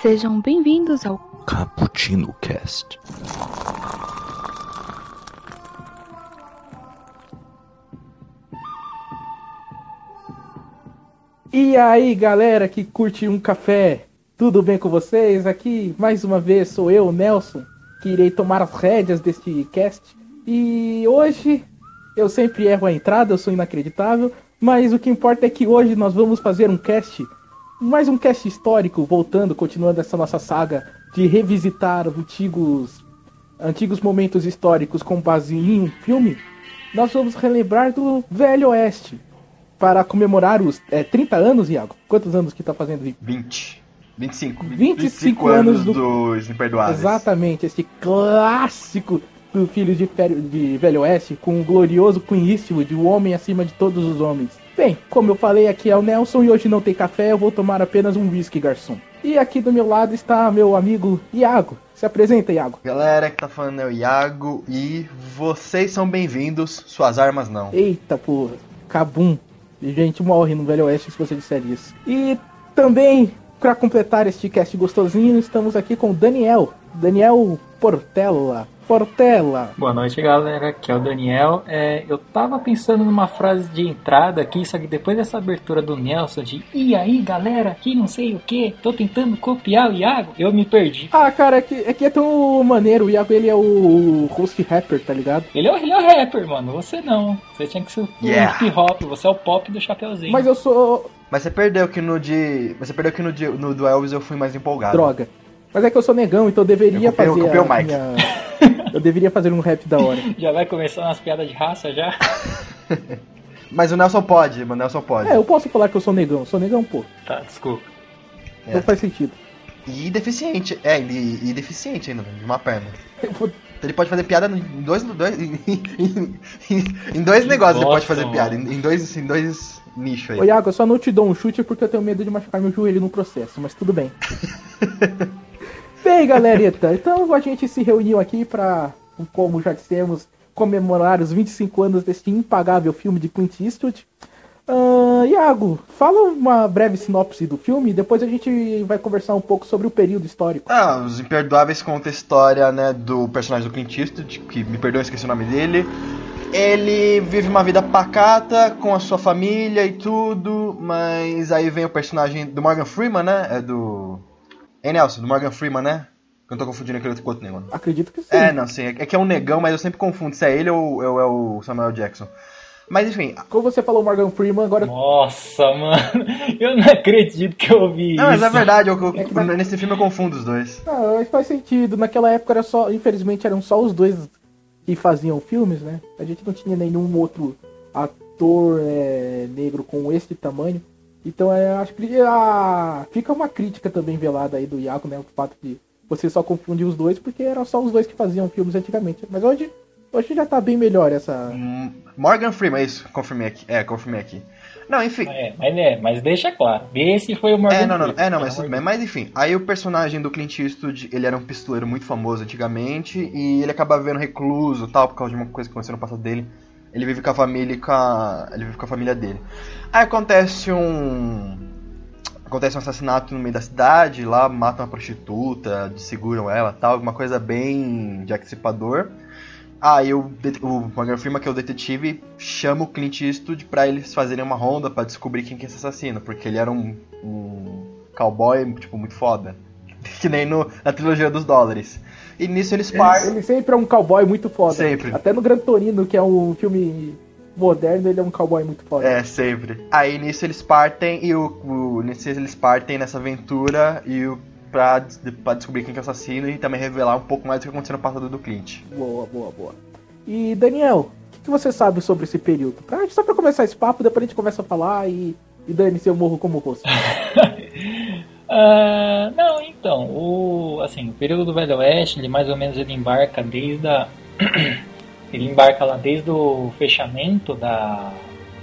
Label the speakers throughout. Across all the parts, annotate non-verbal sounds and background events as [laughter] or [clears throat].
Speaker 1: Sejam bem-vindos ao
Speaker 2: Cappuccino Cast.
Speaker 3: E aí, galera que curte um café, tudo bem com vocês? Aqui, mais uma vez, sou eu, Nelson, que irei tomar as rédeas deste cast. E hoje, eu sempre erro a entrada, eu sou inacreditável, mas o que importa é que hoje nós vamos fazer um cast, mais um cast histórico, voltando, continuando essa nossa saga de revisitar antigos, antigos momentos históricos com base em um filme. Nós vamos relembrar do Velho Oeste, para comemorar os é, 30 anos, Iago. Quantos anos que tá fazendo?
Speaker 4: 20. 25.
Speaker 3: 25 anos do-
Speaker 4: dos Imperdoáveis.
Speaker 3: Exatamente, esse clássico do Filhos de, Fério- de Velho Oeste, com o glorioso Queen Eastwood, o homem acima de todos os homens. Bem, como eu falei, aqui é o Nelson e hoje não tem café, eu vou tomar apenas um whisky, garçom. E aqui do meu lado está meu amigo Iago. Se apresenta, Iago.
Speaker 4: Galera que tá falando é o Iago e vocês são bem-vindos, suas armas não.
Speaker 3: Eita porra, cabum. Gente morre no Velho Oeste se você disser isso. E também, para completar este cast gostosinho, estamos aqui com o Daniel. Daniel Portela. Portela.
Speaker 5: Boa noite, galera. Aqui é o Daniel. É, eu tava pensando numa frase de entrada aqui, só que depois dessa abertura do Nelson de E aí, galera, que não sei o que, tô tentando copiar o Iago, eu me perdi.
Speaker 3: Ah, cara, é que, é que é tão maneiro. O Iago, ele é o host rapper, tá ligado?
Speaker 5: Ele é, o- ele é o rapper, mano. Você não. Você tinha que ser o
Speaker 4: Yeah.
Speaker 5: hip hop, você é o pop do Chapeuzinho.
Speaker 3: Mas eu sou...
Speaker 4: Mas você perdeu que no de. Você perdeu que no, de, no do Elvis eu fui mais empolgado.
Speaker 3: droga. Mas é que eu sou negão, então eu deveria
Speaker 4: Eu eu
Speaker 3: fazer
Speaker 4: copiei
Speaker 3: a
Speaker 4: o Mike.
Speaker 3: minha... Eu deveria fazer um rap da hora. [laughs]
Speaker 5: Já vai começar umas piadas de raça já? [laughs]
Speaker 4: Mas o Nelson pode, o Nelson pode.
Speaker 3: É, eu posso falar que eu sou negão. Sou negão, pô.
Speaker 5: Tá, desculpa.
Speaker 4: É.
Speaker 3: Não faz sentido.
Speaker 4: E deficiente. É, e, e deficiente ainda, de uma perna.
Speaker 3: Eu vou-
Speaker 4: Ele pode fazer piada em dois. dois em, em- em dois negócios ele pode fazer
Speaker 5: mano.
Speaker 4: piada. Em, em dois, em dois nichos aí.
Speaker 3: Ô, Iago, eu só não te dou um chute porque eu tenho medo de machucar meu joelho no processo, mas tudo bem. [laughs] bem, galerita, então a gente se reuniu aqui pra, como já dissemos, comemorar os 25 anos deste impagável filme de Clint Eastwood. Ah, Iago, fala uma breve sinopse do filme depois a gente vai conversar um pouco sobre o período histórico.
Speaker 4: Ah, Os Imperdoáveis conta a história, né, do personagem do Clint Eastwood, que me perdoe, esqueci o nome dele. Ele vive uma vida pacata com a sua família e tudo, mas aí vem o personagem do Morgan Freeman, né? É do. Ei, Nelson, do Morgan Freeman, né? Que eu não tô confundindo aquele outro negão.
Speaker 3: Acredito que sim.
Speaker 4: É, não, sim. É que é um negão, mas eu sempre confundo se é ele ou, ou é o Samuel Jackson. Mas enfim.
Speaker 3: Como você falou Morgan Freeman, agora
Speaker 5: Nossa, mano. [laughs] Eu não acredito que eu ouvi
Speaker 4: Não, mas
Speaker 5: isso.
Speaker 4: é verdade, eu- eu-
Speaker 3: É
Speaker 4: nesse filme eu confundo os dois.
Speaker 3: Ah, mas faz sentido. Naquela época era só, infelizmente, eram só os dois que faziam filmes, né? A gente não tinha nenhum outro ator é, negro com esse tamanho. Então é, acho que ah, fica uma crítica também velada aí do Iago, né? O fato de você só confundir os dois, porque eram só os dois que faziam filmes antigamente. Mas hoje, hoje já tá bem melhor essa.
Speaker 4: Hum, Morgan Freeman, é isso, confirmei aqui. É, confirmei aqui. Não, enfim.
Speaker 5: É, mas, é, mas deixa claro. Esse foi o Morgan
Speaker 4: É, não, não,
Speaker 5: Freeman,
Speaker 4: é, não, mas tudo bem. Mas enfim, aí o personagem do Clint Eastwood, ele era um pistoleiro muito famoso antigamente e ele acaba vivendo recluso e tal, por causa de uma coisa que aconteceu no passado dele. Ele vive com a família com a... ele vive com a família dele. Aí acontece um acontece um assassinato no meio da cidade, lá matam uma prostituta, desseguram ela, tal, alguma coisa bem Jack Stripador. Aí o, o Morgan Freeman, que é o detetive, chama o Clint Eastwood pra eles fazerem uma ronda pra descobrir quem que é esse assassino, porque ele era um, um cowboy, tipo, muito foda. [laughs] Que nem no, na trilogia dos dólares. E nisso eles partem.
Speaker 3: Ele sempre é um cowboy muito foda.
Speaker 4: Sempre.
Speaker 3: Até no Gran Torino, que é um filme moderno, ele é um cowboy muito foda.
Speaker 4: É, sempre. Aí nisso eles partem e o, o nisso eles partem nessa aventura e o pra, pra descobrir quem que é o assassino e também revelar um pouco mais do que aconteceu no passado do Clint.
Speaker 3: Boa, boa, boa. E Daniel, o que, que você sabe sobre esse período? Pra, só pra começar esse papo, depois a gente começa a falar e, e dane-se eu morro como rosto. [laughs]
Speaker 5: Ah, não, então, o assim, o período do Velho Oeste, ele mais ou menos ele embarca desde a [clears throat] ele embarca lá desde o fechamento da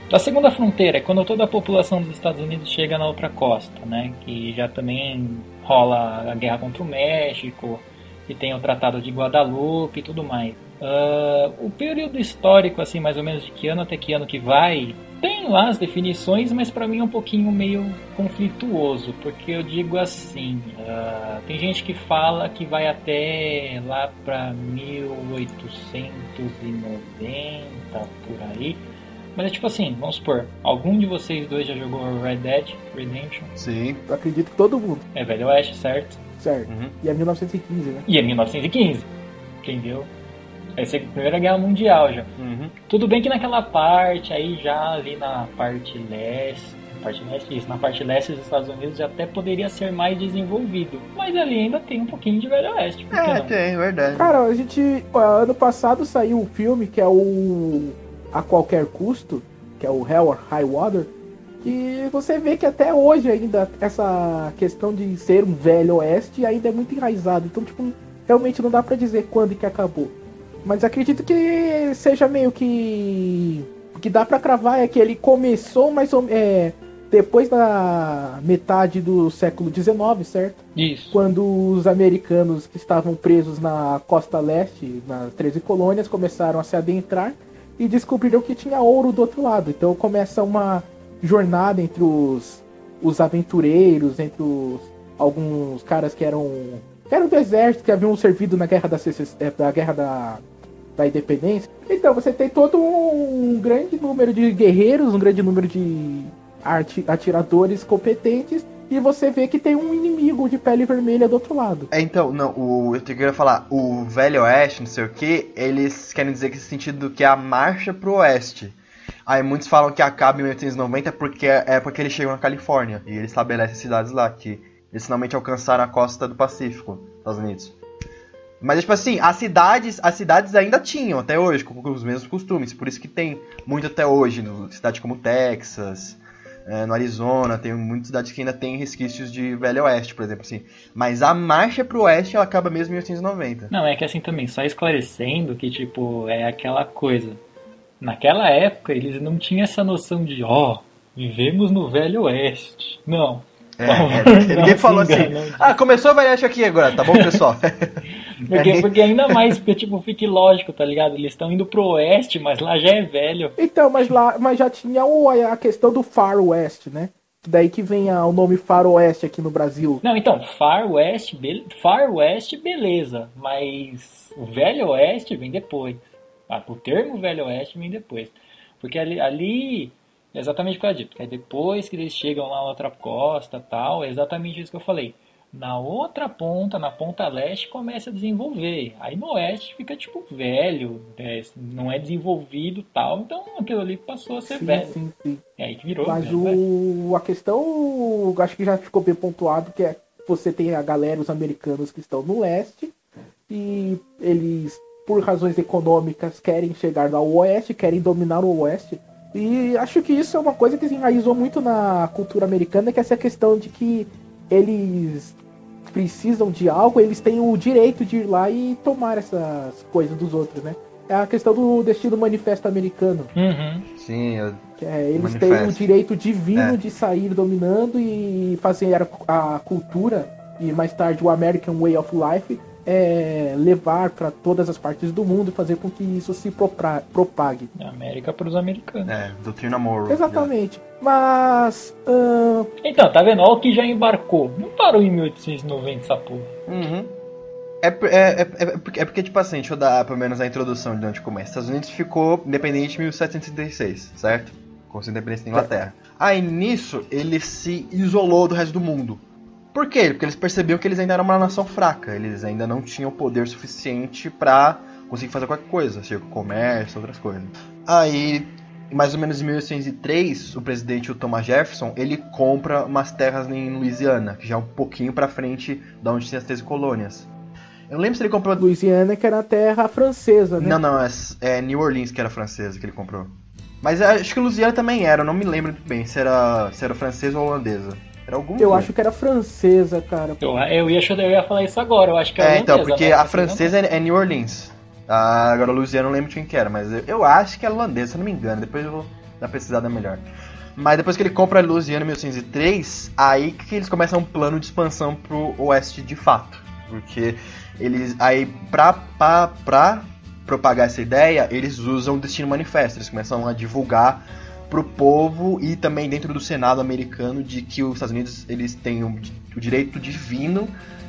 Speaker 5: da segunda fronteira, quando toda a população dos Estados Unidos chega na outra costa, né? Que já também rola a guerra contra o México que tem o Tratado de Guadalupe e tudo mais. Uh, o período histórico, assim, mais ou menos de que ano até que ano que vai, tem lá as definições, mas para mim é um pouquinho meio conflituoso, porque eu digo assim, uh, tem gente que fala que vai até lá para 1890 por aí, mas é tipo assim, vamos supor, algum de vocês dois já jogou Red Dead Redemption?
Speaker 4: Sim.
Speaker 3: Eu acredito que todo mundo.
Speaker 5: É Velho Oeste, certo?
Speaker 3: Certo.
Speaker 4: Uhum.
Speaker 3: E é 1915, né?
Speaker 5: E é 1915, entendeu? Vai ser a Primeira Guerra Mundial já.
Speaker 4: Uhum.
Speaker 5: Tudo bem que naquela parte, aí já ali na parte leste, parte leste, isso, na parte leste dos Estados Unidos já até poderia ser mais desenvolvido. Mas ali ainda tem um pouquinho de Velho Oeste,
Speaker 4: É,
Speaker 5: não?
Speaker 4: tem, verdade.
Speaker 3: Cara, a gente. Ano passado saiu um filme que é o. A Qualquer Custo, que é o Hell or High Water. Que você vê que até hoje ainda essa questão de ser um velho oeste ainda é muito enraizado. Então, tipo, realmente não dá pra dizer quando que acabou. Mas acredito que seja meio que. O que dá pra cravar é que ele começou mais ou é, depois da metade do século XIX, certo?
Speaker 5: Isso.
Speaker 3: quando os americanos que estavam presos na costa leste, nas 13 colônias, começaram a se adentrar e descobriram que tinha ouro do outro lado. Então começa uma jornada entre os, os aventureiros, entre os, alguns caras que eram, que eram do exército, que haviam servido na guerra da, eh, da guerra da, da independência. Então você tem todo um grande número de guerreiros, um grande número de ati- atiradores competentes e você vê que tem um inimigo de pele vermelha do outro lado.
Speaker 4: É, então, não, o, eu queria falar, o Velho Oeste, não sei o que, eles querem dizer que esse sentido que é a marcha pro oeste. Aí muitos falam que acaba em 1890 porque é porque eles chegam na Califórnia e eles estabelecem cidades lá, que eles finalmente alcançaram a costa do Pacífico, Estados Unidos. Mas, tipo assim, as cidades, as cidades ainda tinham até hoje, com, os mesmos costumes, por isso que tem muito até hoje, no, cidades como Texas, é, no Arizona, tem muitas cidades que ainda tem resquícios de Velho Oeste, por exemplo, assim. Mas a marcha pro oeste, ela acaba mesmo em 1890.
Speaker 5: Não, é que assim também, só esclarecendo que, tipo, é aquela coisa. Naquela época, eles não tinham essa noção de, ó, vivemos no Velho Oeste. Não.
Speaker 4: É, é, [laughs] ninguém falou assim, ah, começou Velho Oeste aqui agora, tá bom, pessoal? [laughs]
Speaker 5: Porque, porque ainda mais, porque, tipo, fique lógico, tá ligado? Eles estão indo pro oeste, mas lá já é velho.
Speaker 3: Então, mas lá, mas já tinha o- a questão do Far West, né? Daí que vem a- o nome Faroeste aqui no Brasil.
Speaker 5: Não, então, Far West, be- Far West, beleza, mas o Velho Oeste vem depois. Ah, o termo Velho Oeste vem depois. Porque ali, ali é exatamente por causa disso. Porque é depois que eles chegam lá na outra costa tal, é exatamente isso que eu falei. Na outra ponta, na ponta leste, começa a desenvolver. Aí no oeste fica tipo velho, é, não é desenvolvido tal. Então aquilo ali passou a ser
Speaker 3: Sim,
Speaker 5: velho.
Speaker 3: sim, sim.
Speaker 5: É aí que virou.
Speaker 3: Mas
Speaker 5: velho, velho.
Speaker 3: o, a questão, acho que já ficou bem pontuado, que é você tem a galera, os americanos que estão no leste, e eles, por razões econômicas, querem chegar ao oeste, querem dominar o oeste. E acho que isso é uma coisa que se enraizou muito na cultura americana, que é essa questão de que eles precisam de algo, eles têm o direito de ir lá e tomar essas coisas dos outros, né? É a questão do destino manifesto americano.
Speaker 5: Uhum.
Speaker 4: Sim, eu-
Speaker 3: Que é, eles
Speaker 4: Manifesto.
Speaker 3: têm o direito divino
Speaker 4: É.
Speaker 3: de sair dominando e fazer a, a cultura e mais tarde o American Way of Life é, levar para todas as partes do mundo e fazer com que isso se propra- propague.
Speaker 5: América para os americanos.
Speaker 4: é, doutrina Monroe.
Speaker 3: Exatamente. Mas ahn,
Speaker 5: Então, tá vendo? Olha o que já embarcou. Não parou em 1890 essa porra.
Speaker 4: Uhum. É, é, é, é, porque, é porque, tipo assim, deixa eu dar pelo menos a introdução de onde começa. Estados Unidos ficou independente em 1736, certo? Com sua independência da Inglaterra. Aí nisso, ele se isolou do resto do mundo. Por quê? Porque eles percebiam que eles ainda eram uma nação fraca. Eles ainda não tinham poder suficiente pra conseguir fazer qualquer coisa, seja com comércio, outras coisas. Aí, mais ou menos em 1803, o presidente o Thomas Jefferson, ele compra umas terras em Louisiana, que já é um pouquinho pra frente da onde tinha as 13 colônias. Eu não lembro se ele comprou.
Speaker 3: Louisiana, que era a terra francesa, né?
Speaker 4: Não, não, é, é New Orleans que era francesa que ele comprou. Mas acho que Louisiana também era, eu não me lembro bem se era, se era francesa ou holandesa. Era algum
Speaker 3: Eu
Speaker 4: coisa.
Speaker 3: acho que era francesa, cara.
Speaker 5: Eu, eu, ia, eu ia falar isso agora, eu acho que
Speaker 4: É,
Speaker 5: é
Speaker 4: então, porque
Speaker 5: né?
Speaker 4: a francesa é é New Orleans. Ah, agora a Louisiana não lembro de quem que era, mas eu, eu acho que é holandesa, se eu não me engano. Depois eu vou dar pesquisada melhor. Mas depois que ele compra a Louisiana em 1803, aí que eles começam um plano de expansão pro oeste de fato. porque eles aí pra, pra, pra propagar essa ideia, eles usam o Destino Manifesto, eles começam a divulgar pro povo e também dentro do Senado americano de que os Estados Unidos eles têm o, o direito divino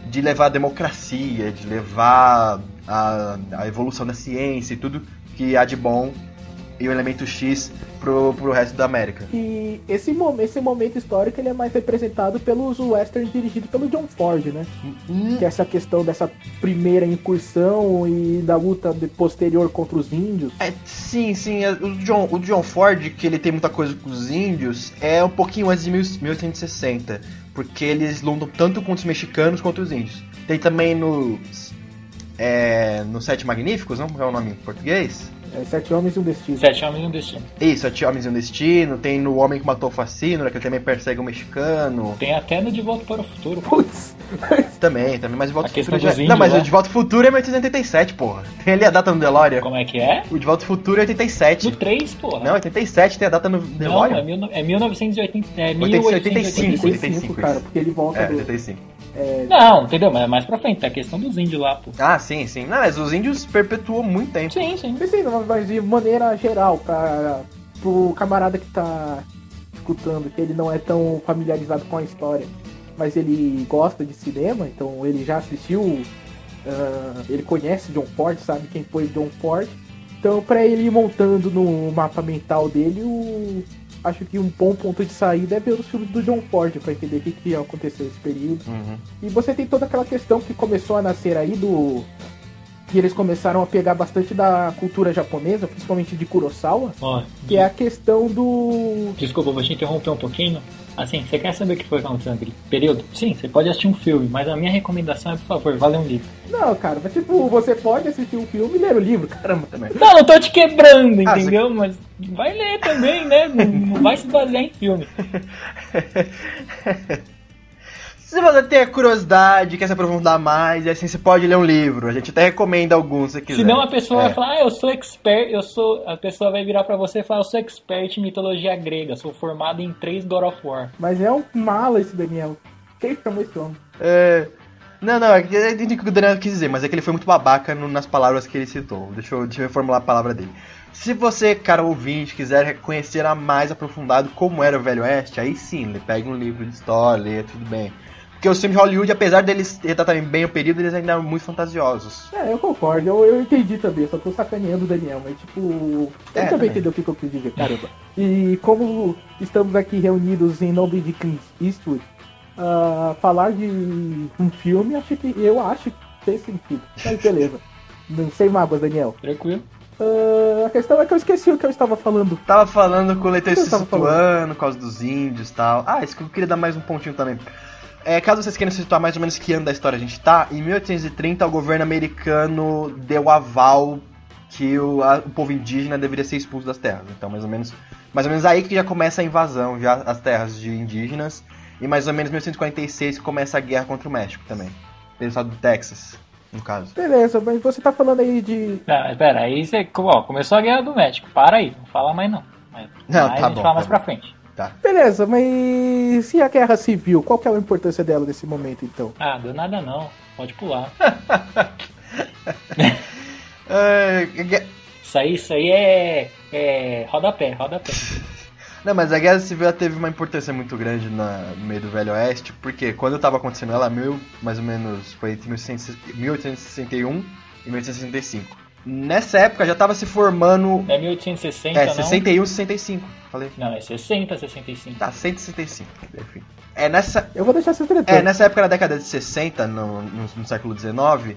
Speaker 4: de levar a democracia, de levar a, a evolução da ciência e tudo que há de bom e o elemento X pro, pro resto da América.
Speaker 3: E esse, mom esse momento histórico ele é mais representado pelos westerns dirigidos pelo John Ford, né? Que é essa questão dessa primeira incursão e da luta posterior contra os índios.
Speaker 4: É, sim, sim. é, O John, o John Ford, que ele tem muita coisa com os índios, é um pouquinho antes de mil- 1860. Porque eles lutam tanto contra os mexicanos quanto os índios. Tem também nos. É, nos Sete Magníficos, não? É o nome em português?
Speaker 3: É, Sete Homens e um Destino.
Speaker 5: Sete Homens e um Destino.
Speaker 4: Isso, Sete Homens e um Destino. Tem no Homem que Matou o Facínora, que ele também persegue um mexicano.
Speaker 5: Tem até no De Volta para o Futuro.
Speaker 3: Putz, [laughs]
Speaker 4: Também, também, mas o De Volta
Speaker 5: A
Speaker 4: ao
Speaker 5: questão
Speaker 4: Futuro já...
Speaker 5: índios
Speaker 4: Não, mas
Speaker 5: lá.
Speaker 4: o De Volta ao Futuro é 1887, porra. Tem ali a data no DeLorean.
Speaker 5: Como é que é?
Speaker 4: O De Volta ao Futuro é 87.
Speaker 5: No 3, porra.
Speaker 4: Não, 87 tem a data no
Speaker 5: Não,
Speaker 4: DeLorean.
Speaker 5: é, mil, é 1980. É
Speaker 4: 85,
Speaker 5: 1885.
Speaker 4: 85,
Speaker 3: cara, porque ele volta
Speaker 4: É,
Speaker 3: do...
Speaker 4: 85.
Speaker 5: Não, entendeu? Mas é mais pra frente. Tem a questão dos índios lá, pô.
Speaker 4: Ah, sim, sim. Não, mas os índios perpetuam muito tempo.
Speaker 5: Sim, sim.
Speaker 3: Mas sim, mas de maneira geral, pra, pro camarada que tá escutando, que ele não é tão familiarizado com a história, mas ele gosta de cinema, então ele já assistiu, ah, ele conhece John Ford, sabe quem foi John Ford. Então, pra ele ir montando no mapa mental dele, o, acho que um bom ponto de saída é ver os filmes do John Ford, pra entender o que, que aconteceu nesse período.
Speaker 4: Uhum.
Speaker 3: E você tem toda aquela questão que começou a nascer aí do. Que eles começaram a pegar bastante da cultura japonesa, principalmente de Kurosawa,
Speaker 5: Ó,
Speaker 3: que é a questão do.
Speaker 5: Desculpa, vou te interromper um pouquinho. Assim, você quer saber o que foi acontecendo naquele período? Sim, você pode assistir um filme, mas a minha recomendação é, por favor, vá ler um livro.
Speaker 3: Não, cara, mas tipo, você pode assistir um filme e ler o livro, [laughs] caramba.
Speaker 4: Também.
Speaker 5: Não, não tô te quebrando,
Speaker 4: Ah,
Speaker 5: entendeu? Mas vai ler também, né? Não, não vai se basear em filme. [laughs]
Speaker 4: Se você tem a curiosidade, quer se aprofundar mais, e assim você pode ler um livro. A gente até recomenda alguns se quiser.
Speaker 5: Senão a pessoa
Speaker 4: É.
Speaker 5: vai falar, ah, eu sou expert, eu sou. A pessoa vai virar pra você e falar, eu sou expert em mitologia grega, sou formado em três God of War.
Speaker 3: Mas é um mala esse Daniel. Quem chamou esse homem?
Speaker 4: É... Não, não, é que- eu entendi o que o Daniel quis dizer, mas é que ele foi muito babaca no- nas palavras que ele citou. Deixa eu, deixa eu reformular a palavra dele. Se você, cara ouvinte, quiser conhecer a mais aprofundado como era o Velho Oeste, aí sim, ele pega um livro de história, lê, tudo bem. Porque os filmes de Hollywood, apesar deles retratarem bem o período, eles ainda eram muito fantasiosos.
Speaker 3: É, eu concordo, eu, eu entendi também, só tô sacaneando o Daniel, mas tipo. Ele
Speaker 4: É,
Speaker 3: também
Speaker 4: também.
Speaker 3: entendeu o que, eu quis dizer, caramba. E como estamos aqui reunidos em nome de Clint Eastwood, ah, falar de um filme, acho que eu acho que tem sentido. Mas beleza. [laughs] Não sei mágoas, Daniel.
Speaker 5: Tranquilo.
Speaker 3: Ah, a questão é que eu esqueci o que eu estava falando.
Speaker 4: Tava falando com o leitor se situando, por causa dos índios e tal. Ah, isso que eu queria dar mais um pontinho também. É, caso vocês queiram se situar mais ou menos que ano da história a gente tá, em 1830 o governo americano deu aval que o, a- o povo indígena deveria ser expulso das terras. Então, mais ou menos, mais ou menos aí que já começa a invasão já as terras de indígenas e mais ou menos 1846 que começa a guerra contra o México também. Pelo estado do Texas, no caso.
Speaker 3: Beleza, mas você tá falando aí de.
Speaker 5: Não, pera, aí você. Ó, começou a guerra do México. Para aí, não fala mais não. Mas,
Speaker 4: Não, tá
Speaker 5: a gente
Speaker 4: bom,
Speaker 5: fala
Speaker 4: tá
Speaker 5: mais
Speaker 4: bom.
Speaker 5: pra frente.
Speaker 4: Tá.
Speaker 3: Beleza, mas e a guerra civil? Qual que é a importância dela nesse momento então?
Speaker 5: Ah, deu nada não. Pode pular. [laughs]
Speaker 4: É,
Speaker 5: Isso aí, isso aí é. É. Rodapé, rodapé.
Speaker 4: Não, mas a Guerra Civil ela teve uma importância muito grande na- no meio do Velho Oeste, porque quando estava acontecendo ela, mil, mais ou menos, foi entre 1860 1861 e 1865. Nessa época já estava se formando.
Speaker 5: É 1860,
Speaker 4: É,
Speaker 5: não?
Speaker 4: 61 e 65. Falei.
Speaker 5: Não, é 60, 65.
Speaker 4: Tá, 165. Enfim. É nessa,
Speaker 3: Eu vou deixar tretando.
Speaker 4: é, nessa época, na década de 60, no, no, no século 19,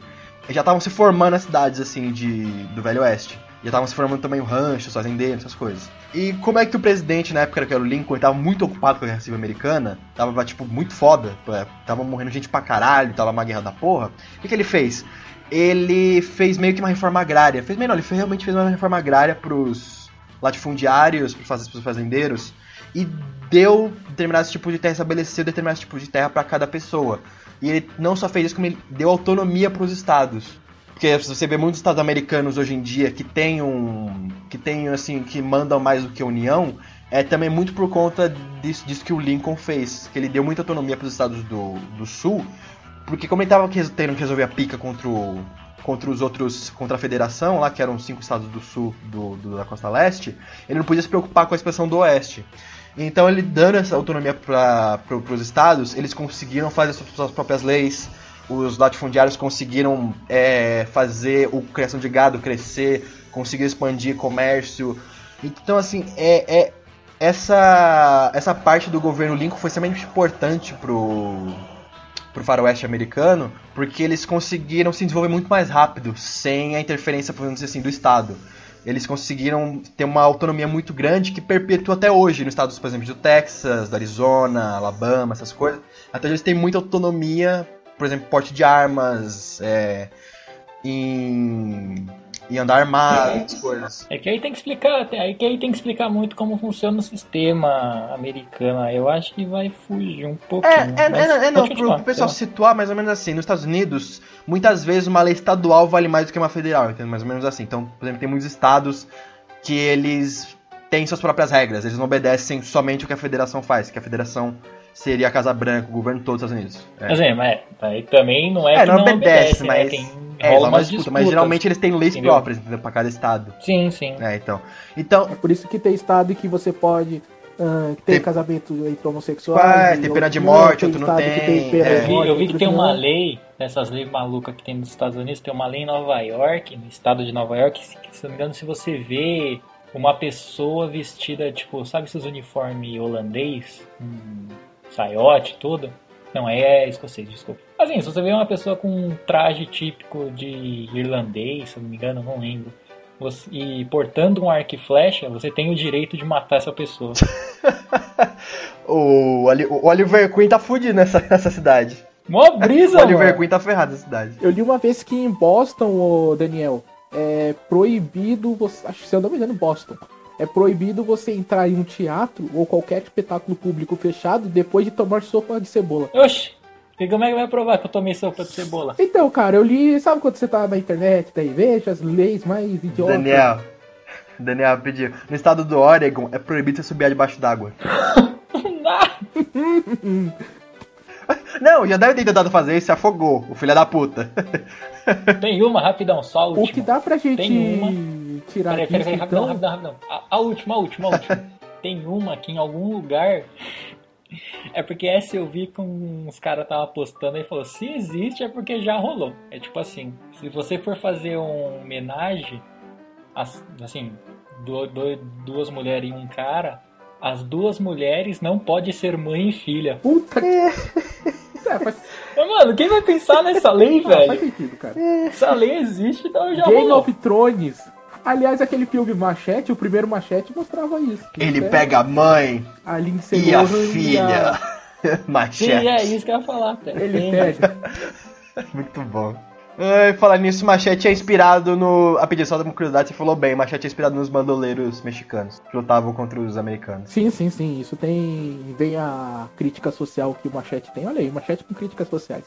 Speaker 4: já estavam se formando as cidades, assim, de, do Velho Oeste. Já estavam se formando também o rancho, os fazendeiros, essas coisas. E como é que o presidente, na época que era o Lincoln, ele tava muito ocupado com a Guerra Civil Americana, tava, tipo, muito foda, é, tava morrendo gente pra caralho, tava uma guerra da porra, o que, que ele fez? Ele fez meio que uma reforma agrária. Fez melhor, ele fez- realmente fez uma reforma agrária pros latifundiários, pros pros fazendeiros, e deu determinados tipos de terra, estabeleceu determinados tipos de terra para cada pessoa. E ele não só fez isso, como ele deu autonomia para os estados. Porque você vê muitos estados americanos hoje em dia que tem um. que tem assim, que mandam mais do que a União, é também muito por conta disso, disso que o Lincoln fez. Que ele deu muita autonomia para os estados do, do sul Porque como ele tava res- tendo que resolver a pica contra o, contra os outros, contra a federação lá, que eram cinco estados do sul do, do- da costa leste, ele não podia se preocupar com a expansão do oeste. Então ele dando essa autonomia para os estados, eles conseguiram fazer suas, suas próprias leis, os latifundiários conseguiram é, fazer a criação de gado crescer, conseguiram expandir comércio. Então assim, é, é essa, essa parte do governo Lincoln foi extremamente importante pro, pro faroeste americano, porque eles conseguiram se desenvolver muito mais rápido, sem a interferência, vamos dizer assim, do Estado. Eles conseguiram ter uma autonomia muito grande que perpetua até hoje, nos estados, por exemplo, do Texas, do Arizona, Alabama, essas coisas. Até hoje eles têm muita autonomia, por exemplo, porte de armas, é, em, em andar armado, essas coisas.
Speaker 5: É que aí tem que explicar, é que aí tem que explicar muito como funciona o sistema americano. Eu acho que vai fugir um pouquinho.
Speaker 4: É, é, é, é não,
Speaker 5: continuar,
Speaker 4: pro pessoal situar mais ou menos assim, nos Estados Unidos, muitas vezes uma lei estadual vale mais do que uma federal, entendeu? Mais ou menos assim. Então, por exemplo, tem muitos estados que eles têm suas próprias regras, eles não obedecem somente o que a federação faz, que a federação seria a Casa Branca, o governo todo dos Estados Unidos. É.
Speaker 5: Mas é, mas aí também não é,
Speaker 4: É,
Speaker 5: que
Speaker 4: não
Speaker 5: não
Speaker 4: obedece,
Speaker 5: obedece,
Speaker 4: mas-
Speaker 5: né? Tem,
Speaker 4: É,
Speaker 5: rola umas
Speaker 4: disputa,
Speaker 5: disputas.
Speaker 4: mas geralmente eles têm leis
Speaker 5: entendeu?
Speaker 4: próprias, entendeu? Pra cada estado.
Speaker 5: Sim, sim.
Speaker 4: É, então. Então,
Speaker 3: É por isso que tem estado que você pode ter
Speaker 4: Tem-
Speaker 3: casamento entre homossexuais.
Speaker 4: Vai,
Speaker 3: e
Speaker 4: tem pena
Speaker 3: outro
Speaker 4: de morte, outro não tem, é.
Speaker 5: Eu vi,
Speaker 3: morte,
Speaker 5: eu vi que tem uma
Speaker 3: não.
Speaker 5: lei, dessas leis malucas que tem nos Estados Unidos, tem uma lei em Nova York, no estado de Nova York, que, se não me engano, se você vê uma pessoa vestida, tipo, sabe esses uniformes holandês? Um saiote, tudo? Não, aí é escocês, desculpa. Assim, se você vê uma pessoa com um traje típico de irlandês, se eu não me engano, não lembro, você- e portando um arco e flecha, você tem o direito de matar essa pessoa. [laughs]
Speaker 4: o, o Oliver Queen tá fudido nessa, nessa cidade.
Speaker 5: Mó brisa, [laughs]
Speaker 4: o Oliver
Speaker 5: mano.
Speaker 4: Queen tá ferrado nessa cidade.
Speaker 3: Eu li uma vez que em Boston, ô Daniel, é proibido você. Acho que se eu não me engano, Boston. É proibido você entrar em um teatro ou qualquer espetáculo público fechado depois de tomar sopa de cebola.
Speaker 5: Oxi, e como é que vai provar que eu tomei sopa de cebola?
Speaker 3: Então, cara, eu li. Sabe quando você tá na internet, daí veja as leis mais idiotas?
Speaker 4: Daniel. Daniel pediu. No estado do Oregon é proibido você subir debaixo d'água. [laughs] Não, já deve ter tentado fazer isso e se afogou, o filho da puta.
Speaker 5: Tem uma, rapidão, só a última.
Speaker 3: O que dá pra gente
Speaker 5: Tem uma.
Speaker 3: Tirar
Speaker 5: Peraí, peraí, peraí, rapidão,
Speaker 3: então,
Speaker 5: rapidão, rapidão. A, a última, a última, a última. [laughs] Tem uma que em algum lugar. É porque essa eu vi que uns caras estavam postando e falou: se existe é porque já rolou. É tipo assim: se você for fazer um homenagem, as- assim, du- du- duas mulheres e um cara, as duas mulheres não pode ser mãe e filha.
Speaker 3: Puta que. É, [laughs] faz,
Speaker 5: Mas, mano, quem vai pensar nessa lei,
Speaker 3: ah, faz
Speaker 5: velho?
Speaker 3: sentido, cara.
Speaker 5: Essa lei existe, então já
Speaker 3: Game
Speaker 5: rolou.
Speaker 3: of Thrones. Aliás, aquele filme Machete, o primeiro Machete mostrava isso.
Speaker 4: Ele
Speaker 3: É,
Speaker 4: pega a mãe
Speaker 3: a Lindsay
Speaker 4: e a
Speaker 3: Lohan
Speaker 4: filha.
Speaker 5: Sim,
Speaker 4: Machete.
Speaker 5: é isso que eu ia falar, cara.
Speaker 3: Ele pega. [laughs]
Speaker 4: Muito bom. Ai, falar nisso, Machete é inspirado no. A pedir só uma curiosidade, você falou bem. Machete é inspirado nos bandoleiros mexicanos que lutavam contra os americanos.
Speaker 3: Sim, sim, sim. Isso tem. Vem a crítica social que o Machete tem. Olha aí, Machete com críticas sociais.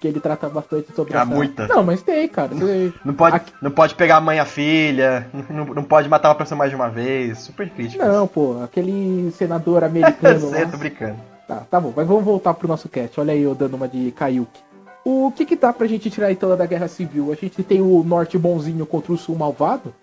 Speaker 3: Que ele trata bastante sobre
Speaker 4: Ah,
Speaker 3: essa...
Speaker 4: muita.
Speaker 3: Não, mas tem, cara. [laughs] Você-
Speaker 4: Não pode,
Speaker 3: Aqui-
Speaker 4: não pode pegar a mãe e a filha, não, não pode matar uma pessoa mais de uma vez. Super crítico.
Speaker 3: Não, pô, aquele senador americano [laughs] lá.
Speaker 4: tô brincando.
Speaker 3: Tá, tá bom, mas vamos voltar pro nosso cast. Olha aí eu dando uma de Kaiuki. O que que dá pra gente tirar então da Guerra Civil? A gente tem o norte bonzinho contra o sul malvado.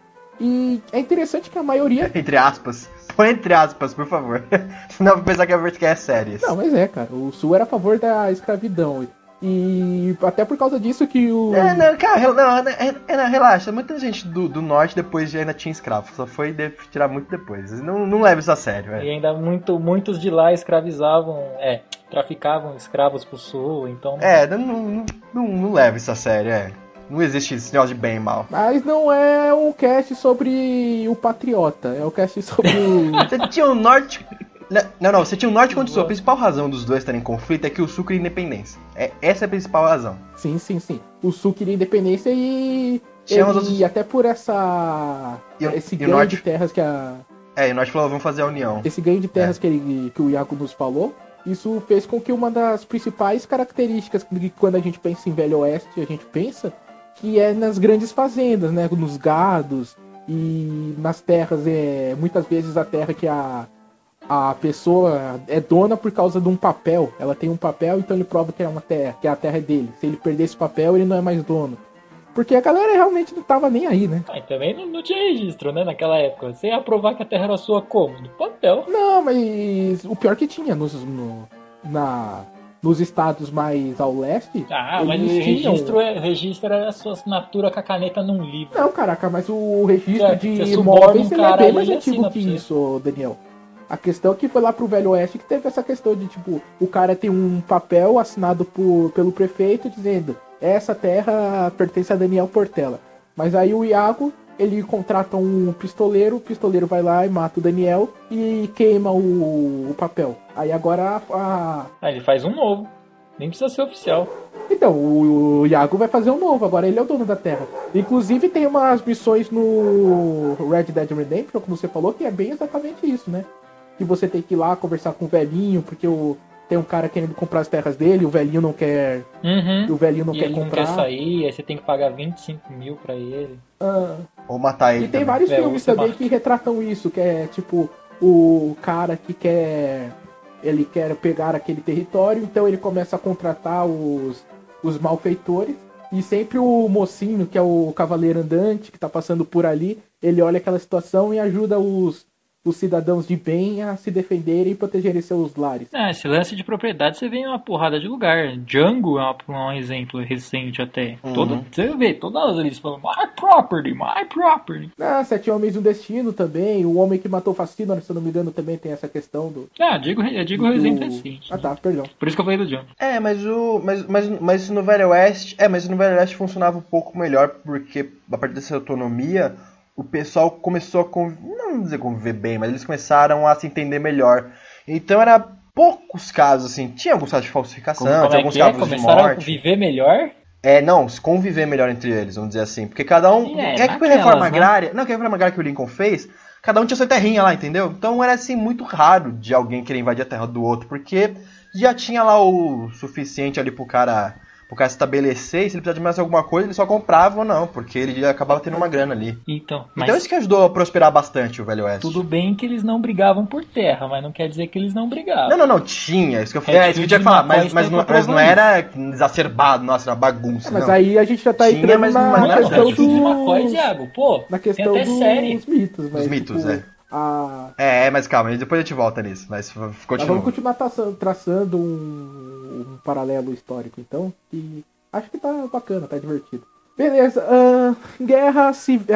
Speaker 3: E é interessante que a maioria. [laughs]
Speaker 4: Entre aspas. Põe entre aspas, por favor. Senão eu vou pensar que a Vertical é série.
Speaker 3: Não, mas é, cara. O sul era a favor da escravidão. E até por causa disso que o.
Speaker 4: É, não, cara, não, né, é, não, relaxa. Muita gente do, do norte depois já ainda tinha escravo. Só foi de- tirar muito depois. Não, não leva isso a sério,
Speaker 5: E
Speaker 4: velho.
Speaker 5: ainda muito, muitos de lá escravizavam, é, traficavam escravos pro sul, então.
Speaker 4: É, não, não, não, não leva isso a sério, é. Não existe esse negócio de bem e mal.
Speaker 3: Mas não é um cast sobre o patriota, é um cast sobre o. [laughs]
Speaker 4: Você tinha o norte. Não, não, você tinha o norte contra o sul. A principal razão dos dois estarem em conflito é que o sul queria independência. É, essa é a principal razão.
Speaker 3: sim, sim, sim. O sul queria independência e. Ele,
Speaker 4: outros-
Speaker 3: até por essa.
Speaker 4: E
Speaker 3: esse
Speaker 4: e
Speaker 3: ganho
Speaker 4: norte-
Speaker 3: de terras que a.
Speaker 4: É, e o norte falou, vamos fazer a união.
Speaker 3: Esse ganho de
Speaker 4: É.
Speaker 3: terras que, ele, que o Iago nos falou, isso fez com que uma das principais características que quando a gente pensa em Velho Oeste, a gente pensa que é nas grandes fazendas, né? Nos gados e nas terras, é, muitas vezes a terra que a, a pessoa é dona por causa de um papel. Ela tem um papel, então ele prova que é uma terra, que a terra é dele. Se ele perder esse papel, ele não é mais dono. Porque a galera realmente não tava nem aí, né?
Speaker 5: Ah, e também não, não tinha registro, né, naquela época. Você ia provar que a terra era sua como? No papel.
Speaker 3: Não, mas o pior que tinha nos, no, na, nos estados mais ao leste.
Speaker 5: Ah, mas o registro, é, registro era a sua assinatura com a caneta num livro.
Speaker 3: Não, caraca, mas o registro
Speaker 5: É,
Speaker 3: de imóveis
Speaker 5: um
Speaker 3: ele é
Speaker 5: cara
Speaker 3: bem mais antigo que isso, Daniel. A questão é que foi lá pro Velho Oeste que teve essa questão de, tipo, o cara tem um papel assinado por, pelo prefeito dizendo essa terra pertence a Daniel Portela. Mas aí o Iago, ele contrata um pistoleiro, o pistoleiro vai lá e mata o Daniel e queima o, o papel. Aí agora a-
Speaker 5: Ah, ele faz um novo. Nem precisa ser oficial.
Speaker 3: então, o, o Iago vai fazer um novo, agora ele é o dono da Terra. Inclusive tem umas missões no Red Dead Redemption, como você falou, que é bem exatamente isso, né? Que você tem que ir lá conversar com o velhinho, porque o, tem um cara querendo comprar as terras dele, o velhinho não quer.
Speaker 5: Uhum.
Speaker 3: O velhinho não
Speaker 5: e
Speaker 3: quer
Speaker 5: ele não
Speaker 3: comprar.
Speaker 5: quer sair, aí você tem que pagar 25 mil pra ele.
Speaker 3: Ah,
Speaker 4: Ou matar ele.
Speaker 3: e tem
Speaker 4: também.
Speaker 3: vários
Speaker 5: É,
Speaker 3: filmes também
Speaker 5: mata.
Speaker 3: que retratam isso, que é tipo o cara que quer. Ele quer pegar aquele território, então ele começa a contratar os, os malfeitores. E sempre o mocinho, que é o cavaleiro andante, que tá passando por ali, ele olha aquela situação e ajuda os, os cidadãos de bem a se defenderem e protegerem seus lares.
Speaker 5: Ah, esse lance de propriedade você vê em uma porrada de lugar. Django é um exemplo recente até.
Speaker 4: Uhum.
Speaker 5: Todo, você vê, todas eles falam My property, my property.
Speaker 3: Ah, Sete Homens e um Destino também, o Homem que Matou Fascino, se eu não me engano, também tem essa questão do...
Speaker 5: Ah, digo, eu digo o
Speaker 3: do-
Speaker 5: exemplo recente.
Speaker 3: Ah tá, perdão.
Speaker 5: Por isso que eu falei do Django.
Speaker 4: É, mas o. Mas, mas, mas no Velho Oeste. É, mas no Velho Oeste funcionava um pouco melhor, porque a partir dessa autonomia, o pessoal começou a conviver. Não dizer conviver bem, mas eles começaram a se entender melhor. Então era poucos casos, assim. Tinha alguns casos de falsificação,
Speaker 5: Como,
Speaker 4: tinha
Speaker 5: é
Speaker 4: alguns
Speaker 5: é?
Speaker 4: casos de
Speaker 5: Começaram a
Speaker 4: morte.
Speaker 5: viver melhor?
Speaker 4: É, não, se conviver melhor entre eles, vamos dizer assim. Porque cada um.
Speaker 5: É,
Speaker 4: É, que a reforma
Speaker 5: né?
Speaker 4: agrária. Não, que a reforma agrária que o Lincoln fez, cada um tinha sua terrinha lá, entendeu? Então era assim muito raro de alguém querer invadir a terra do outro, porque já tinha lá o suficiente ali pro cara. Pro cara se estabelecer, e se ele precisar de mais alguma coisa, ele só comprava ou não, porque ele acabava tendo uma grana ali.
Speaker 5: Então, mas
Speaker 4: Então isso que ajudou a prosperar bastante o Velho Oeste.
Speaker 5: tudo bem que eles não brigavam por terra, mas não quer dizer que eles não brigavam.
Speaker 4: Não, não, não, tinha, isso que eu, é, isso que eu tinha que falar, mas, mas, não, mas não era exacerbado, nossa, era bagunça,
Speaker 3: Mas
Speaker 4: não.
Speaker 3: aí a gente já tá
Speaker 4: Tinha,
Speaker 3: entrando
Speaker 4: mas-
Speaker 3: na
Speaker 4: mas não era
Speaker 3: questão
Speaker 5: de McCoy,
Speaker 3: do...
Speaker 5: Thiago, pô,
Speaker 3: Na
Speaker 5: tem
Speaker 3: questão
Speaker 5: até
Speaker 3: dos
Speaker 5: série.
Speaker 3: mitos, mas,
Speaker 4: Dos mitos,
Speaker 3: tipo,
Speaker 4: é.
Speaker 3: A...
Speaker 4: É, é, mas calma, depois a gente volta nisso, mas f-
Speaker 3: Mas
Speaker 4: continua.
Speaker 3: vamos continuar traçando, traçando um, um paralelo histórico, então, que acho que tá bacana, tá divertido. Beleza, ahn, guerra civil,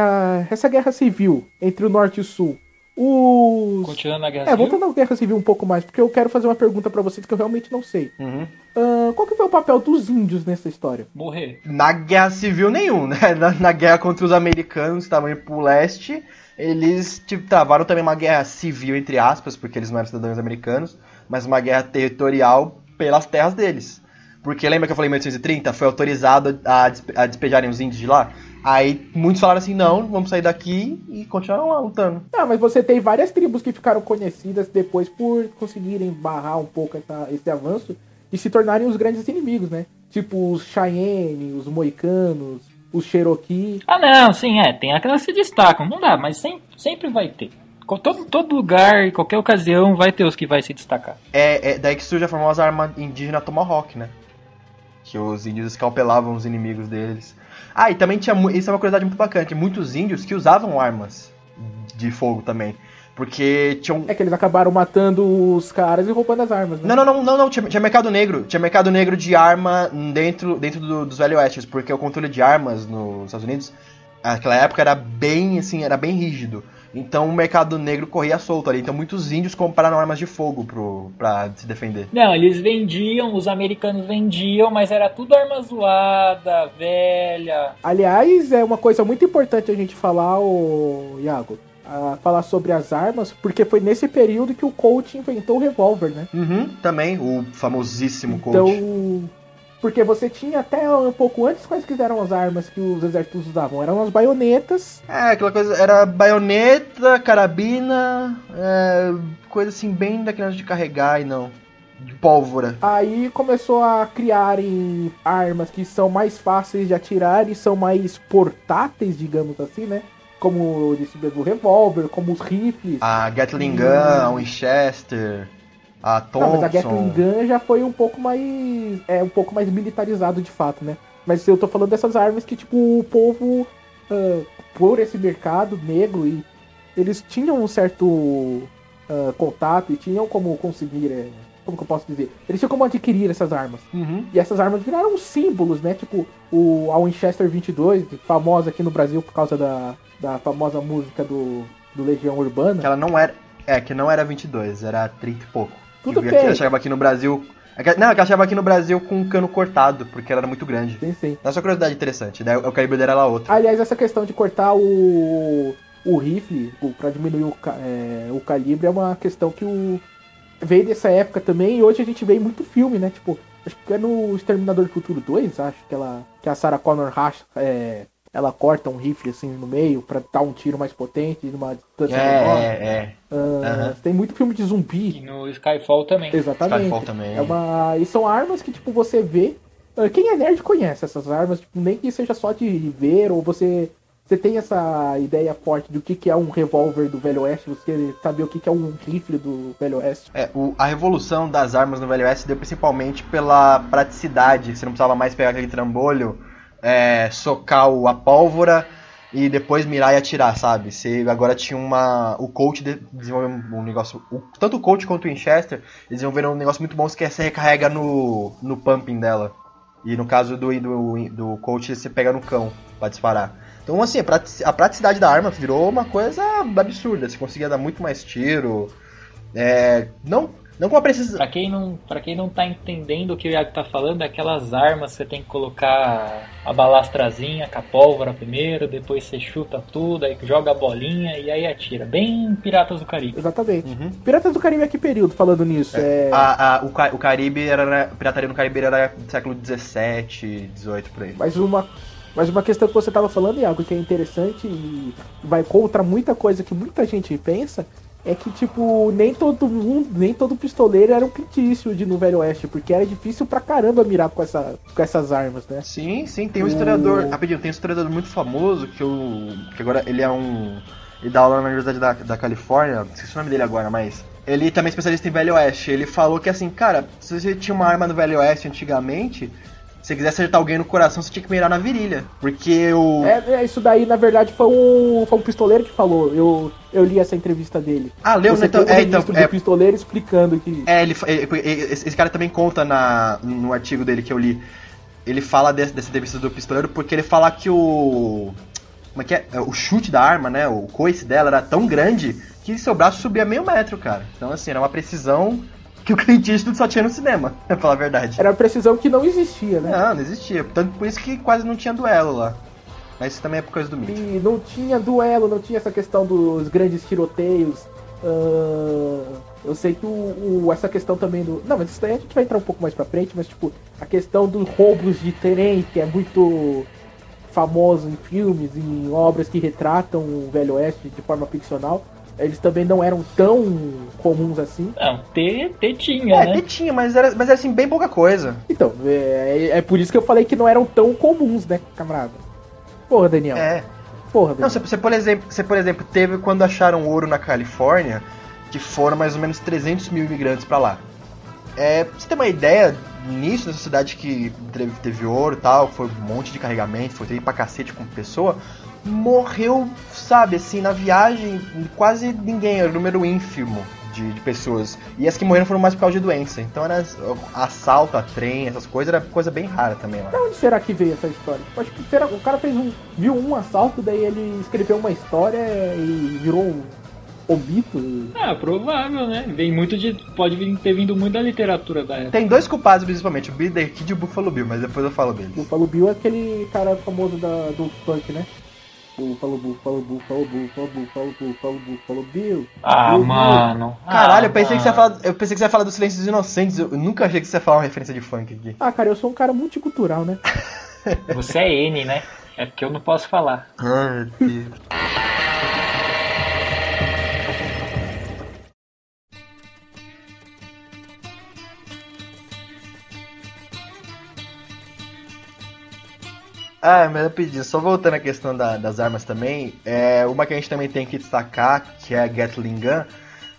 Speaker 3: essa guerra civil entre o norte e o sul, os...
Speaker 5: Continuando na Guerra
Speaker 3: É,
Speaker 5: Civil.
Speaker 3: voltando à guerra civil um pouco mais, porque eu quero fazer uma pergunta pra vocês que eu realmente não sei.
Speaker 4: Uhum.
Speaker 3: Ahn, qual que foi o papel dos índios nessa história?
Speaker 5: Morrer.
Speaker 4: Na guerra civil nenhum, né? [laughs] Na, na guerra contra os americanos que estavam indo pro leste, eles tipo, travaram também uma guerra civil, entre aspas, porque eles não eram cidadãos americanos, mas uma guerra territorial pelas terras deles. Porque lembra que eu falei em 1830? Foi autorizado a, despe- a despejarem os índios de lá? Aí muitos falaram assim, não, vamos sair daqui e continuaram lá lutando.
Speaker 3: Ah, mas você tem várias tribos que ficaram conhecidas depois por conseguirem barrar um pouco essa- esse avanço e se tornarem os grandes inimigos, né? Tipo os Cheyenne, os Moicanos, os Cherokee.
Speaker 5: Ah, não, sim, é. Tem aquelas que se destacam. Não dá, mas sempre, sempre vai ter. Todo, todo lugar, em qualquer ocasião, vai ter os que vai se destacar.
Speaker 4: É, é daí que surge a famosa arma indígena Tomahawk, né? Que os índios escalpelavam os inimigos deles. Ah, e também tinha. Isso é uma curiosidade muito bacana: tinha muitos índios que usavam armas de fogo também. Porque tinham.
Speaker 3: É que eles acabaram matando os caras e roubando as armas, né?
Speaker 4: Não, não, não, não, não. Tinha, tinha mercado negro. Tinha mercado negro de arma dentro, dentro do- dos Velho Oestes, porque o controle de armas nos Estados Unidos, naquela época, era bem assim, era bem rígido. Então o mercado negro corria solto ali. Então muitos índios compraram armas de fogo pro, pra se defender.
Speaker 5: Não, eles vendiam, os americanos vendiam, mas era tudo arma zoada, velha.
Speaker 3: Aliás, é uma coisa muito importante a gente falar, o Iago. a falar sobre as armas, porque foi nesse período que o Colt inventou o revólver, né?
Speaker 4: Uhum, também, o famosíssimo Colt.
Speaker 3: Então, porque você tinha até um pouco antes quais que eram as armas que os exércitos usavam? Eram as baionetas,
Speaker 4: É, aquela coisa, era baioneta, carabina, é, coisa assim bem daquelas de carregar e não, de pólvora.
Speaker 3: aí começou a criarem armas que são mais fáceis de atirar e são mais portáteis, digamos assim, né? como eu disse o revólver, como os rifles.
Speaker 4: A Gatling Gun, Winchester, a Thompson.
Speaker 3: Não, mas a Gatling Gun já foi um pouco mais. É um pouco mais militarizado de fato, né? Mas eu tô falando dessas armas que, tipo, o povo, ah, por esse mercado negro, e eles tinham um certo ah, contato e tinham como conseguir. é, como que eu posso dizer? Eles tinham como adquirir essas armas.
Speaker 4: Uhum.
Speaker 3: E essas armas viraram símbolos, né? Tipo, o, a Winchester 22, famosa aqui no Brasil por causa da, da famosa música do, do Legião Urbana.
Speaker 4: Que ela não era. É, que não era 22, era 30 e pouco.
Speaker 3: Tudo bem.
Speaker 4: Ela chegava aqui no Brasil. é Não, é ela chegava aqui no Brasil com um cano cortado, porque ela era muito grande.
Speaker 3: Sim, sim.
Speaker 4: Essa curiosidade interessante, né? O calibre dela era outra.
Speaker 3: Aliás, essa questão de cortar o, o rifle pra diminuir o, é, o calibre é uma questão que o, veio dessa época também e hoje a gente vê muito filme, né? Tipo, acho que é no Exterminador do Futuro 2, acho que ela que a Sarah Connor racha, é, ela corta um rifle assim no meio pra dar um tiro mais potente numa distância menor.
Speaker 4: É, é, aham.
Speaker 3: Tem muito filme de
Speaker 5: E
Speaker 3: zumbi.
Speaker 5: no Skyfall também.
Speaker 3: Exatamente.
Speaker 4: Skyfall também.
Speaker 3: É uma... E são armas que, tipo, você vê. ah, Quem é nerd conhece essas armas, tipo, nem que seja só de ver, ou você. Você tem essa ideia forte do que, que é um revólver do Velho Oeste, você saber o que, que é um rifle do Velho Oeste.
Speaker 4: É, o- a revolução das armas no Velho Oeste deu principalmente pela praticidade. Você não precisava mais pegar aquele trambolho, é, socar a pólvora e depois mirar e atirar, sabe? Você agora tinha uma. O coach de- desenvolveu um negócio. o- tanto o coach quanto o Winchester desenvolveram um negócio muito bom que você recarrega no, no pumping dela. E no caso do, do, do coach você pega no cão pra disparar. Então assim, a praticidade da arma virou uma coisa absurda. Você conseguia dar muito mais tiro. É, não, não com a precisão.
Speaker 5: Pra quem, não, pra quem não tá entendendo o que o Iago tá falando, é aquelas armas que você tem que colocar a balastrazinha com a pólvora primeiro, depois você chuta tudo, aí joga a bolinha e aí atira. Bem Piratas do Caribe.
Speaker 3: Exatamente.
Speaker 4: Uhum.
Speaker 3: Piratas do Caribe é que período, falando nisso? É.
Speaker 4: A- a- o, Ca- o Caribe era. Pirataria no Caribe era do século 17, 18 por aí.
Speaker 3: Mas uma, mas uma questão que você estava falando, Iago, que é interessante e vai contra muita coisa que muita gente pensa, é que, tipo, nem todo mundo, nem todo pistoleiro era um pitício de no Velho Oeste, porque era difícil pra caramba mirar com, essa, com essas armas, né?
Speaker 4: Sim, sim, tem um
Speaker 3: O-
Speaker 4: historiador. Rapidinho, tem um historiador muito famoso que eu. que agora ele é um. Ele dá aula na Universidade da, da Califórnia, esqueci o nome dele agora, mas. Ele também é especialista em Velho Oeste. Ele falou que assim, cara, se você tinha uma arma no Velho Oeste antigamente, você quisesse acertar alguém no coração, você tinha que mirar na virilha. Porque o.
Speaker 3: É, é, isso daí, na verdade, foi um, foi um pistoleiro que falou. Eu, eu li essa entrevista dele.
Speaker 4: Ah, leu, né? Então,
Speaker 3: um
Speaker 4: é, então, é,
Speaker 3: pistoleiro explicando que.
Speaker 4: É, ele, esse cara também conta na, no artigo dele que eu li. Ele fala desse- dessa entrevista do pistoleiro porque ele fala que o. Como é que é? É, O chute da arma, né? O coice dela era tão grande que seu braço subia meio metro, cara. Então, assim, era uma precisão que o Clint Eastwood só tinha no cinema, [laughs] pra falar a verdade.
Speaker 3: Era uma precisão que não existia, né?
Speaker 4: Não, não existia. Tanto por isso que quase não tinha duelo lá. Mas isso também é por causa do mito.
Speaker 3: E não tinha duelo, não tinha essa questão dos grandes tiroteios. ah, eu sei que o, o- essa questão também do. Não, mas isso daí a gente vai entrar um pouco mais pra frente, mas tipo, a questão dos roubos de trem, que é muito famoso em filmes, em obras que retratam o Velho Oeste de forma ficcional. Eles também não eram tão comuns assim.
Speaker 5: Não, T, T tinha,
Speaker 4: É,
Speaker 5: né?
Speaker 4: até tinha, mas era, mas era assim, bem pouca coisa.
Speaker 3: Então, é, é por isso que eu falei que não eram tão comuns, né, camarada? Porra, Daniel.
Speaker 4: É.
Speaker 3: Porra, Daniel.
Speaker 4: Não, você, você, por exemplo, você, por exemplo, teve quando acharam ouro na Califórnia, que foram mais ou menos 300 mil imigrantes pra lá. É, pra você ter uma ideia, nisso, nessa cidade que teve, teve ouro e tal, foi um monte de carregamento, foi ter pra cacete com pessoa, morreu, sabe, assim, na viagem, quase ninguém, era um número ínfimo de, de pessoas. E as que morreram foram mais por causa de doença. Então era assalto a trem, essas coisas, era coisa bem rara também lá.
Speaker 3: De onde será que veio essa história? Tipo, acho que será, o cara fez um. viu um assalto, daí ele escreveu uma história e virou um, mito.
Speaker 5: Ah, provável, né? Vem muito de. Pode vir- ter vindo muito da literatura da época.
Speaker 4: Tem dois culpados, principalmente, o Billy Kid e o Buffalo Bill, mas depois eu falo deles.
Speaker 3: O Buffalo Bill é aquele cara famoso da, do funk, né? O Buffalo Bill, Buffalo Bill, Buffalo Bill, Buffalo Bill.
Speaker 5: Ah, mano.
Speaker 4: Caralho,
Speaker 5: Ah,
Speaker 4: eu pensei que você ia falar. Eu pensei que você ia falar do Silêncio dos Inocentes. Eu nunca achei que você ia falar uma referência de funk aqui.
Speaker 3: Ah, cara, eu sou um cara multicultural, né?
Speaker 5: Você é N, né? É porque eu não posso falar.
Speaker 4: Ai, meu Deus. Ah, mas eu pedi, só voltando à questão da- das armas também, é, uma que a gente também tem que destacar, que é a Gatling Gun,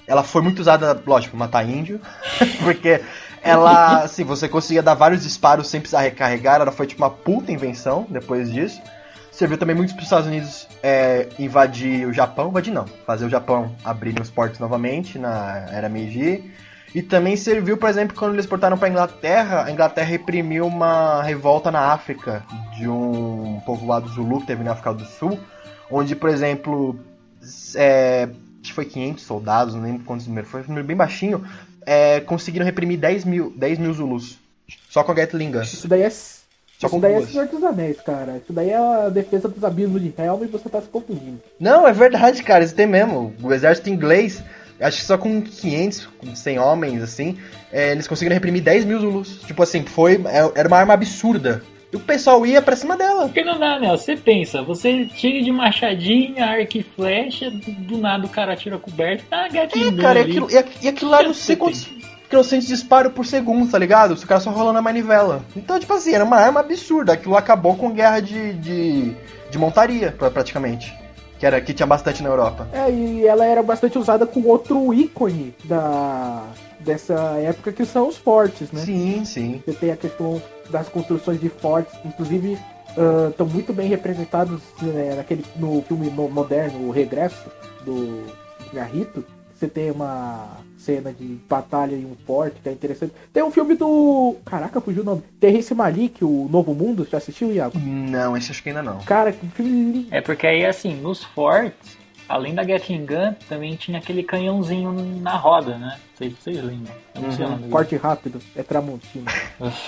Speaker 4: ela foi muito usada, lógico, pra matar índio, [laughs] porque ela, assim, você conseguia dar vários disparos sem precisar recarregar, ela foi tipo uma puta invenção depois disso. Serviu também muito para os Estados Unidos é, invadir o Japão, invadir não, fazer o Japão abrir os portos novamente na era Meiji. E também serviu, por exemplo, quando eles exportaram para Inglaterra, a Inglaterra reprimiu uma revolta na África de um povoado Zulu que teve na África do Sul, onde, por exemplo, é, acho que foi 500 soldados, não lembro quantos números, foi um número bem baixinho, é, conseguiram reprimir 10 mil, 10 mil Zulus. Só com a Gatling Gun.
Speaker 3: Isso daí é.
Speaker 4: Só
Speaker 3: isso daí é
Speaker 4: duas.
Speaker 3: Senhor dos Anéis, cara. Isso daí é a defesa dos abismos de Helm e você tá se confundindo.
Speaker 4: Não, é verdade, cara, isso tem mesmo. O exército inglês, acho que só com 500, com 100 homens, assim, é, eles conseguiram reprimir 10 mil Zulus. Tipo assim, foi, é- era uma arma absurda. E o pessoal ia pra cima dela.
Speaker 5: Porque não dá, né? Você pensa, você tira de machadinha, arco e flecha, do, do nada o cara tira coberto, tá
Speaker 4: É,
Speaker 5: gatinho.
Speaker 4: cara, e
Speaker 5: ali.
Speaker 4: aquilo, e aqu- aquilo lá não sei quantos quilocentes de disparo por segundo, tá ligado? Os caras só rolando a manivela. Então, tipo assim, era uma arma absurda. Aquilo acabou com guerra de, de, de montaria, pra- praticamente. Que, era, que tinha bastante na Europa.
Speaker 3: É, e ela era bastante usada com outro ícone da dessa época que são os fortes, né?
Speaker 4: Sim, sim.
Speaker 3: Você tem a questão das construções de fortes, inclusive estão muito bem representados né, naquele, no filme no- moderno, O Regresso, do Garrito. Você tem uma cena de batalha em um forte que é interessante. Tem um filme do. Caraca, fugiu o nome. Terrence Malick, O Novo Mundo. Já assistiu, Iago?
Speaker 4: Não, esse acho que ainda não.
Speaker 3: Cara, que filme lindo.
Speaker 5: É porque aí, assim, nos fortes, além da Gatling Gun, também tinha aquele canhãozinho na roda, né? Não sei se vocês lembram. Eu não sei o nome dele.
Speaker 3: Corte rápido, é Tramontina. [laughs]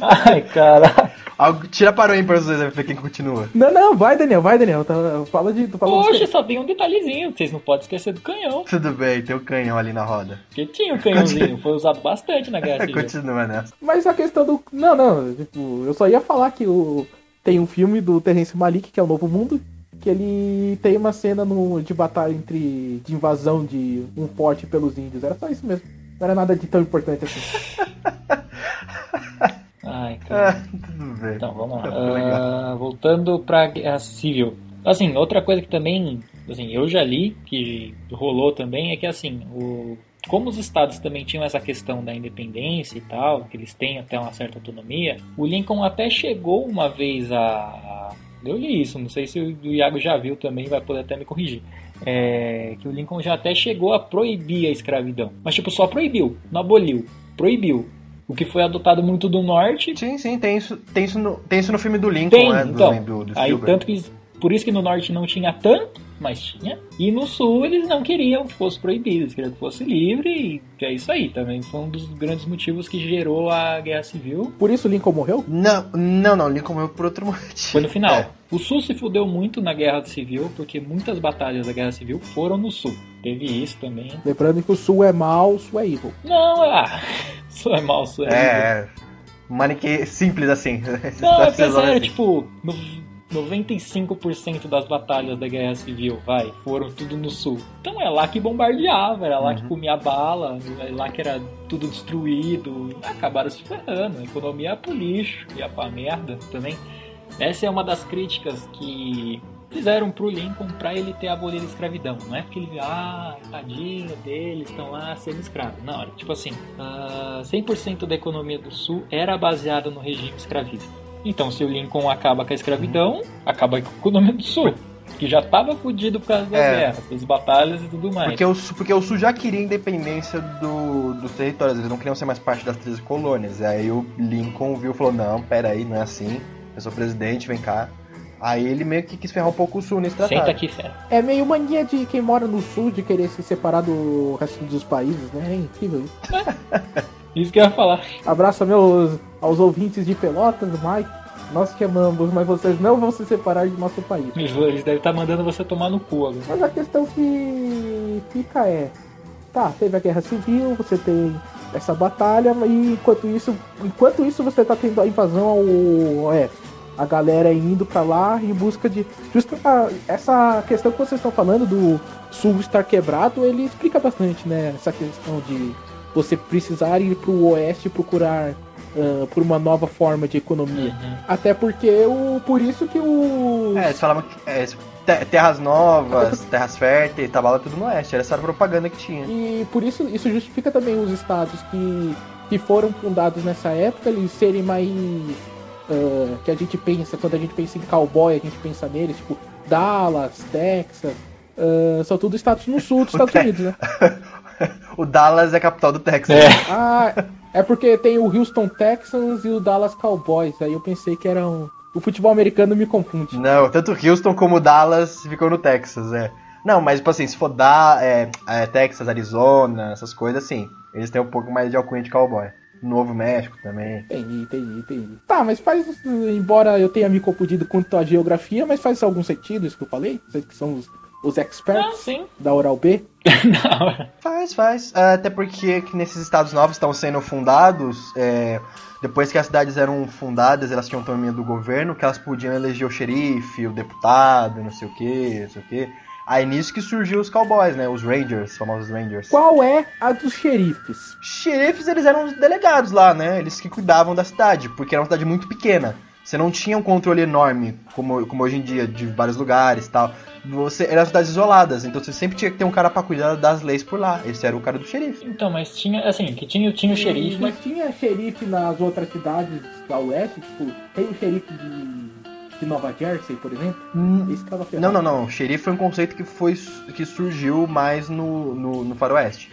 Speaker 5: Ai, cara.
Speaker 4: Algo, tira para o aí pra vocês ver quem continua.
Speaker 3: Não, não, vai, Daniel, vai, Daniel. Tá, fala de.
Speaker 5: Poxa, só tem um detalhezinho, vocês não podem esquecer do canhão.
Speaker 4: Tudo bem, tem o canhão ali na roda.
Speaker 5: Porque tinha o canhãozinho, foi usado bastante na Guerra.
Speaker 4: Continua nessa.
Speaker 3: Mas a questão do. Não, não, tipo, eu só ia falar que o... tem um filme do Terrence Malick, que é o Novo Mundo, que ele tem uma cena no... de batalha entre. de invasão de um forte pelos índios. Era só isso mesmo. Não era nada de tão importante assim. [laughs]
Speaker 5: Ai, [laughs] cara.
Speaker 4: Ah, tudo bem.
Speaker 5: Então, vamos lá. Ah, voltando pra Guerra Civil. Assim, outra coisa que também, assim, eu já li, que rolou também, é que assim, o, como os estados também tinham essa questão da independência e tal, que eles têm até uma certa autonomia, o Lincoln até chegou uma vez a. Eu li isso, não sei se o o Iago já viu também, vai poder até me corrigir. É, que o Lincoln já até chegou a proibir a escravidão. Mas, tipo, só proibiu, não aboliu. Proibiu. O que foi adotado muito do norte
Speaker 4: Sim, sim, tem isso, tem isso, no, tem isso no filme do Lincoln,
Speaker 5: tem,
Speaker 4: né? Do,
Speaker 5: então.
Speaker 4: do, do
Speaker 5: aí tanto que por isso que no norte não tinha tanto, mas tinha. E no sul eles não queriam que fosse proibido, eles queriam que fosse livre e é isso aí. Também foi um dos grandes motivos que gerou a guerra civil.
Speaker 3: Por isso Lincoln morreu?
Speaker 4: Não, não, não, Lincoln morreu por outro [laughs] motivo.
Speaker 5: Foi no final.
Speaker 4: É.
Speaker 5: O sul se fudeu muito na guerra civil porque muitas batalhas da guerra civil foram no sul. Teve isso também.
Speaker 3: Lembrando que o Sul é mal, o Sul é evil.
Speaker 5: Não, ah, [laughs] sul é mal, sul é,
Speaker 4: É,
Speaker 5: evil.
Speaker 4: é. Manique simples assim.
Speaker 5: Não, [laughs] é é sério,
Speaker 4: assim.
Speaker 5: tipo, no- 95% das batalhas da Guerra Civil, vai, foram tudo no sul. Então é lá que bombardeava, era lá que comia bala, é lá que era tudo destruído. Acabaram se ferrando, a economia ia pro lixo, ia pra merda também. Essa é uma das críticas que fizeram pro Lincoln pra ele ter abolido a escravidão. Não é porque ele, ah, tadinho deles, estão lá sendo escravos. Não, era tipo assim, ah, 100% da economia do Sul era baseada no regime escravista. Então, se o Lincoln acaba com a escravidão, acaba com a economia do Sul. Que já tava fudido por causa das
Speaker 4: É.
Speaker 5: guerras, das batalhas e tudo mais.
Speaker 4: Porque o, Sul- porque o Sul já queria independência do, dos territórios, eles não queriam ser mais parte das 13 colônias. E aí o Lincoln viu e falou: Não, pera aí, não é assim. Eu sou presidente, vem cá. Aí ele meio que quis ferrar um pouco o Sul nesse tratado.
Speaker 5: Senta aqui, fera.
Speaker 3: É meio mania de quem mora no Sul de querer se separar do resto dos países, né? É incrível isso.
Speaker 5: Isso que eu ia falar.
Speaker 3: Abraço meus, aos ouvintes de Pelotas, Mike. Nós te amamos, mas vocês não vão se separar de nosso país.
Speaker 5: Eles eles devem estar mandando você tomar no cu agora.
Speaker 3: Mas a questão que fica é, tá, teve a guerra civil, você tem essa batalha, e enquanto isso, enquanto isso você tá tendo a invasão ao é, a galera indo pra lá em busca de justa a- essa questão que vocês estão falando do sul estar quebrado, ele explica bastante, né, essa questão de você precisar ir pro oeste procurar ah, por uma nova forma de economia.
Speaker 5: Uhum.
Speaker 3: Até porque o por isso que o
Speaker 4: É, eles falavam que é, te- terras novas, [laughs] terras férteis, tava lá tudo no oeste. Era essa a propaganda que tinha.
Speaker 3: E por isso isso justifica também os estados que, que foram fundados nessa época eles serem mais ah, que a gente pensa quando a gente pensa em cowboy a gente pensa neles tipo Dallas, Texas, ah, são tudo estados no sul dos [laughs] Estados Unidos, né? [laughs]
Speaker 4: o Dallas é a capital do Texas.
Speaker 5: É.
Speaker 3: Ah, é porque tem o Houston Texans e o Dallas Cowboys. Aí eu pensei que era um. O futebol americano me confunde.
Speaker 4: Não, tanto Houston como Dallas ficou no Texas, é. Não, mas tipo assim, se for dar é, é, Texas, Arizona, essas coisas, assim, eles têm um pouco mais de alcunha de cowboy. Novo México também.
Speaker 3: Entendi, entendi, entendi. Tá, mas faz. Embora eu tenha me confundido quanto à geografia, mas faz algum sentido isso que eu falei? Vocês que são os, os
Speaker 5: Não,
Speaker 3: experts
Speaker 5: sim.
Speaker 3: da Oral B? [laughs]
Speaker 5: Não.
Speaker 4: Faz, faz. É, Até porque que nesses estados novos estão sendo fundados, é, depois que as cidades eram fundadas, elas tinham autonomia do governo, que elas podiam eleger o xerife, o deputado, não sei o que, não sei o que. Aí nisso que surgiu os cowboys, né? Os Rangers, os famosos Rangers.
Speaker 3: Qual é a dos xerifes?
Speaker 4: Xerifes, eles eram os delegados lá, né? Eles que cuidavam da cidade, porque era uma cidade muito pequena. Você não tinha um controle enorme, como, como hoje em dia, de vários lugares e tal. Você, eram cidades isoladas, então você sempre tinha que ter um cara pra cuidar das leis por lá. Esse era o cara do xerife.
Speaker 5: Então, mas tinha, assim, que tinha, tinha o xerife.
Speaker 3: Mas tinha xerife nas outras cidades da oeste? Tipo, tem o xerife de, de Nova Jersey, por exemplo? Ferrado.
Speaker 4: Não, não, não. Xerife foi um conceito que, foi, que surgiu mais no, no, no faroeste.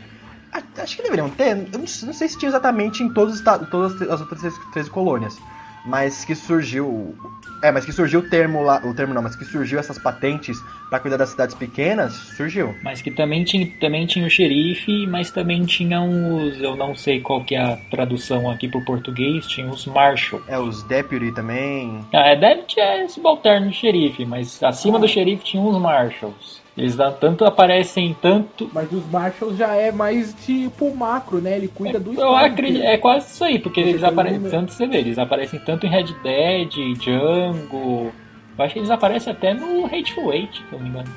Speaker 4: Acho que deveriam ter. Eu não sei se tinha exatamente em todos todas as outras três, três colônias. Mas que surgiu. É, mas que surgiu o termo lá. O termo não, mas que surgiu essas patentes pra cuidar das cidades pequenas, surgiu.
Speaker 5: Mas que também tinha, também tinha o xerife, mas também tinha os. Eu não sei qual que é a tradução aqui pro português, tinha os marshal.
Speaker 4: É, os deputy também.
Speaker 5: Ah, é, deve ter subalterno do xerife, mas acima do xerife tinha os marshals. Eles dá- tanto aparecem tanto.
Speaker 3: Mas os Marshals já é mais tipo macro, né? Ele cuida do
Speaker 5: Eu acredito, é quase isso aí, porque eles aparecem, tanto você vê, eles aparecem tanto em Red Dead, Django. Eu acho que eles aparecem até no Hateful Eight, se não me engano.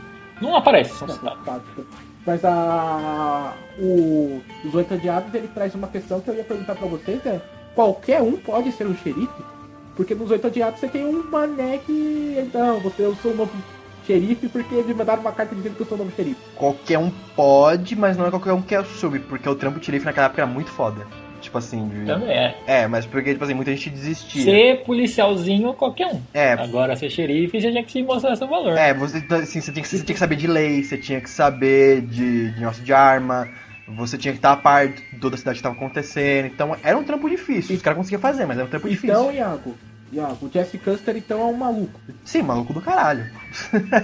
Speaker 5: Não aparecem, são
Speaker 3: Não,
Speaker 5: cidades.
Speaker 3: tá, tá. Mas a. O, os oito odiados ele traz uma questão que eu ia perguntar pra vocês: é qualquer um pode ser um xerife? Porque nos oito odiados você tem um mané que. Então, você, eu sou novo xerife porque me mandaram uma carta dizendo que eu sou o novo xerife.
Speaker 4: Qualquer um pode, mas não é qualquer um que é sub, porque o trampo de xerife naquela época era muito foda. Tipo assim, de...
Speaker 5: Também é.
Speaker 4: É, mas porque, tipo assim, muita gente desistia.
Speaker 5: Ser policialzinho, qualquer um.
Speaker 4: É,
Speaker 5: Agora, ser xerife, você tinha que se mostrar seu valor.
Speaker 4: É, você, assim, você, tinha que, você tinha que saber de lei, você tinha que saber de, de negócio de arma, você tinha que estar a par de toda a cidade que estava acontecendo. Então era um trampo difícil. Os caras conseguiam fazer, mas era um trampo difícil.
Speaker 3: Então, Iago, Iago, o Jesse Custer então é um maluco.
Speaker 4: Sim, maluco do caralho.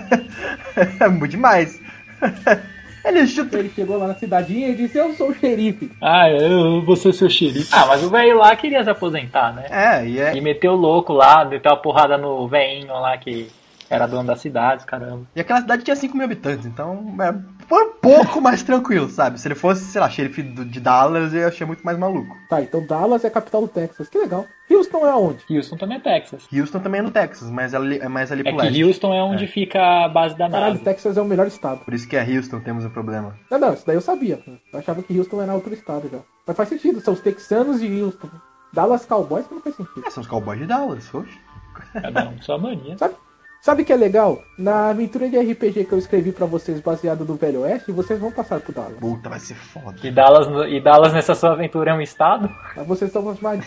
Speaker 4: [laughs] é muito demais. [laughs] Ele chuta.
Speaker 3: Ele chegou lá na cidadinha e disse: Eu sou o xerife.
Speaker 5: Ah, eu vou ser seu xerife. Ah, mas o velho lá queria se aposentar, né?
Speaker 4: É, e é.
Speaker 5: E meteu o louco lá, meteu a porrada no veinho lá que era dono da cidade, caramba.
Speaker 4: E aquela cidade tinha 5 mil habitantes, então é, foi um pouco mais tranquilo, sabe? Se ele fosse, sei lá, xerife de Dallas, eu achei muito mais maluco.
Speaker 3: Tá, então Dallas é a capital do Texas. Que legal. Houston é onde?
Speaker 5: Houston também é Texas.
Speaker 4: Houston também é no Texas, mas ali- é mais ali
Speaker 5: É
Speaker 4: pro leste.
Speaker 5: que Houston é onde fica a base da
Speaker 3: Caralho,
Speaker 5: nave.
Speaker 3: Texas é o melhor estado.
Speaker 4: Por isso que é Houston, temos um problema.
Speaker 3: Não, não, isso daí eu sabia. Eu achava que Houston era outro estado já. Mas faz sentido, são os texanos de Houston. Dallas Cowboys que não faz sentido.
Speaker 4: É, são os cowboys de Dallas, oxe.
Speaker 5: Cada um com sua mania.
Speaker 3: Sabe? Sabe o que é legal? Na aventura de RPG que eu escrevi pra vocês baseado no Velho Oeste, vocês vão passar por Dallas.
Speaker 4: Puta, vai ser foda.
Speaker 5: E Dallas, e Dallas nessa sua aventura é um estado?
Speaker 3: Mas vocês são os mais.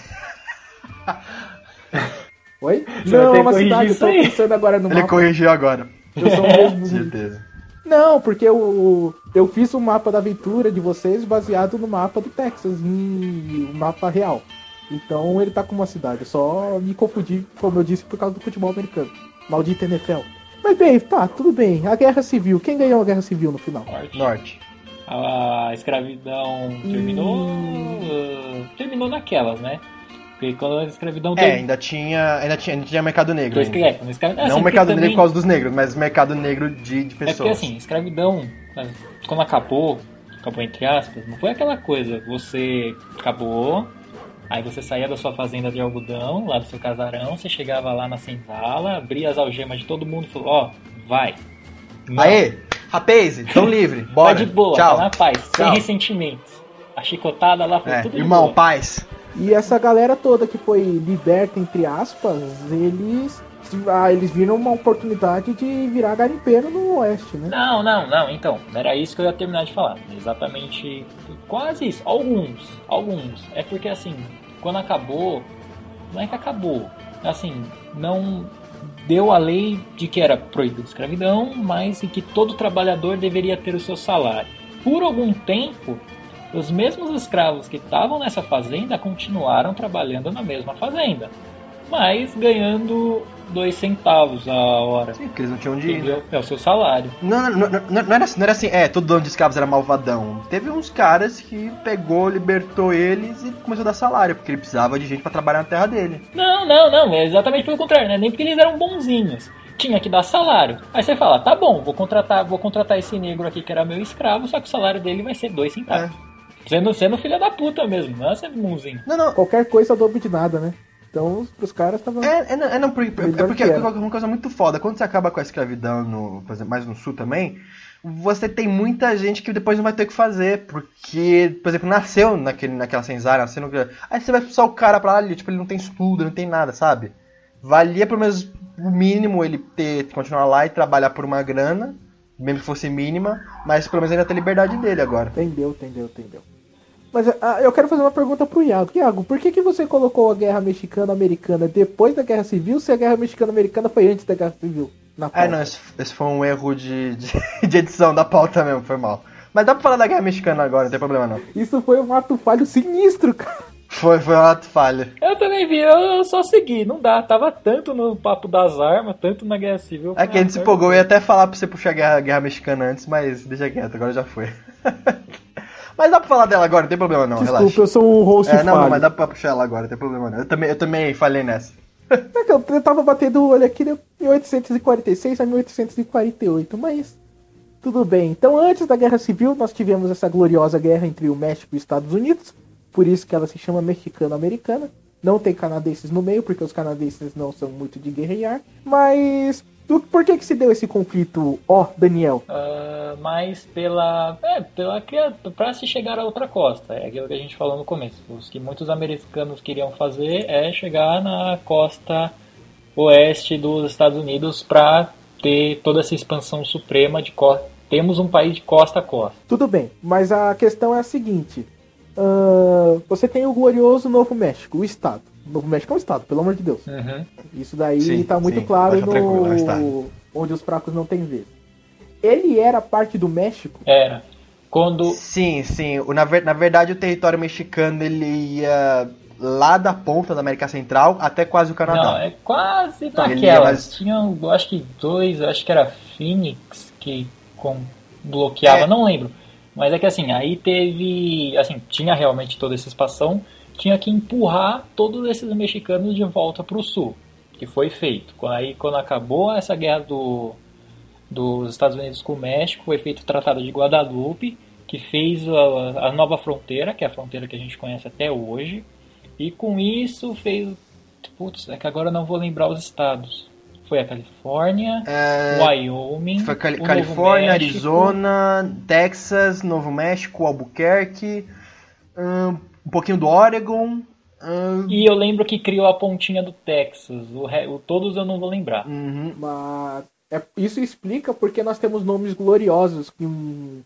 Speaker 3: [laughs] Oi?
Speaker 5: Você
Speaker 3: não, é uma cidade, eu tô pensando agora no
Speaker 4: Ele
Speaker 3: mapa.
Speaker 4: corrigiu agora.
Speaker 3: Eu sou o
Speaker 4: Com [laughs]
Speaker 3: mesmo.
Speaker 4: certeza.
Speaker 3: Não, porque eu, eu fiz o mapa da aventura de vocês baseado no mapa do Texas, em um mapa real. Então ele tá com uma cidade. Eu só me confundi, como eu disse, por causa do futebol americano. Maldito NFL. Mas bem, tá, tudo bem. A guerra civil. Quem ganhou a guerra civil no final?
Speaker 5: Norte.
Speaker 4: Norte.
Speaker 5: A escravidão terminou. uh, terminou naquelas, né? Porque quando a escravidão
Speaker 4: É, ainda tinha, ainda tinha, ainda tinha mercado negro. ainda.
Speaker 5: É, quando a escra- assim,
Speaker 4: Não mercado
Speaker 5: também-
Speaker 4: negro por causa dos negros, mas mercado negro de, de
Speaker 5: É porque
Speaker 4: pessoas.
Speaker 5: assim, escravidão, quando acabou, acabou entre aspas, não foi aquela coisa, você acabou, aí você saía da sua fazenda de algodão, lá do seu casarão, você chegava lá na senzala, abria as algemas de todo mundo e falou, ó, vai. Não,
Speaker 4: Aê, rapaz, tão livre, bora.
Speaker 5: Vai de boa,
Speaker 4: Tchau.
Speaker 5: tá na paz, sem
Speaker 4: Tchau.
Speaker 5: ressentimentos. A chicotada lá foi
Speaker 4: É,
Speaker 5: tudo de
Speaker 4: irmão,
Speaker 5: boa.
Speaker 4: paz.
Speaker 3: E essa galera toda que foi liberta, entre aspas, eles, ah, eles viram uma oportunidade de virar garimpeiro no oeste, né?
Speaker 5: Não, não, não, então, era isso que eu ia terminar de falar. Exatamente, quase isso. Alguns, alguns. É porque assim, quando acabou, não é que acabou. Assim, não deu a lei de que era proibida a escravidão, mas em que todo trabalhador deveria ter o seu salário. Por algum tempo, os mesmos escravos que estavam nessa fazenda continuaram trabalhando na mesma fazenda, mas ganhando dois centavos a hora.
Speaker 4: Sim, porque eles não tinham dinheiro.
Speaker 5: Entendeu? É o seu salário.
Speaker 4: Não, não, não, não, não era, assim- não era assim, é, todo dono de escravos era malvadão. Teve uns caras que pegou, libertou eles e começou a dar salário, porque ele precisava de gente pra trabalhar na terra dele.
Speaker 5: Não, não, não, é exatamente pelo contrário, né? Nem porque eles eram bonzinhos. Tinha que dar salário. Aí você fala, tá bom, vou contratar, vou contratar esse negro aqui que era meu escravo, só que o salário dele vai ser dois centavos. Sendo, sendo filha da puta mesmo, não é sendo bonzinho.
Speaker 4: Não, não.
Speaker 3: Qualquer coisa dobro de nada, né? Então, os caras estavam.
Speaker 4: É, é, não, é, não, porque, é porque
Speaker 3: que
Speaker 4: é uma coisa muito foda. Quando você acaba com a escravidão, no, por exemplo, mais no sul também, você tem muita gente que depois não vai ter o que fazer. Porque, por exemplo, nasceu naquele, naquela senzala, nasceu no... Aí você vai expulsar o cara pra lá, ele, tipo, ele não tem estudo, não tem nada, sabe? Valia pelo menos o mínimo ele ter, continuar lá e trabalhar por uma grana, mesmo que fosse mínima, mas pelo menos ele ia ter liberdade dele agora.
Speaker 3: Entendeu, entendeu, entendeu. Mas ah, eu quero fazer uma pergunta pro Iago. Iago, por que, que você colocou a guerra mexicano-americana depois da guerra civil se a guerra mexicano-americana foi antes da guerra civil? Na
Speaker 4: Ah,
Speaker 3: pauta?
Speaker 4: não, esse, esse foi um erro de, de, [laughs] de edição da pauta mesmo, foi mal. Mas dá pra falar da guerra mexicana agora, não tem problema não.
Speaker 3: Isso foi um ato falho sinistro, cara.
Speaker 4: Foi, foi um ato falha.
Speaker 5: Eu também vi, eu só segui, não dá. Tava tanto no papo das armas, tanto na guerra civil.
Speaker 4: É que a gente se empolgou, eu ia até falar pra você puxar a guerra, guerra mexicana antes, mas deixa quieto, agora já foi. [laughs] mas dá pra falar dela agora, não tem problema não,
Speaker 3: Desculpa,
Speaker 4: relaxa.
Speaker 3: eu sou um host
Speaker 4: É, não,
Speaker 3: falho.
Speaker 4: não, mas dá pra puxar ela agora, não tem problema não. Eu também, eu também falhei nessa. [laughs]
Speaker 3: É que eu, eu tava batendo o olho aqui de 1846 a 1848, mas tudo bem. Então, antes da Guerra Civil, nós tivemos essa gloriosa guerra entre o México e os Estados Unidos, por isso que ela se chama mexicano-americana. Não tem canadenses no meio, porque os canadenses não são muito de guerrear. Mas do- por que que se deu esse conflito, ó, Daniel?
Speaker 5: Ah, mas pela. É, pela pra se chegar a outra costa. É aquilo que a gente falou no começo. Os que muitos americanos queriam fazer é chegar na costa oeste dos Estados Unidos pra ter toda essa expansão suprema de costa. Temos um país de costa a costa.
Speaker 3: Tudo bem, mas a questão é a seguinte: ah, você tem o glorioso Novo México, o Estado. Novo México é um Estado, pelo amor de Deus.
Speaker 5: Uhum.
Speaker 3: Isso daí
Speaker 4: Sim,
Speaker 3: tá muito
Speaker 4: sim,
Speaker 3: claro no onde os fracos não têm vez. Ele era parte do México.
Speaker 5: Era. Quando.
Speaker 4: Sim, sim, o- na, ver- na verdade o território mexicano ele ia lá da ponta da América Central até quase o Canadá.
Speaker 5: Não, é quase
Speaker 4: Então, mais-
Speaker 5: Tinha, eu acho que dois, acho que era Phoenix que com, bloqueava,
Speaker 4: É.
Speaker 5: não lembro. Mas é que assim, aí teve. Assim, tinha realmente toda essa expansão, tinha que empurrar todos esses mexicanos de volta para o sul, que foi feito. Aí quando acabou essa guerra do, dos Estados Unidos com o México, foi feito o Tratado de Guadalupe, que fez a, a nova fronteira, que é a fronteira que a gente conhece até hoje. E com isso fez. Putz, é que agora eu não vou lembrar os estados. Foi a Califórnia,
Speaker 4: É,
Speaker 5: Wyoming,
Speaker 4: Foi Cali- Califórnia, Arizona, Texas, Novo México, Albuquerque, um pouquinho do Oregon. ahn,
Speaker 5: E eu lembro que criou a pontinha do Texas. O, re- o- todos eu não vou lembrar.
Speaker 4: uhum.
Speaker 3: Mas é- isso explica porque nós temos nomes gloriosos que um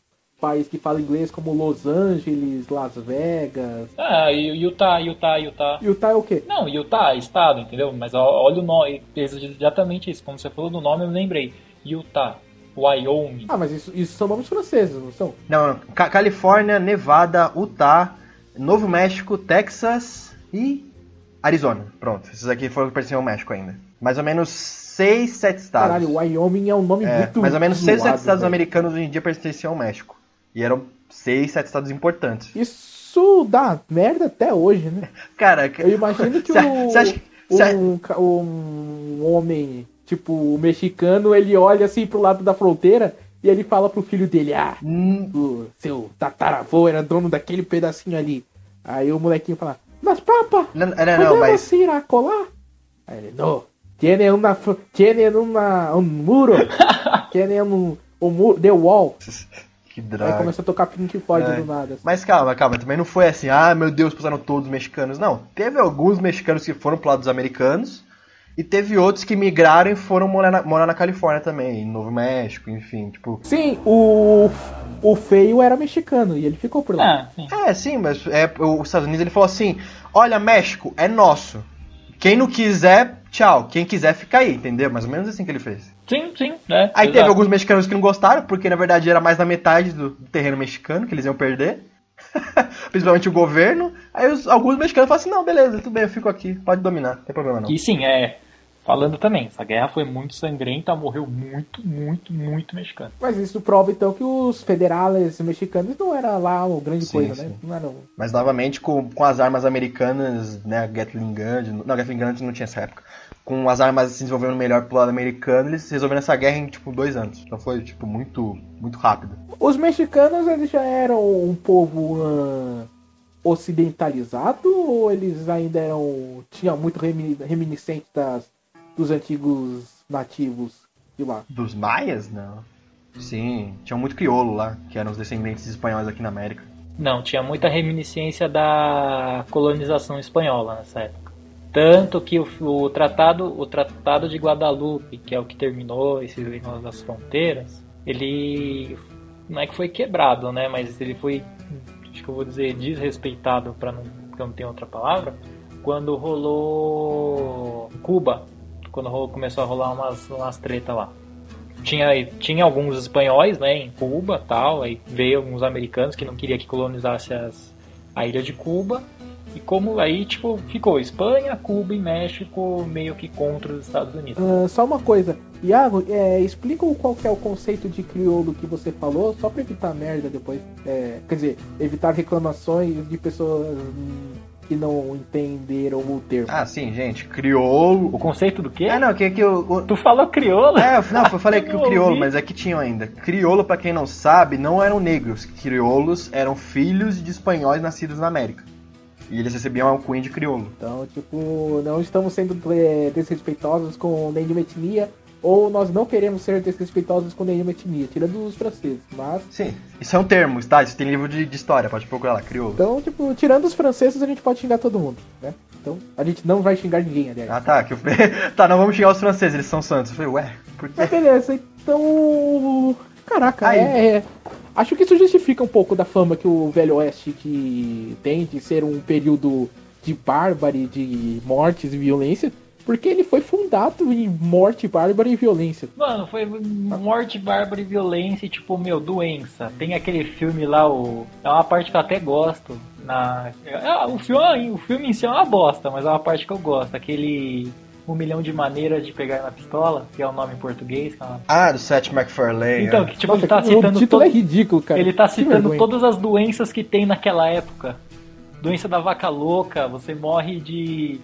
Speaker 3: país que fala inglês como Los Angeles, Las Vegas.
Speaker 5: Ah, e Utah, Utah, Utah.
Speaker 3: Utah é o quê?
Speaker 5: Não, Utah é estado, entendeu? Mas olha o nome, exatamente isso. Como você falou do nome, eu me lembrei. Utah, Wyoming.
Speaker 3: Ah, mas isso, isso são nomes franceses, não são?
Speaker 4: Não, não. Ca- Califórnia, Nevada, Utah, Novo México, Texas e Arizona. Pronto, esses aqui foram que pertenciam ao México ainda. Mais ou menos 6, 7 estados.
Speaker 3: Caralho, Wyoming é um nome
Speaker 4: É,
Speaker 3: muito
Speaker 4: mais ou menos 6, 7
Speaker 3: zoado,
Speaker 4: estados
Speaker 3: velho.
Speaker 4: americanos hoje em dia pertenciam ao México. E eram 6, 7 estados importantes.
Speaker 3: Isso dá merda até hoje, né? [laughs]
Speaker 4: Cara,
Speaker 3: Eu imagino que [laughs]
Speaker 4: Cê-
Speaker 3: o,
Speaker 4: cê acha- cê-
Speaker 3: um, um homem, tipo, o mexicano, ele olha assim pro lado da fronteira e ele fala pro filho dele, ah,
Speaker 4: Hum,
Speaker 3: o seu tataravô era dono daquele pedacinho ali. Aí o molequinho fala, mas papa,
Speaker 4: Não, não, não, mas.
Speaker 3: ir a colar? Aí ele, no, tiene una, fr- tiene una, un muro, tiene un, un muro, the wall. [laughs]
Speaker 4: Que
Speaker 3: Aí começou a tocar Pink Floyd
Speaker 4: É.
Speaker 3: do nada.
Speaker 4: Mas calma, calma, também não foi assim, ah, meu Deus, passaram todos mexicanos. Não, teve alguns mexicanos que foram pro lado dos americanos, e teve outros que migraram e foram morar na, morar na Califórnia também, em Novo México, enfim, tipo.
Speaker 3: Sim, o, o feio era mexicano e ele ficou por lá.
Speaker 5: Ah, sim.
Speaker 4: É, sim, mas é, os Estados Unidos ele falou assim: olha, México, é nosso. Quem não quiser, tchau. Quem quiser, fica aí, entendeu? Mais ou menos assim que ele fez.
Speaker 5: Sim, sim. É,
Speaker 4: Aí teve
Speaker 5: exato.
Speaker 4: alguns mexicanos que não gostaram, porque na verdade era mais da metade do terreno mexicano que eles iam perder. [laughs] Principalmente o governo. Aí os- alguns mexicanos falaram assim: não, beleza, tudo bem, eu fico aqui, pode dominar, não tem problema não.
Speaker 5: E sim, é. Falando também, essa guerra foi muito sangrenta, morreu muito, muito, muito mexicano.
Speaker 3: Mas isso prova então que os federales mexicanos não era lá uma grande
Speaker 4: Sim,
Speaker 3: coisa, né?
Speaker 4: sim.
Speaker 3: Não eram.
Speaker 4: Mas novamente com, com as armas americanas, né, a Gatling Gun, não, Gatling Gun não tinha essa época. Com as armas se desenvolvendo melhor pro lado americano, eles resolveram essa guerra em tipo dois anos. Então foi tipo muito, muito rápido.
Speaker 3: Os mexicanos eles já eram um povo ah, ocidentalizado ou eles ainda eram. tinham muito remi- reminiscente das, dos antigos nativos de lá?
Speaker 4: Dos maias, não. Sim, tinha muito crioulo lá, que eram os descendentes espanhóis aqui na América.
Speaker 5: Não, tinha muita reminiscência da colonização espanhola nessa época. Tanto que o, o tratado, o tratado de Guadalupe, que é o que terminou esse negócio das fronteiras, ele não é que foi quebrado, né? Mas ele foi, acho que eu vou dizer, desrespeitado para não, porque eu não tenho outra palavra. Quando rolou Cuba, quando começou a rolar umas, umas treta lá tinha, tinha alguns espanhóis, né, em Cuba tal, aí veio alguns americanos que não queria que colonizasse as, a ilha de Cuba, e como aí, tipo, ficou Espanha, Cuba e México meio que contra os Estados Unidos.
Speaker 3: Ah, só uma coisa, Iago, é, explica qual que é o conceito de crioulo que você falou, só pra evitar merda depois. É, quer dizer, evitar reclamações de pessoas hum, que não entenderam o termo.
Speaker 4: Ah, sim, gente, crioulo.
Speaker 5: O conceito do quê?
Speaker 4: É, não, que, que o, o-
Speaker 5: Tu falou crioulo?
Speaker 4: É, não, eu falei [laughs] que o
Speaker 5: Eu
Speaker 4: crioulo, mas é que tinham ainda. Crioulo, pra quem não sabe, não eram negros. Crioulos eram filhos de espanhóis nascidos na América. E eles recebiam a alcunha de crioulo.
Speaker 3: Então, tipo, não estamos sendo é, desrespeitosos com nenhuma etnia, ou nós não queremos ser desrespeitosos com nenhuma etnia, tirando os franceses. Mas,
Speaker 4: Sim, isso é um termo, tá? Isso tem livro de, de história, pode procurar lá, crioulo.
Speaker 3: então, tipo, tirando os franceses, a gente pode xingar todo mundo, né? Então, a gente não vai xingar ninguém, aliás.
Speaker 4: Ah, tá, que eu... [laughs] tá, não vamos xingar os franceses, eles são santos. Eu falei, ué, por
Speaker 3: Mas
Speaker 4: quê?
Speaker 3: beleza, então. Caraca,
Speaker 4: Aí.
Speaker 3: é, é- Acho que isso justifica um pouco da fama que o Velho Oeste que tem de ser um período de bárbaro, de mortes e violência, porque ele foi fundado em morte, bárbara e violência.
Speaker 5: Mano, foi morte, bárbara e violência e, tipo, meu, doença. Tem aquele filme lá, o... é uma parte que eu até gosto. Na... é, o, filme, o filme em si é uma bosta, mas é uma parte que eu gosto. Aquele Um Milhão de Maneiras de Pegar na Pistola, que é o nome em português. é uma-
Speaker 4: Ah, do Seth MacFarlane.
Speaker 5: Então,
Speaker 4: é.
Speaker 5: que tipo,
Speaker 3: Nossa,
Speaker 5: ele tá
Speaker 3: o
Speaker 5: citando...
Speaker 3: título
Speaker 5: to-
Speaker 3: é ridículo, cara.
Speaker 5: Ele tá
Speaker 3: Que
Speaker 5: citando
Speaker 3: vergonha.
Speaker 5: todas as doenças que tem naquela época. Doença da vaca louca, você morre de,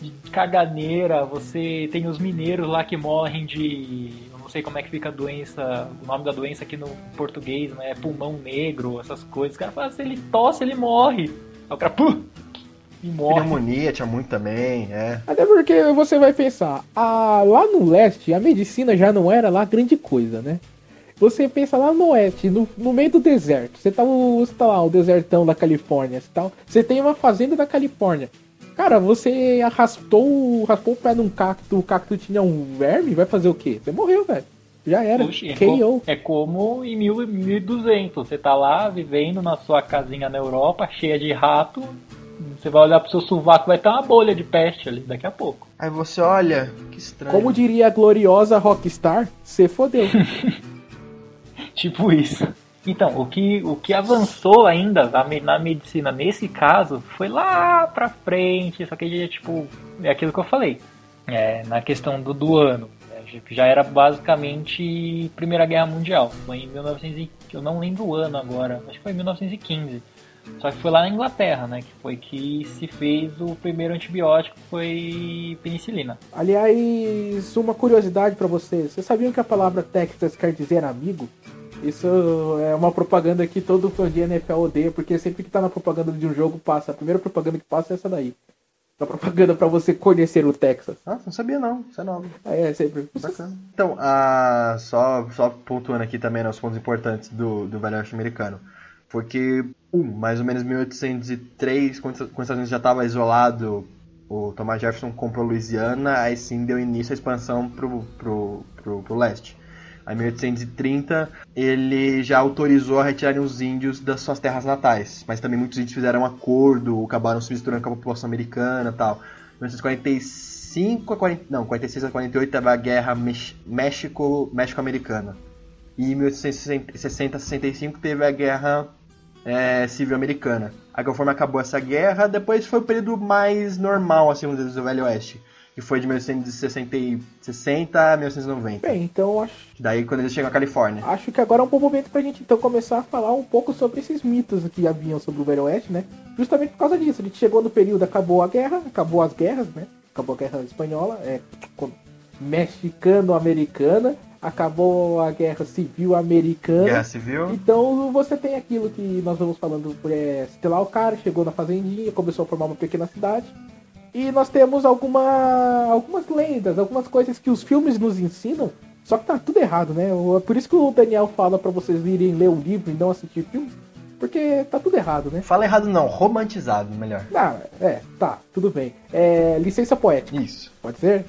Speaker 5: de caganeira, você tem os mineiros lá que morrem de. Eu não sei como é que fica a doença, o nome da doença aqui no português, né? É pulmão negro, essas coisas. O cara fala, se ele tosse, ele morre. Aí o cara, puh! E morre.
Speaker 4: Pneumonia tinha muito também, é.
Speaker 3: Até porque você vai pensar, ah, lá no leste a medicina já não era lá grande coisa, né? Você pensa lá no oeste, no, no meio do deserto. Você tá, você tá lá, o desertão da Califórnia. Você, tá, você tem uma fazenda da Califórnia. Cara, você arrastou, raspou o pé num cacto, o cacto tinha um verme, vai fazer o quê? Você morreu, velho. Já era.
Speaker 5: Oxi, é,
Speaker 3: KO.
Speaker 5: co- é como em mil- 1200. Você tá lá vivendo na sua casinha na Europa, cheia de rato. Você vai olhar pro seu sovaco, vai ter uma bolha de peste ali daqui a pouco.
Speaker 4: Aí você olha, que estranho.
Speaker 3: Como diria a gloriosa Rockstar, você fodeu. [laughs]
Speaker 5: Tipo isso. Então, o que, o que avançou ainda na, me- na medicina nesse caso foi lá pra frente, só que tipo, é aquilo que eu falei. É, na questão do, do ano. né, já- era basicamente Primeira Guerra Mundial. Foi em 1900, e- eu não lembro o ano agora, acho que foi em 1915. Só que foi lá na Inglaterra, né? Que foi que se fez o primeiro antibiótico, foi penicilina.
Speaker 3: Aliás, uma curiosidade pra vocês. Vocês sabiam que a palavra Texas quer dizer amigo? Isso é uma propaganda que todo fã de NFL odeia, porque sempre que tá na propaganda de um jogo passa. A primeira propaganda que passa é essa daí. da propaganda pra você conhecer o Texas.
Speaker 4: Ah, não sabia não, isso é novo.
Speaker 3: É, sempre.
Speaker 4: Bacana. Então, ah, só, só pontuando aqui também né, os pontos importantes do, do Velho Oeste americano. Foi que, um, mais ou menos 1803, quando, quando os Estados Unidos já estava isolado, o Thomas Jefferson comprou Louisiana, aí sim deu início à expansão pro, pro, pro, pro leste. Em 1830, ele já autorizou a retirarem os índios das suas terras natais. Mas também muitos índios fizeram um acordo, acabaram se misturando com a população americana e tal. Em 1945 a 40, não, 46 a 48 teve a guerra México, México-Americana. E em 1860 a 65 teve a guerra é, civil americana. Aí conforme acabou essa guerra, depois foi o período mais normal, assim, do Velho Oeste. Que foi de 1960 a 1990.
Speaker 3: Bem, então acho,
Speaker 4: Daí quando eles chegam à Califórnia.
Speaker 3: acho que agora é um bom momento pra gente então começar a falar um pouco sobre esses mitos que haviam sobre o Velho Oeste, né? Justamente por causa disso. A gente chegou no período, acabou a guerra, acabou as guerras, né? Acabou a guerra espanhola, é, mexicano-americana, acabou a guerra civil americana.
Speaker 4: Guerra Civil.
Speaker 3: Então você tem aquilo que nós vamos falando, é, sei lá, o cara chegou na fazendinha, começou a formar uma pequena cidade. E nós temos alguma, algumas lendas, algumas coisas que os filmes nos ensinam, só que tá tudo errado, né? É por isso que o Daniel fala pra vocês irem ler o livro e não assistir filme, porque tá tudo errado, né?
Speaker 4: Fala errado não, romantizado, melhor.
Speaker 3: Ah, é, tá, tudo bem. É, licença poética.
Speaker 4: Isso.
Speaker 3: Pode ser?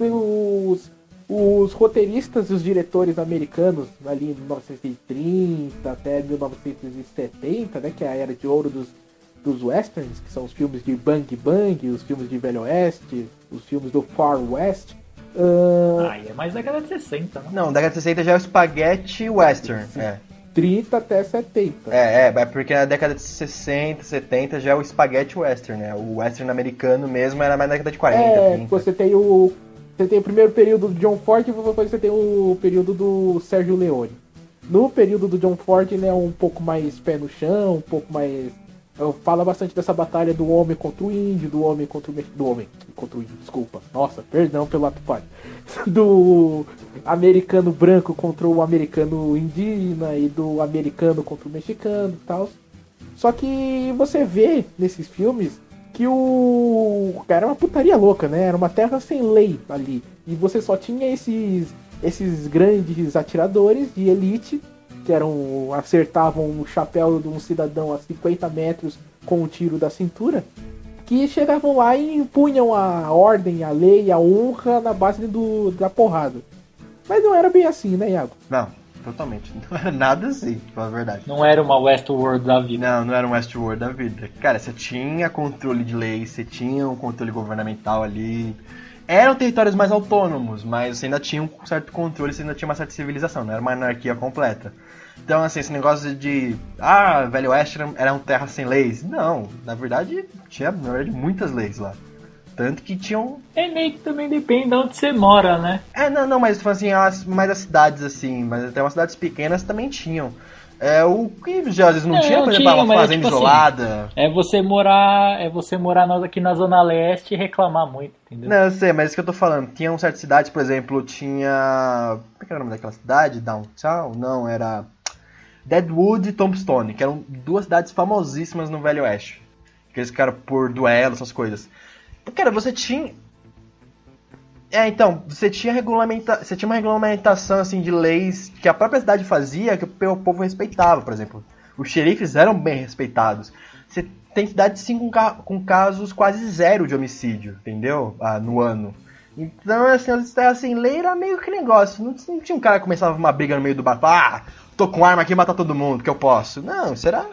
Speaker 3: Os, os roteiristas e os diretores americanos ali em 1930 até 1970, né? Que é a era de ouro dos, dos westerns, que são os filmes de Bang Bang, os filmes de Velho Oeste, os filmes do Far West. ahn,
Speaker 5: Aí é mais década de 60, né?
Speaker 4: Não, década de 60 já é o Spaghetti Western. É.
Speaker 3: 30 até 70.
Speaker 4: É, é, é porque na década de 60, 70 já é o Spaghetti Western, né? O Western americano mesmo era mais na década de 40,
Speaker 3: É,
Speaker 4: 30.
Speaker 3: você tem o. Você tem o primeiro período do John Ford e depois você tem o período do Sérgio Leone. No período do John Ford ele é um pouco mais pé no chão, um pouco mais. Fala bastante dessa batalha do homem contra o índio, do homem contra o. Do homem contra o índio, desculpa. Nossa, perdão pelo ato falho. [laughs] Do americano branco contra o americano indígena e do americano contra o mexicano e tal. Só que você vê nesses filmes que o era uma putaria louca, né? Era uma terra sem lei ali. E você só tinha esses esses grandes atiradores de elite que eram acertavam o chapéu de um cidadão a 50 metros com um tiro da cintura, que chegavam lá e impunham a ordem, a lei, a honra na base do, da porrada. Mas não era bem assim, né, Iago?
Speaker 4: Não, totalmente. [laughs] Não era nada assim, pra falar a verdade.
Speaker 5: Não era uma Westworld da vida.
Speaker 4: Não, não era um Westworld da vida. Cara, você tinha controle de lei, você tinha um controle governamental ali. Eram territórios mais autônomos, mas você ainda tinha um certo controle, você ainda tinha uma certa civilização, não era uma anarquia completa. Então, assim, esse negócio de. Ah, Velho Oeste era- era um terra sem leis. Não, na verdade, tinha, na verdade, muitas leis lá. Tanto que tinham.
Speaker 5: É meio que também depende de onde você mora, né?
Speaker 4: É, não, não, mas assim, as, mais as cidades, assim, mas até umas cidades pequenas também tinham. É, o que já às vezes não
Speaker 5: É,
Speaker 4: tinha, por
Speaker 5: não
Speaker 4: exemplo,
Speaker 5: tinha,
Speaker 4: uma
Speaker 5: mas é
Speaker 4: fazenda
Speaker 5: tipo assim,
Speaker 4: isolada.
Speaker 5: É você morar, é você morar nós aqui na zona leste e reclamar muito, entendeu?
Speaker 4: Não, eu sei, mas é isso que eu tô falando. Tinham certas cidades, por exemplo, tinha. Como é que era o nome daquela cidade? Downtown? Não, era. Deadwood e Tombstone, que eram duas cidades famosíssimas no Velho Oeste. Que eles ficaram por duelo, essas coisas. Cara, você tinha. É, então, você tinha, regulamenta... você tinha uma regulamentação assim, de leis que a própria cidade fazia que o povo respeitava, por exemplo. Os xerifes eram bem respeitados. Você tem cidades sim com, ca- com casos quase zero de homicídio, entendeu? Ah, no ano. Então, assim, as terras sem lei era meio que negócio. Não, não tinha um cara que começava uma briga no meio do bar. Ah, tô com arma aqui e matar todo mundo, que eu posso. Não, era,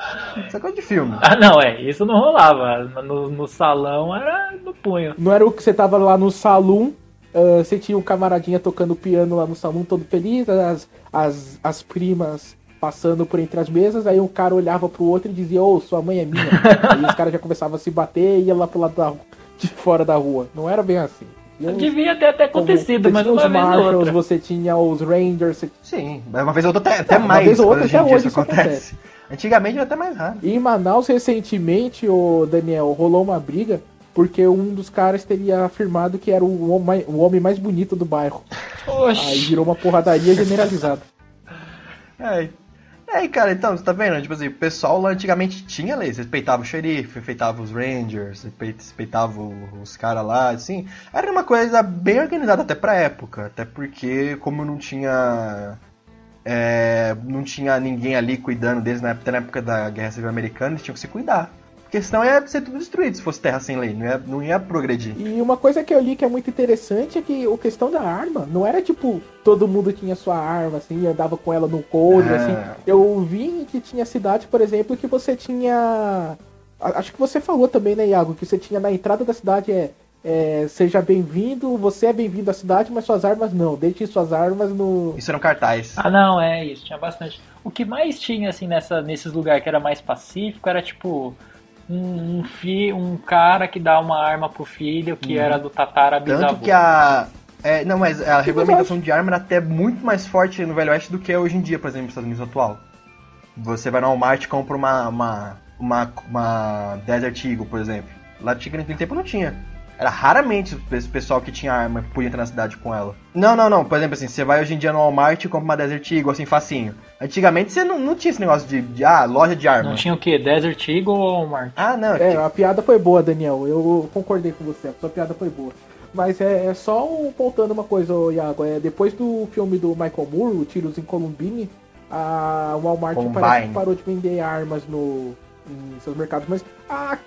Speaker 4: isso é coisa de filme.
Speaker 5: Ah, não, é, isso não rolava. No, no salão era no punho.
Speaker 3: Não era o que você tava lá no salão, ah, você tinha um camaradinha tocando piano lá no salão todo feliz, as, as, as primas passando por entre as mesas, aí um cara olhava pro outro e dizia, ô, sua mãe é minha. [laughs] aí os caras já começavam a se bater e ia lá pro lado da, de fora da rua. Não era bem assim. E os-
Speaker 5: Devia ter até acontecido,
Speaker 3: você
Speaker 5: mas
Speaker 3: tinha
Speaker 5: uma
Speaker 3: os você tinha os Rangers, você
Speaker 4: Sim, uma vez ou outra até, até
Speaker 3: Não, uma
Speaker 4: mais.
Speaker 3: vez ou outra, até hoje isso acontece.
Speaker 4: Antigamente era até mais raro.
Speaker 3: E em Manaus, recentemente, o Daniel, rolou uma briga porque um dos caras teria afirmado que era o homem, o homem mais bonito do bairro. Aí
Speaker 5: Oxi.
Speaker 3: virou uma porradaria generalizada. [laughs]
Speaker 4: É, É, cara, então, você tá vendo? Tipo assim, o pessoal lá antigamente tinha leis, respeitava o xerife, respeitava os rangers, respeitava os caras lá, assim. Era uma coisa bem organizada até pra época, até porque como não tinha... É, não tinha ninguém ali cuidando deles na época, na época da Guerra Civil Americana, eles tinham que se cuidar. Porque senão ia ser tudo destruído se fosse terra sem lei, não ia, não ia progredir.
Speaker 3: E uma coisa que eu li que é muito interessante é que a questão da arma não era tipo todo mundo tinha sua arma, assim, andava com ela no coldre,
Speaker 4: É.
Speaker 3: assim. Eu vi que tinha cidade, por exemplo, que você tinha. Acho que você falou também, né, Iago, que você tinha na entrada da cidade é. é, seja bem-vindo, você é bem-vindo à cidade, mas suas armas não. Deixe suas armas no.
Speaker 4: Isso era um cartaz.
Speaker 5: Ah, não, é isso, tinha bastante. O que mais tinha, assim, nessa, nesses lugares que era mais pacífico era tipo. Um, um, fi, um cara que dá uma arma pro filho que era do Tatara
Speaker 4: Tanto
Speaker 5: bisavô.
Speaker 4: que a. É, não, mas a regulamentação de arma era até muito mais forte no Velho Oeste do que é hoje em dia, por exemplo, nos Estados Unidos atual. Você vai no Walmart e compra uma, uma, uma, uma Desert Eagle, por exemplo. Lá tinha naquele tempo não tinha. Era raramente esse pessoal que tinha arma podia entrar na cidade com ela. Não, não, não. Por exemplo, assim, você vai hoje em dia no Walmart e compra uma Desert Eagle, assim, facinho. Antigamente você não, não tinha esse negócio de, de, ah, loja de arma.
Speaker 5: Não tinha o que? Desert Eagle ou Walmart?
Speaker 4: Ah, não.
Speaker 3: É, a piada foi boa, Daniel. Eu concordei com você. A sua piada foi boa. Mas é, é só um, voltando uma coisa, ô, Iago. É, depois do filme do Michael Moore, o Tiros em Columbine, a Walmart
Speaker 4: Columbine.
Speaker 3: parece que parou de vender armas no, em seus mercados. Mas a-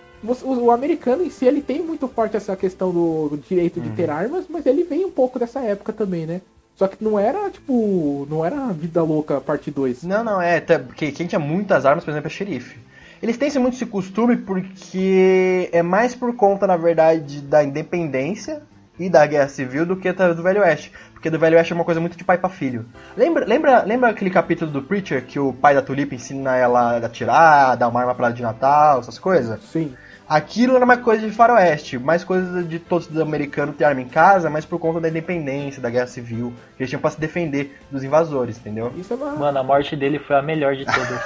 Speaker 3: o, americano em si, ele tem muito forte essa questão do, direito de
Speaker 4: Uhum.
Speaker 3: ter armas, mas ele vem um pouco dessa época também, né? Só que não era, tipo, não era Vida Louca parte 2.
Speaker 4: Não, não, é, até porque quem tinha muitas armas, por exemplo, é xerife. Eles têm muito esse costume porque é mais por conta, na verdade, da independência e da guerra civil do que do Velho Oeste. Porque do Velho Oeste é uma coisa muito de pai pra filho. Lembra, lembra, lembra aquele capítulo do Preacher que o pai da Tulipa ensina ela a atirar, dar uma arma pra ela de Natal, essas coisas?
Speaker 3: Sim.
Speaker 4: Aquilo era uma coisa de faroeste, mais coisa de todos os americanos ter arma em casa, mas por conta da independência, da guerra civil, que eles tinham pra se defender dos invasores, entendeu?
Speaker 3: Isso é uma.
Speaker 5: Mano, a morte dele foi a melhor de todas.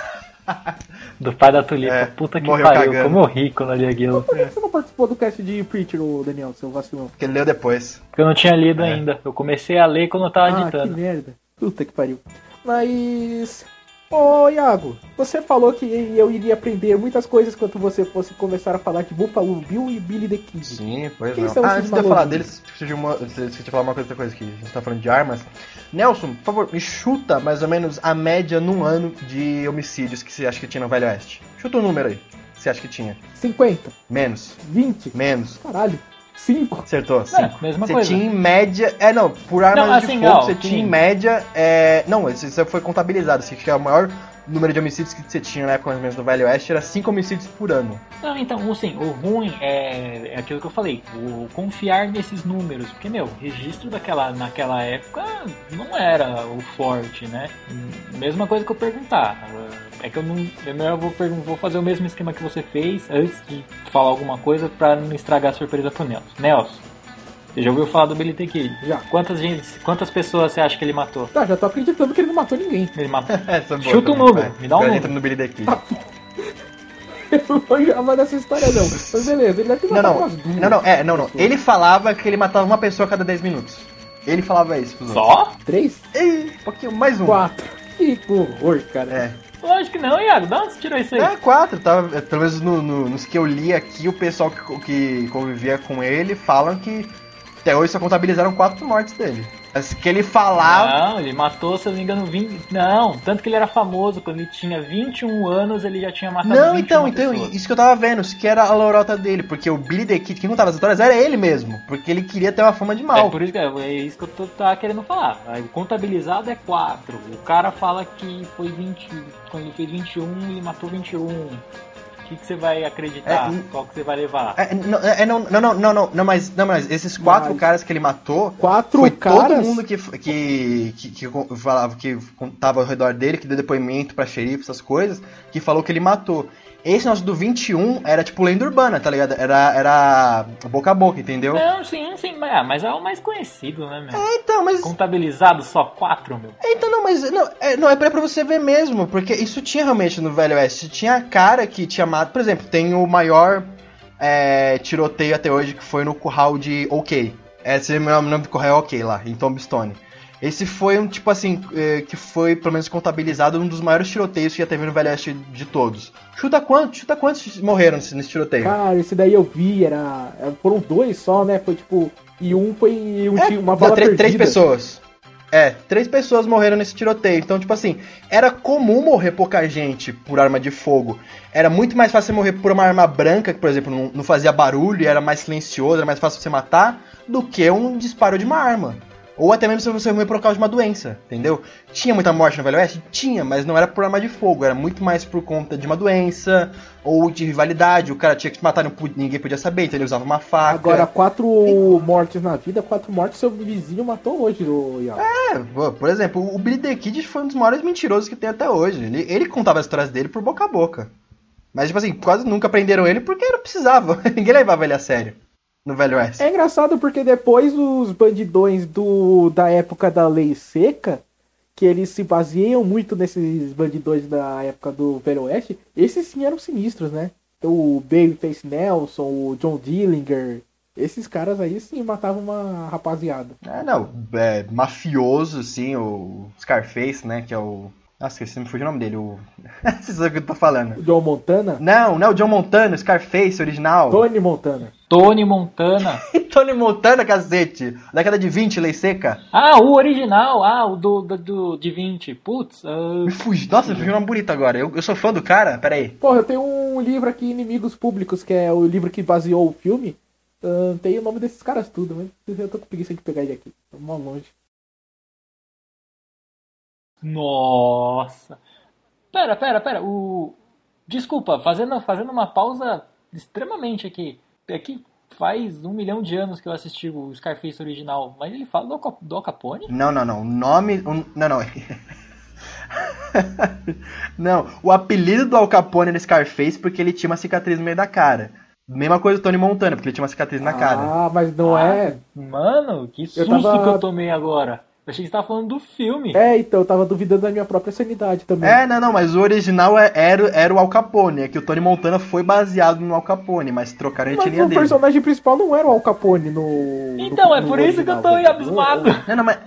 Speaker 5: [laughs] Do pai da Tulipa.
Speaker 4: É,
Speaker 5: Puta que pariu,
Speaker 4: cagando.
Speaker 5: como eu ri quando eu li aquilo.
Speaker 3: Por que você não participou do cast de Preacher, ô Daniel, seu vacilão?
Speaker 4: Porque ele leu depois.
Speaker 5: Porque eu não tinha lido
Speaker 4: É.
Speaker 5: ainda. Eu comecei a ler quando eu tava
Speaker 3: Ah, que
Speaker 5: editando.
Speaker 3: merda. Puta que pariu. Mas. Ô, Iago, você falou que eu iria aprender muitas coisas quando você fosse começar a falar de Buffalo Bill e Billy the Kid.
Speaker 4: Sim, pois
Speaker 3: Quem
Speaker 4: não.
Speaker 3: são
Speaker 4: Ah, antes de eu falar deles, esqueci uma, esqueci de falar uma coisa, outra coisa aqui. A gente tá falando de armas. Nelson, por favor, me chuta mais ou menos a média num ano de homicídios que você acha que tinha no Velho Oeste. Chuta um número aí. que Você acha que tinha?
Speaker 3: 50,
Speaker 4: Menos.
Speaker 3: 20,
Speaker 4: Menos.
Speaker 3: caralho, 5.
Speaker 4: Acertou, sim.
Speaker 5: É, mesma
Speaker 4: você
Speaker 5: coisa.
Speaker 4: tinha em média. É, não, por armas
Speaker 5: Não,
Speaker 4: de
Speaker 5: assim,
Speaker 4: fogo,
Speaker 5: ó,
Speaker 4: você tinha em média. É... Não, isso isso foi contabilizado. Que é o maior número de homicídios que você tinha na época mais ou menos do Velho Oeste era 5 homicídios por ano.
Speaker 5: Não, então, assim, o ruim é, é aquilo que eu falei, o confiar nesses números, porque, meu, registro daquela, naquela época não era o forte, né? Mesma coisa que eu perguntar, é que eu não, é melhor eu vou, vou fazer o mesmo esquema que você fez antes de falar alguma coisa pra não estragar a surpresa pro Nelson. Nelson, você já ouviu falar do Billy the Kid?
Speaker 3: Já.
Speaker 5: Quantas, gente, quantas pessoas você acha que ele matou?
Speaker 3: Tá, já tô acreditando que ele não matou ninguém.
Speaker 5: Ele matou. [laughs]
Speaker 4: Essa é boa
Speaker 5: Chuta um
Speaker 4: também,
Speaker 5: número, me dá um número.
Speaker 4: entra no Billy the Kid. [laughs]
Speaker 3: Eu não manjava dessa história, não. Mas beleza, ele deve ter
Speaker 4: Não,
Speaker 3: matado
Speaker 4: não,
Speaker 3: umas duas.
Speaker 4: não, não, é, não, não. Ele falava que ele matava uma pessoa a cada 10 minutos. Ele falava isso pros outros.
Speaker 5: Só?
Speaker 3: Três?
Speaker 4: Ei, um pouquinho, mais um.
Speaker 3: Quatro. Que horror, cara.
Speaker 4: É.
Speaker 5: Lógico que não, Iago. Da onde você tirou isso aí?
Speaker 4: É, quatro, tá? É, Pelo menos no- no- nos que eu li aqui, o pessoal que, que convivia com ele falam que até hoje só contabilizaram quatro mortes dele. As que ele falava.
Speaker 5: Não, ele matou, se eu não me engano, 20. Não, tanto que ele era famoso. Quando ele tinha 21 anos, ele já tinha matado
Speaker 4: Não,
Speaker 5: 21
Speaker 4: então, então,
Speaker 5: pessoas.
Speaker 4: isso que eu tava vendo, isso que era a lorota dele, porque o Billy the Kid, quem contava as histórias era ele mesmo, porque ele queria ter uma fama de
Speaker 5: É
Speaker 4: mal.
Speaker 5: por isso que é isso que eu tô tá querendo falar. O contabilizado é 4. O cara fala que foi 20. Quando ele fez 21, ele matou 21. O que, que você vai acreditar?
Speaker 4: É, e-
Speaker 5: Qual que você vai levar?
Speaker 4: É, não, é, não, não, não, não, não, não, mas, não, mas esses quatro
Speaker 3: Mas-
Speaker 4: caras que ele matou,
Speaker 3: Quatro
Speaker 4: foi
Speaker 3: caras.
Speaker 4: todo mundo que, que, que, que falava que tava ao redor dele, que deu depoimento pra xerife, essas coisas, que falou que ele matou. Esse nosso do 21 era tipo lenda urbana, tá ligado? Era, era boca a boca, entendeu?
Speaker 5: Não, sim, sim, mas, ah, mas é o mais conhecido, né, meu?
Speaker 4: É, então, mas.
Speaker 5: Contabilizado só 4, meu.
Speaker 4: Então, não, mas. Não, é, não, é pra você ver mesmo, porque isso tinha realmente no Velho Oeste. Tinha cara que tinha matado. Por exemplo, tem o maior é, tiroteio até hoje que foi no curral de OK. É, se o nome correto, ok lá, em Tombstone. Esse foi um, tipo assim, é, que foi, pelo menos contabilizado, um dos maiores tiroteios que já teve no Velho Oeste de todos. Chuta quantos, chuta quantos morreram nesse, nesse tiroteio?
Speaker 3: Cara, esse daí eu vi, era. Foram dois só, né? Foi tipo. E um foi um,
Speaker 4: É,
Speaker 3: uma bala
Speaker 4: três,
Speaker 3: perdida.
Speaker 4: três pessoas. É, três pessoas morreram nesse tiroteio. Então, tipo assim, era comum morrer pouca gente por arma de fogo. Era muito mais fácil você morrer por uma arma branca, que, por exemplo, não, não fazia barulho e era mais silencioso, era mais fácil você matar, do que um disparo de uma arma. Ou até mesmo se você morrer por causa de uma doença, entendeu? Tinha muita morte no Velho Oeste? Tinha, mas não era por arma de fogo, era muito mais por conta de uma doença ou de rivalidade. O cara tinha que te matar, não ninguém podia saber, então ele usava uma faca.
Speaker 3: Agora, quatro mortes na vida, quatro mortes seu vizinho matou hoje, o Ian.
Speaker 4: É, por exemplo, o Billy the Kid foi um dos maiores mentirosos que tem até hoje. Ele, ele contava as histórias dele por boca a boca. Mas, tipo assim, quase nunca prenderam ele porque não precisava. [laughs] Ninguém levava ele a sério no Velho Oeste.
Speaker 3: É engraçado porque depois os bandidões do, da época da lei seca, que eles se baseiam muito nesses bandidões da época do Velho Oeste, esses sim eram sinistros, né? O Babyface Nelson, o John Dillinger, esses caras aí sim matavam uma rapaziada.
Speaker 4: É, não, é, mafioso, assim, o Scarface, né, que é o... Nossa, esqueci, me fugiu o nome dele, o... Você sabe o que eu tô falando.
Speaker 3: O John Montana,
Speaker 4: Não, não, o John Montana, o Scarface original.
Speaker 3: Tony Montana.
Speaker 5: Tony Montana. [laughs]
Speaker 4: Tony Montana, cacete. Década de 20, lei seca.
Speaker 5: Ah, o original. Ah, o do, do, do de 20. Putz. ah,
Speaker 4: Me fugiu. Nossa, me fugiu um nome bonito agora. Eu, eu sou fã do cara, peraí.
Speaker 3: Porra, eu tenho um livro aqui, Inimigos Públicos, que é o livro que baseou o filme. Ahn, tem o nome desses caras tudo, mas eu tô com preguiça de pegar ele aqui. Tô mal longe.
Speaker 5: Nossa. Pera, pera, pera. O... Desculpa, fazendo, fazendo uma pausa extremamente aqui. É que faz um milhão de anos que eu assisti o Scarface original, mas ele fala do, do Al Capone?
Speaker 4: Não, não, não. O nome. o- não, não. [laughs] não, o apelido do Al Capone era Scarface porque ele tinha uma cicatriz no meio da cara. Mesma coisa do Tony Montana, porque ele tinha uma cicatriz na cara.
Speaker 3: Ah, mas não
Speaker 5: Ah,
Speaker 3: é.
Speaker 5: Mano, que
Speaker 3: Eu
Speaker 5: susto
Speaker 3: tava-
Speaker 5: que eu tomei agora. Achei que você tava falando do filme.
Speaker 3: É, então, eu tava duvidando da minha própria sanidade também.
Speaker 4: É, não, não, mas o original é- era, era o Al Capone, é que o Tony Montana foi baseado no Al Capone, mas trocaram a
Speaker 3: mas
Speaker 4: etnia
Speaker 3: o
Speaker 4: dele.
Speaker 3: personagem principal não era o Al Capone no.
Speaker 5: Então,
Speaker 3: no-
Speaker 5: é
Speaker 3: no
Speaker 5: por isso que eu
Speaker 3: original,
Speaker 5: tô abismado.
Speaker 4: Não, não, mas.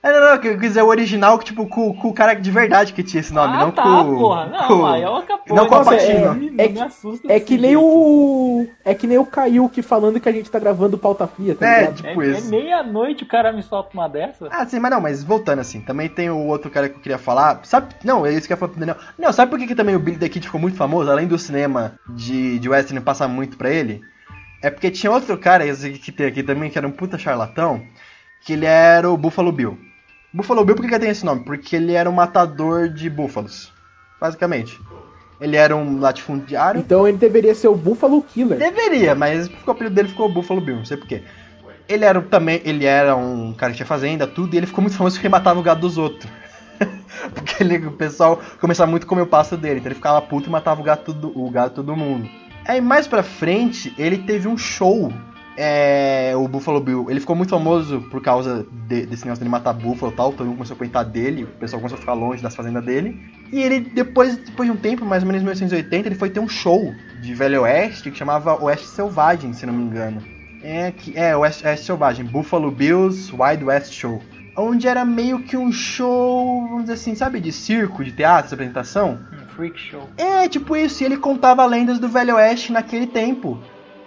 Speaker 4: É, não, não, que eu quis dizer o original, que, tipo, com, com o cara de verdade que tinha esse nome,
Speaker 5: ah,
Speaker 4: não
Speaker 5: tá,
Speaker 4: com.
Speaker 5: porra. Não,
Speaker 4: com...
Speaker 5: aí é o Al Capone.
Speaker 4: não com a
Speaker 5: me-
Speaker 3: É
Speaker 5: não me assusta
Speaker 3: É que nem
Speaker 5: jeito.
Speaker 3: o. É que nem o Kaiuki falando que a gente tá gravando pauta fria, tá
Speaker 4: É,
Speaker 3: ligado?
Speaker 4: tipo
Speaker 5: É, é
Speaker 4: isso.
Speaker 5: meia-noite o cara me solta uma dessa.
Speaker 4: Ah, sim, mas não, mas voltando assim, também tem o outro cara que eu queria falar. Sabe, não, é isso que eu ia falar pro Daniel. Não, sabe por que, que também o Billy the Kid ficou muito famoso, além do cinema de, de Western passar muito pra ele? É porque tinha outro cara, esse que tem aqui também, que era um puta charlatão, que ele era o Buffalo Bill. Buffalo Bill, por que, que tem esse nome? Porque ele era um matador de búfalos, basicamente. Ele era um latifundiário.
Speaker 3: Então ele deveria ser o Buffalo Killer.
Speaker 4: Deveria, mas o apelido dele ficou Buffalo Bill, não sei porquê. Ele era também, ele era um cara que tinha fazenda, tudo, e ele ficou muito famoso porque matava o gado dos outros. [laughs] porque ele, o pessoal começava muito a comer o pasto dele, então ele ficava puto e matava o gado do, o gado de todo mundo. Aí mais pra frente, ele teve um show, é, o Buffalo Bill. Ele ficou muito famoso por causa de- desse negócio dele matar búfalo e tal, todo mundo começou a coitar dele, o pessoal começou a ficar longe das fazendas dele. E ele, depois, depois de um tempo, mais ou menos em 1980, ele foi ter um show de Velho Oeste que chamava Oeste Selvagem, se não me engano. É, que, é Oeste, Oeste Selvagem, Buffalo Bills Wild West Show. Onde era meio que um show, vamos dizer assim, sabe, de circo, de teatro, de apresentação?
Speaker 5: Um freak show.
Speaker 4: É, tipo isso, e ele contava lendas do Velho Oeste naquele tempo.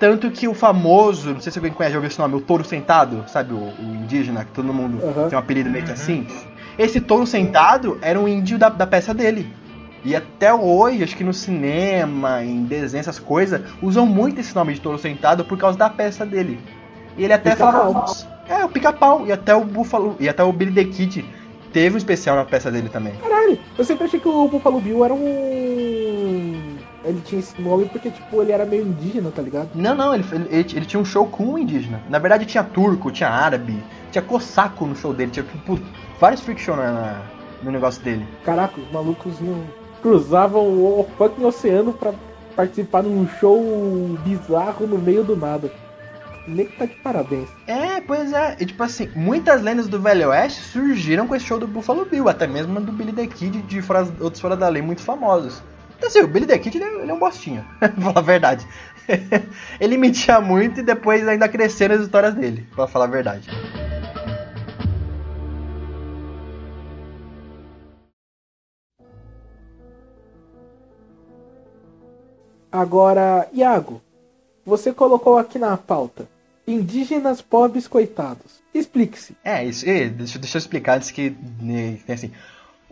Speaker 4: Tanto que o famoso, não sei se alguém conhece, já ouviu esse nome, o Touro Sentado, sabe, o, o indígena, que todo mundo
Speaker 3: Aham.
Speaker 4: tem um apelido meio que assim. Esse Touro Sentado era um índio da, da peça dele. E até hoje, acho que no cinema, em desenho, essas coisas, usam muito esse nome de Touro Sentado por causa da peça dele. E ele até
Speaker 3: Pica-pau.
Speaker 4: falava. É, o pica-pau. E até o Buffalo. E até o Billy the Kid teve um especial na peça dele também.
Speaker 3: Caralho, eu sempre achei que o Buffalo Bill era um. Ele tinha esse nome porque, tipo, ele era meio indígena, tá ligado?
Speaker 4: Não, não, ele, ele, ele tinha um show com um indígena. Na verdade tinha turco, tinha árabe, tinha cosaco no show dele, tinha tipo, vários freak show na, na- no negócio dele.
Speaker 3: Caraca, os malucos iam, cruzavam o fucking oceano pra participar num show bizarro no meio do nada. Nem que tá de parabéns.
Speaker 4: É, pois é. E tipo assim, muitas lendas do Velho Oeste surgiram com esse show do Buffalo Bill, até mesmo do Billy the Kid de fora, outros fora da lei muito famosos. Então assim, o Billy the Kid ele é, ele é um bostinha, [laughs] pra falar a verdade. [laughs] ele mentia muito e depois ainda cresceram as histórias dele, pra falar a verdade.
Speaker 3: Agora, Iago, você colocou aqui na pauta indígenas pobres coitados. Explique-se.
Speaker 4: É, isso. Deixa, deixa eu explicar antes que. né, assim.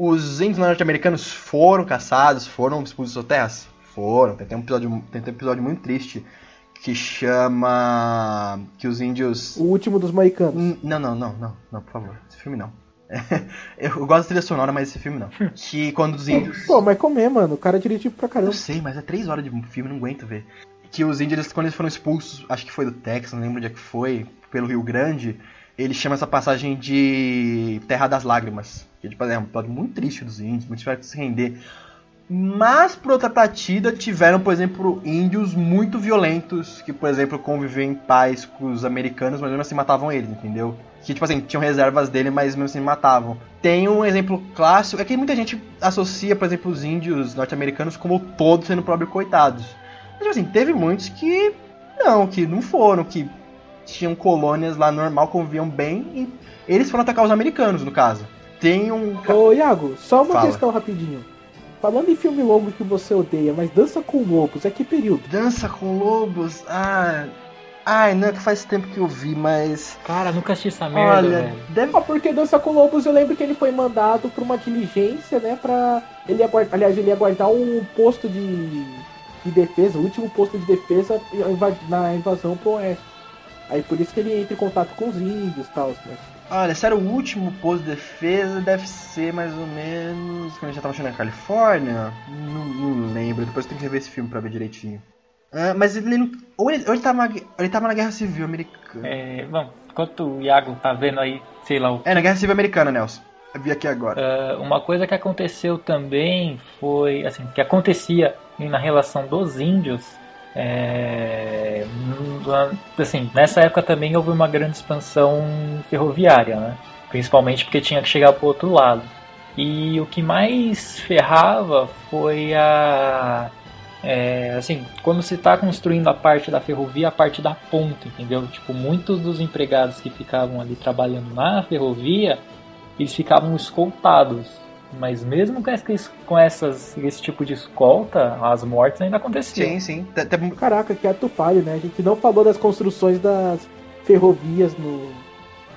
Speaker 4: Os índios norte-americanos foram caçados, foram expulsos das suas terras? Foram. Tem até um episódio, tem um episódio muito triste que chama. Que os índios.
Speaker 3: O último dos moicanos.
Speaker 4: Hum, Não, não, não, não, não, por favor. Esse filme não. [laughs] Eu gosto da trilha sonora, mas esse filme não. Que quando os índios.
Speaker 3: Pô, mas comer, mano. O cara dirigiu pra
Speaker 4: Eu
Speaker 3: caramba.
Speaker 4: sei, mas é três horas de filme, não aguento ver. Que os índios, quando eles foram expulsos, acho que foi do Texas, não lembro onde é que foi, pelo Rio Grande, eles chamam essa passagem de Terra das Lágrimas. Que tipo, é um episódio muito triste dos índios, muito tiveram que se render. Mas, por outra partida, tiveram, por exemplo, índios muito violentos, que, por exemplo, conviviam em paz com os americanos, mas mesmo assim matavam eles, entendeu? Que, tipo assim, tinham reservas dele, mas mesmo assim matavam. Tem um exemplo clássico, é que muita gente associa, por exemplo, os índios norte-americanos como todos sendo próprios coitados. Mas, tipo assim, teve muitos que não, que não foram, que tinham colônias lá normal, conviviam bem, e eles foram atacar os americanos, no caso. Tem um...
Speaker 3: Ô, Iago, só uma
Speaker 4: Fala.
Speaker 3: questão rapidinho. Falando em filme longo que você odeia, mas Dança com Lobos, é que período?
Speaker 4: Dança com Lobos, ah... Ai, não é que faz tempo que eu vi, mas...
Speaker 5: Cara, nunca assisti essa merda,
Speaker 4: Olha,
Speaker 5: velho.
Speaker 4: deve...
Speaker 3: Ah, porque Dança com Lobos eu lembro que ele foi mandado pra uma diligência, né, pra... Ele ia guardar, aliás, ele ia guardar um posto de, de defesa, o último posto de defesa na invasão pro oeste. Aí por isso que ele entra em contato com os índios e tal, né?
Speaker 4: Olha, sério, o último posto de defesa deve ser mais ou menos. Quando a gente já tava achando na Califórnia? Não, não lembro, depois eu tenho que rever esse filme pra ver direitinho. Ah, mas ele não. Ou ele, ou ele, tava, na ele tava na Guerra Civil Americana. É,
Speaker 5: É, bom, enquanto o Iago tá vendo aí, sei lá, o
Speaker 4: na Guerra Civil Americana, Nelson. Eu vi aqui agora.
Speaker 5: Ah, uma coisa que aconteceu também foi, assim, que acontecia na relação dos índios, é, assim, nessa época também houve uma grande expansão ferroviária, né? Principalmente porque tinha que chegar para o outro lado. E o que mais ferrava foi a é, assim, quando se está construindo a parte da ferrovia, a parte da ponta, entendeu? Tipo, muitos dos empregados que ficavam ali trabalhando na ferrovia, eles ficavam escoltados. Mas mesmo com, essa, com essas, esse tipo de escolta, as mortes ainda aconteciam.
Speaker 4: Sim, sim.
Speaker 3: Caraca, que ato falho, né? A gente não falou das construções das ferrovias no.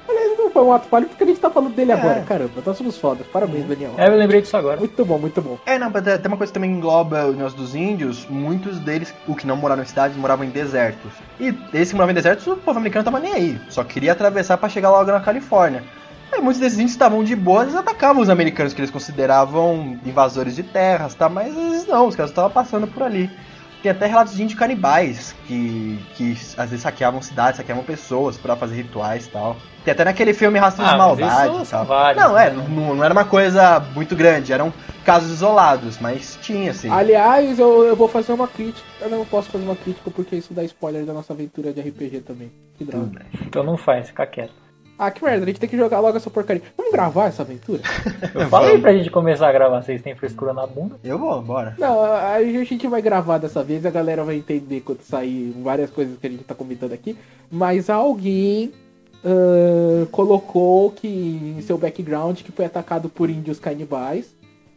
Speaker 3: Aliás, não foi um ato falho porque a gente tá falando dele
Speaker 4: É.
Speaker 3: agora. Caramba, nós somos fodas. Parabéns, Daniel.
Speaker 5: É, eu lembrei disso agora.
Speaker 3: Muito bom, muito bom.
Speaker 4: É, não, mas tem uma coisa que também engloba o negócio dos índios. Muitos deles, o que não moraram em cidades, moravam em desertos. E esses que moravam em desertos, o povo americano tava nem aí. Só queria atravessar pra chegar logo na Califórnia. Aí muitos desses índios estavam de boa, eles atacavam os americanos, que eles consideravam invasores de terras, tá? Mas eles não, os caras estavam passando por ali. Tem até relatos de índios canibais, que, que às vezes saqueavam cidades, saqueavam pessoas pra fazer rituais e tal. Tem até naquele filme Rastros de
Speaker 5: Ah, mas
Speaker 4: Maldade
Speaker 5: isso são
Speaker 4: tal.
Speaker 5: vários,
Speaker 4: não, é,
Speaker 5: né?
Speaker 4: não, não era uma coisa muito grande, eram casos isolados, mas tinha, assim.
Speaker 3: Aliás, eu, eu vou fazer uma crítica. Eu não posso fazer uma crítica porque isso dá spoiler da nossa aventura de RPG também. Que droga.
Speaker 4: Bem.
Speaker 5: Então não faz, fica quieto.
Speaker 3: Ah, que merda, a gente tem que jogar logo essa porcaria. Vamos gravar essa aventura? [laughs]
Speaker 5: Eu falei pra gente começar a gravar, vocês têm frescura na bunda.
Speaker 4: Eu vou, bora.
Speaker 3: Não, a gente vai gravar dessa vez, a galera vai entender quando sair várias coisas que a gente tá comentando aqui. Mas alguém ah, colocou que em seu background que foi atacado por índios canibais.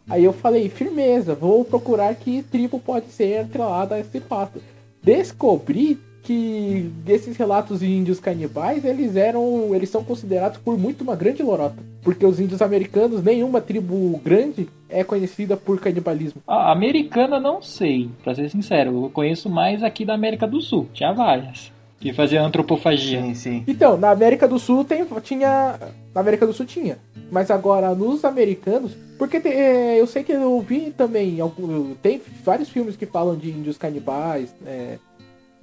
Speaker 3: Aí eu falei, firmeza, vou procurar que tribo pode ser atrelada a esse fato. Descobri que esses relatos de índios canibais, eles eram, eles são considerados por muito uma grande lorota, porque os índios americanos, nenhuma tribo grande é conhecida por canibalismo.
Speaker 5: A americana não sei, pra ser sincero. Eu conheço mais aqui da América do Sul. Tinha várias. Que fazia antropofagia.
Speaker 4: Sim, sim.
Speaker 3: Então, na América do Sul tem, tinha. Na América do Sul tinha. Mas agora nos americanos. Porque tem- é, eu sei que eu vi também. algum- Tem vários filmes que falam de índios canibais, é,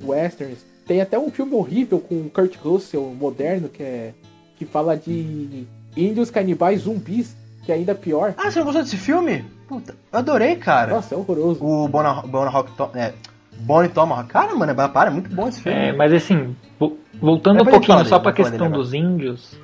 Speaker 3: westerns. Tem até um filme horrível com Kurt Russell, moderno, que é. Que fala de índios canibais zumbis, que é ainda pior.
Speaker 4: Ah, você não gostou desse filme? Puta, eu adorei, cara.
Speaker 3: Nossa, é horroroso.
Speaker 4: O Bona, Bona Rock Tom, é, Bonnie Tomahawk. Cara, mano, é, para, é muito bom esse filme.
Speaker 5: É, mas assim, vo- voltando
Speaker 4: Depois
Speaker 5: um pouquinho só pra questão dos índios,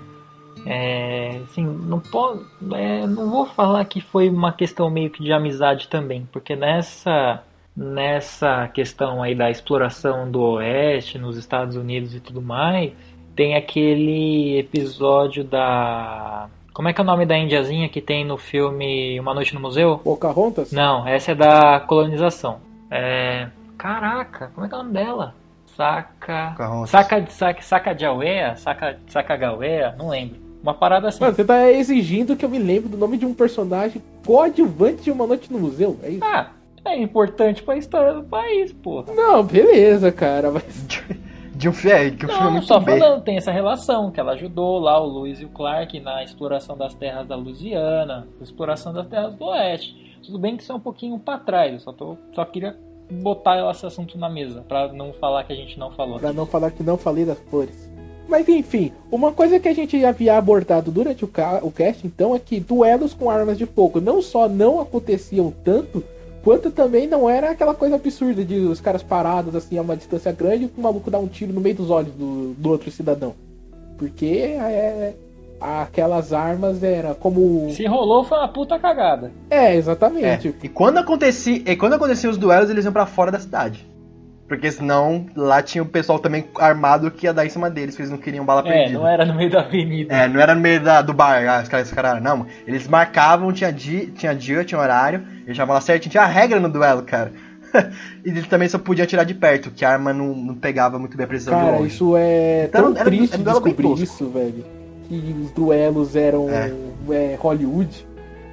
Speaker 5: é, assim, não, po- é, não vou falar que foi uma questão meio que de amizade também, porque nessa nessa questão aí da exploração do Oeste nos Estados Unidos e tudo mais, tem aquele episódio da. Como é que é o nome da indiazinha que tem no filme Uma Noite no Museu?
Speaker 3: Pocahontas?
Speaker 5: Não, essa é da colonização. É. Caraca, como é que é o nome dela? Saca.
Speaker 4: Pocahontas.
Speaker 5: Saca, saca, saca de Auea? Saca, saca Gauea? Não lembro. Uma parada assim.
Speaker 3: Mano, você tá exigindo que eu me lembre do nome de um personagem coadjuvante de uma noite no museu? É isso?
Speaker 5: Ah, é importante pra história do país, porra.
Speaker 3: Não, beleza, cara, mas. [laughs]
Speaker 4: De um filme, que o filme é
Speaker 5: Não,
Speaker 4: muito
Speaker 5: só
Speaker 4: bem.
Speaker 5: falando, tem essa relação, que ela ajudou lá o Lewis e o Clark na exploração das terras da Louisiana, na exploração das terras do Oeste. Tudo bem que isso é um pouquinho pra trás, eu só, tô, só queria botar esse assunto na mesa, pra não falar que a gente não falou.
Speaker 3: Pra não falar que não falei das flores. Mas enfim, uma coisa que a gente havia abordado durante o, ca- o cast, então, é que duelos com armas de fogo não só não aconteciam tanto, quanto também não era aquela coisa absurda de os caras parados assim a uma distância grande e o maluco dar um tiro no meio dos olhos do, do outro cidadão. Porque é, aquelas armas era como.
Speaker 5: Se rolou foi uma puta cagada.
Speaker 3: É,
Speaker 4: É.
Speaker 3: exatamente.
Speaker 4: E quando acontecia, e quando aconteciam os duelos, eles iam pra fora da cidade. Porque senão lá tinha o pessoal também armado que ia dar em cima deles, que eles não queriam bala
Speaker 5: É,
Speaker 4: perdida.
Speaker 5: não era no meio da avenida.
Speaker 4: É, não era no meio da- do bar, ah, os caras, esse cara, não. Eles marcavam, tinha dia, tinha dia, tinha horário, eles chamavam lá certinho, tinha a regra no duelo, cara. [laughs] e eles também só podiam atirar de perto, que a arma não, não pegava muito bem a precisão de
Speaker 3: Cara,
Speaker 4: longe.
Speaker 3: isso é
Speaker 4: Então,
Speaker 3: tão
Speaker 4: era-
Speaker 3: triste
Speaker 4: era um duelo bem
Speaker 3: descobrir isso, velho. Que os duelos eram
Speaker 4: É.
Speaker 3: é, Hollywood.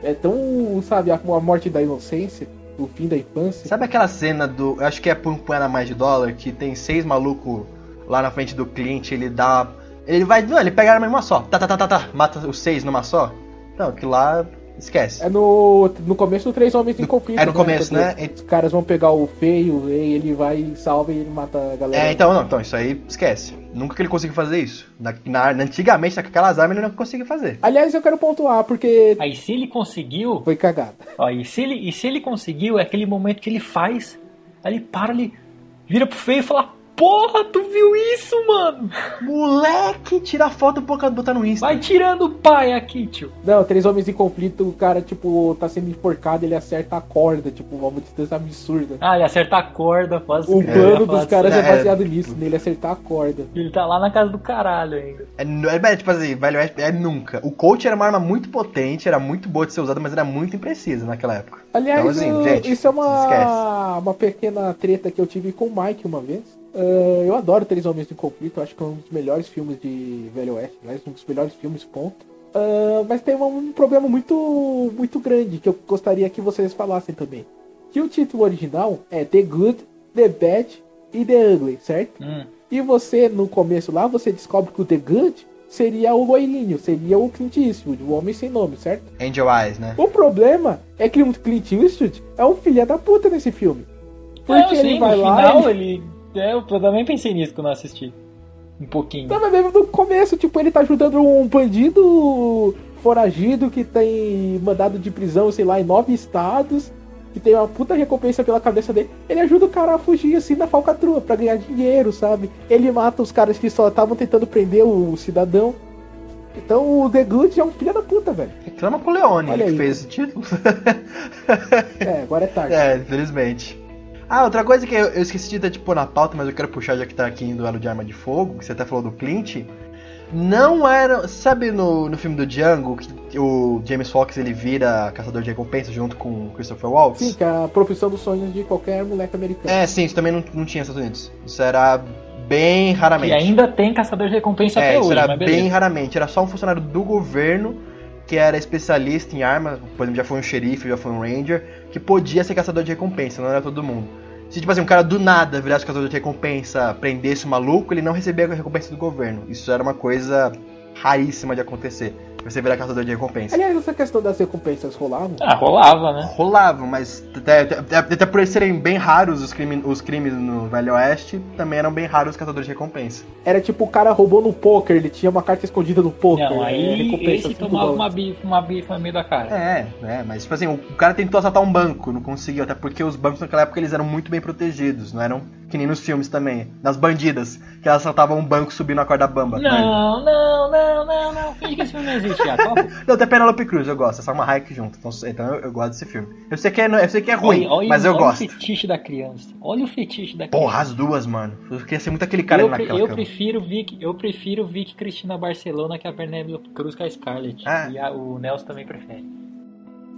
Speaker 3: É tão, sabe, a, a morte da inocência, o fim da infância.
Speaker 4: Sabe aquela cena do. Eu acho que é por um punhado a mais de dólar, que tem seis malucos lá na frente do cliente, ele dá. Ele vai. Não, ele pega a arma em uma só. Tá, tá, tá, tá, tá. Mata os seis numa só. Então, aquilo lá. Esquece.
Speaker 3: É no, no começo do Três Homens em Conflito. [laughs]
Speaker 4: É no começo,
Speaker 3: Quando
Speaker 4: né?
Speaker 3: Os caras vão pegar o feio, e ele vai salva e ele mata a galera.
Speaker 4: É, então, não, então, isso aí esquece. Nunca que ele conseguiu fazer isso. Na, na- antigamente, com aquelas armas, ele não conseguia fazer.
Speaker 3: Aliás, eu quero pontuar, porque
Speaker 5: Aí se ele conseguiu,
Speaker 3: foi cagada.
Speaker 5: ó, e se ele, e se ele conseguiu, é aquele momento que ele faz, aí ele para, ele vira pro feio e fala, porra, tu viu isso, mano?
Speaker 4: Moleque, tira a foto e boca- botar no Insta.
Speaker 5: Vai tirando o pai aqui, tio.
Speaker 3: Não, Três Homens em Conflito, o cara, tipo, tá sendo enforcado, ele acerta a corda, tipo, uma distância absurda.
Speaker 5: Ah, ele acerta a corda, faz
Speaker 3: O plano
Speaker 5: falar
Speaker 3: dos caras é
Speaker 4: É.
Speaker 3: baseado nisso, nele acertar a corda.
Speaker 5: Ele tá lá na casa do caralho ainda.
Speaker 4: É, é, tipo assim, velho, é, é nunca. O coach era uma arma muito potente, era muito boa de ser usada, mas era muito imprecisa naquela época.
Speaker 3: Aliás,
Speaker 4: Então, assim, gente,
Speaker 3: isso é uma,
Speaker 4: esquece.
Speaker 3: uma pequena treta que eu tive com o Mike uma vez. Ah, eu adoro Três Homens em Conflito, acho que é um dos melhores filmes de Velho Oeste, aliás, um dos melhores filmes, ponto. Ah, mas tem um, um problema muito, muito grande que eu gostaria que vocês falassem também. Que o título original é The Good, The Bad e The Ugly, certo?
Speaker 5: Hum.
Speaker 3: E você, no começo lá, você descobre que o The Good seria o loirinho, seria o Clint Eastwood, o homem sem nome, certo?
Speaker 4: Angel Eyes, né?
Speaker 3: O problema é que o Clint Eastwood é um filho da puta nesse filme. Porque
Speaker 5: É,
Speaker 3: ele
Speaker 5: sim,
Speaker 3: vai
Speaker 5: no
Speaker 3: lá
Speaker 5: final
Speaker 3: ele...
Speaker 5: ele... É, eu também pensei nisso quando eu assisti. Um pouquinho.
Speaker 3: Tava mesmo no começo, tipo, ele tá ajudando um bandido foragido que tem mandado de prisão, sei lá, em nove estados, que tem uma puta recompensa pela cabeça dele. Ele ajuda o cara a fugir assim na falcatrua pra ganhar dinheiro, sabe? Ele mata os caras que só estavam tentando prender o cidadão. Então o The Good é um filho da puta, velho.
Speaker 4: Reclama com o Leone,
Speaker 3: Olha
Speaker 4: que
Speaker 3: aí.
Speaker 4: fez esse título. [laughs]
Speaker 3: É, agora é tarde.
Speaker 4: é, infelizmente. Ah, outra coisa que eu, eu esqueci de pôr na pauta, mas eu quero puxar já que tá aqui em duelo de arma de fogo, que você até falou do Clint. Não era. Sabe no, no filme do Django, que o James Fox ele vira caçador de recompensa junto com o Christopher Waltz?
Speaker 3: Sim, que é a profissão dos sonhos de qualquer moleque americano.
Speaker 4: É, sim, isso também não, não tinha nos Estados Unidos. Isso era bem raramente.
Speaker 5: E ainda tem caçador de recompensa
Speaker 4: É,
Speaker 5: até
Speaker 4: isso
Speaker 5: hoje,
Speaker 4: era
Speaker 5: mas
Speaker 4: bem
Speaker 5: beleza.
Speaker 4: raramente. Era só um funcionário do governo que era especialista em armas, por exemplo, já foi um xerife, já foi um ranger, que podia ser caçador de recompensa, não era todo mundo. Se, tipo assim, um cara do nada virasse caçador de recompensa, prendesse o maluco, ele não recebia a recompensa do governo. Isso era uma coisa raríssima de acontecer. Você virar caçador de recompensa.
Speaker 3: Aliás, essa questão das recompensas rolavam?
Speaker 5: Ah, rolava, né?
Speaker 4: Rolavam, mas até, até, até por eles serem bem raros os, crime, os crimes no Velho Oeste, também eram bem raros os caçadores de recompensa.
Speaker 3: Era tipo o cara roubou no poker, ele tinha uma carta escondida no poker.
Speaker 5: Não,
Speaker 3: é,
Speaker 5: aí
Speaker 3: recompensa
Speaker 5: esse
Speaker 3: cinco
Speaker 5: tomava
Speaker 3: dólares.
Speaker 5: uma bifa, uma bifa no meio da cara.
Speaker 4: É, é, mas tipo assim, o cara tentou assaltar um banco, não conseguiu, até porque os bancos naquela época eles eram muito bem protegidos, não eram que nem nos filmes também. Nas bandidas. Que elas saltavam um banco subindo a corda bamba.
Speaker 5: Não, não, não, não, não. Finge que esse filme não existe, Iago.
Speaker 4: Não, tem Penelope Cruz, eu gosto. É só uma Hayek junto. Então, então eu, eu gosto desse filme. Eu sei que é, eu sei que é ruim,
Speaker 5: Olha, olha,
Speaker 4: mas eu
Speaker 5: olha
Speaker 4: gosto.
Speaker 5: o fetiche da criança. Olha o fetiche da
Speaker 4: Porra,
Speaker 5: criança.
Speaker 4: as duas, mano. Eu queria ser muito aquele cara
Speaker 5: eu,
Speaker 4: naquela
Speaker 5: eu
Speaker 4: cama.
Speaker 5: prefiro Vic, eu prefiro Vic Cristina Barcelona que a Penélope Cruz com a Scarlett.
Speaker 4: Ah.
Speaker 5: E a- o Nelson também prefere.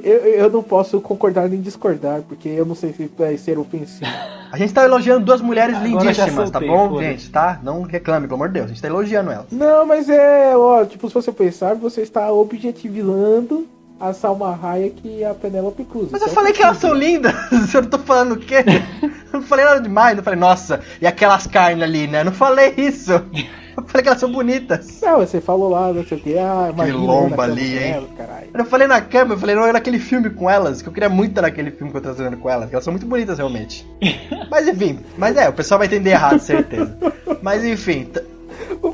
Speaker 3: Eu, eu não posso concordar nem discordar, porque eu não sei se vai ser ofensivo. [laughs]
Speaker 4: A gente tá elogiando duas mulheres
Speaker 5: Agora já
Speaker 4: lindíssimas, tá bom, gente? Tá? Não reclame, pelo amor de Deus. A gente tá elogiando elas.
Speaker 3: Não, mas é, ó, tipo, se você pensar, você está objetivando a Salma Hayek e a Penélope Cruz.
Speaker 4: Mas eu
Speaker 3: é
Speaker 4: falei que elas são lindas. [laughs] Eu não tô falando o quê? [laughs] Eu não falei nada demais. Eu falei, nossa, e aquelas carnes ali, né? Eu não falei isso. Eu falei que elas são bonitas.
Speaker 3: Não, você falou lá, não sei o que, ah, imagina
Speaker 4: lomba ali, hein?
Speaker 3: ela, caralho.
Speaker 4: Eu falei na cama, eu falei não, naquele filme com elas, que eu queria muito naquele filme que eu tô fazendo com elas, que elas são muito bonitas realmente. [laughs] Mas enfim, mas é, o pessoal vai entender errado, certeza. Mas enfim,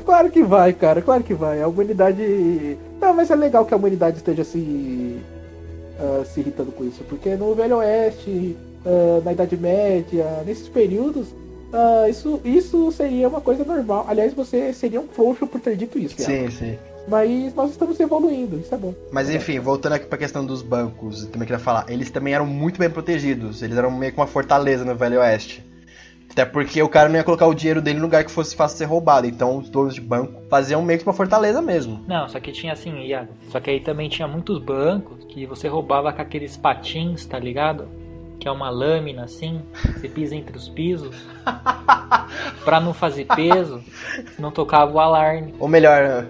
Speaker 3: Claro que vai, cara, claro que vai. A humanidade. Não, mas é legal que a humanidade esteja se. ah, se irritando com isso. Porque no Velho Oeste, ah, na Idade Média, nesses períodos, ah, isso, isso seria uma coisa normal. Aliás, você seria um frouxo por ter dito isso,
Speaker 4: sim, sim.
Speaker 3: Mas nós estamos evoluindo, isso é bom.
Speaker 4: Mas enfim, voltando aqui pra questão dos bancos, eu também queria falar, eles também eram muito bem protegidos, eles eram meio que uma fortaleza no Velho Oeste. Até porque o cara não ia colocar o dinheiro dele em lugar que fosse fácil ser roubado, então os donos de banco faziam meio que uma fortaleza mesmo.
Speaker 5: Não, só que tinha assim, Iago. Só que aí também tinha muitos bancos que você roubava com aqueles patins, tá ligado? Que é uma lâmina assim, você pisa entre os pisos. [laughs] pra não fazer peso, não tocava o alarme.
Speaker 4: Ou melhor,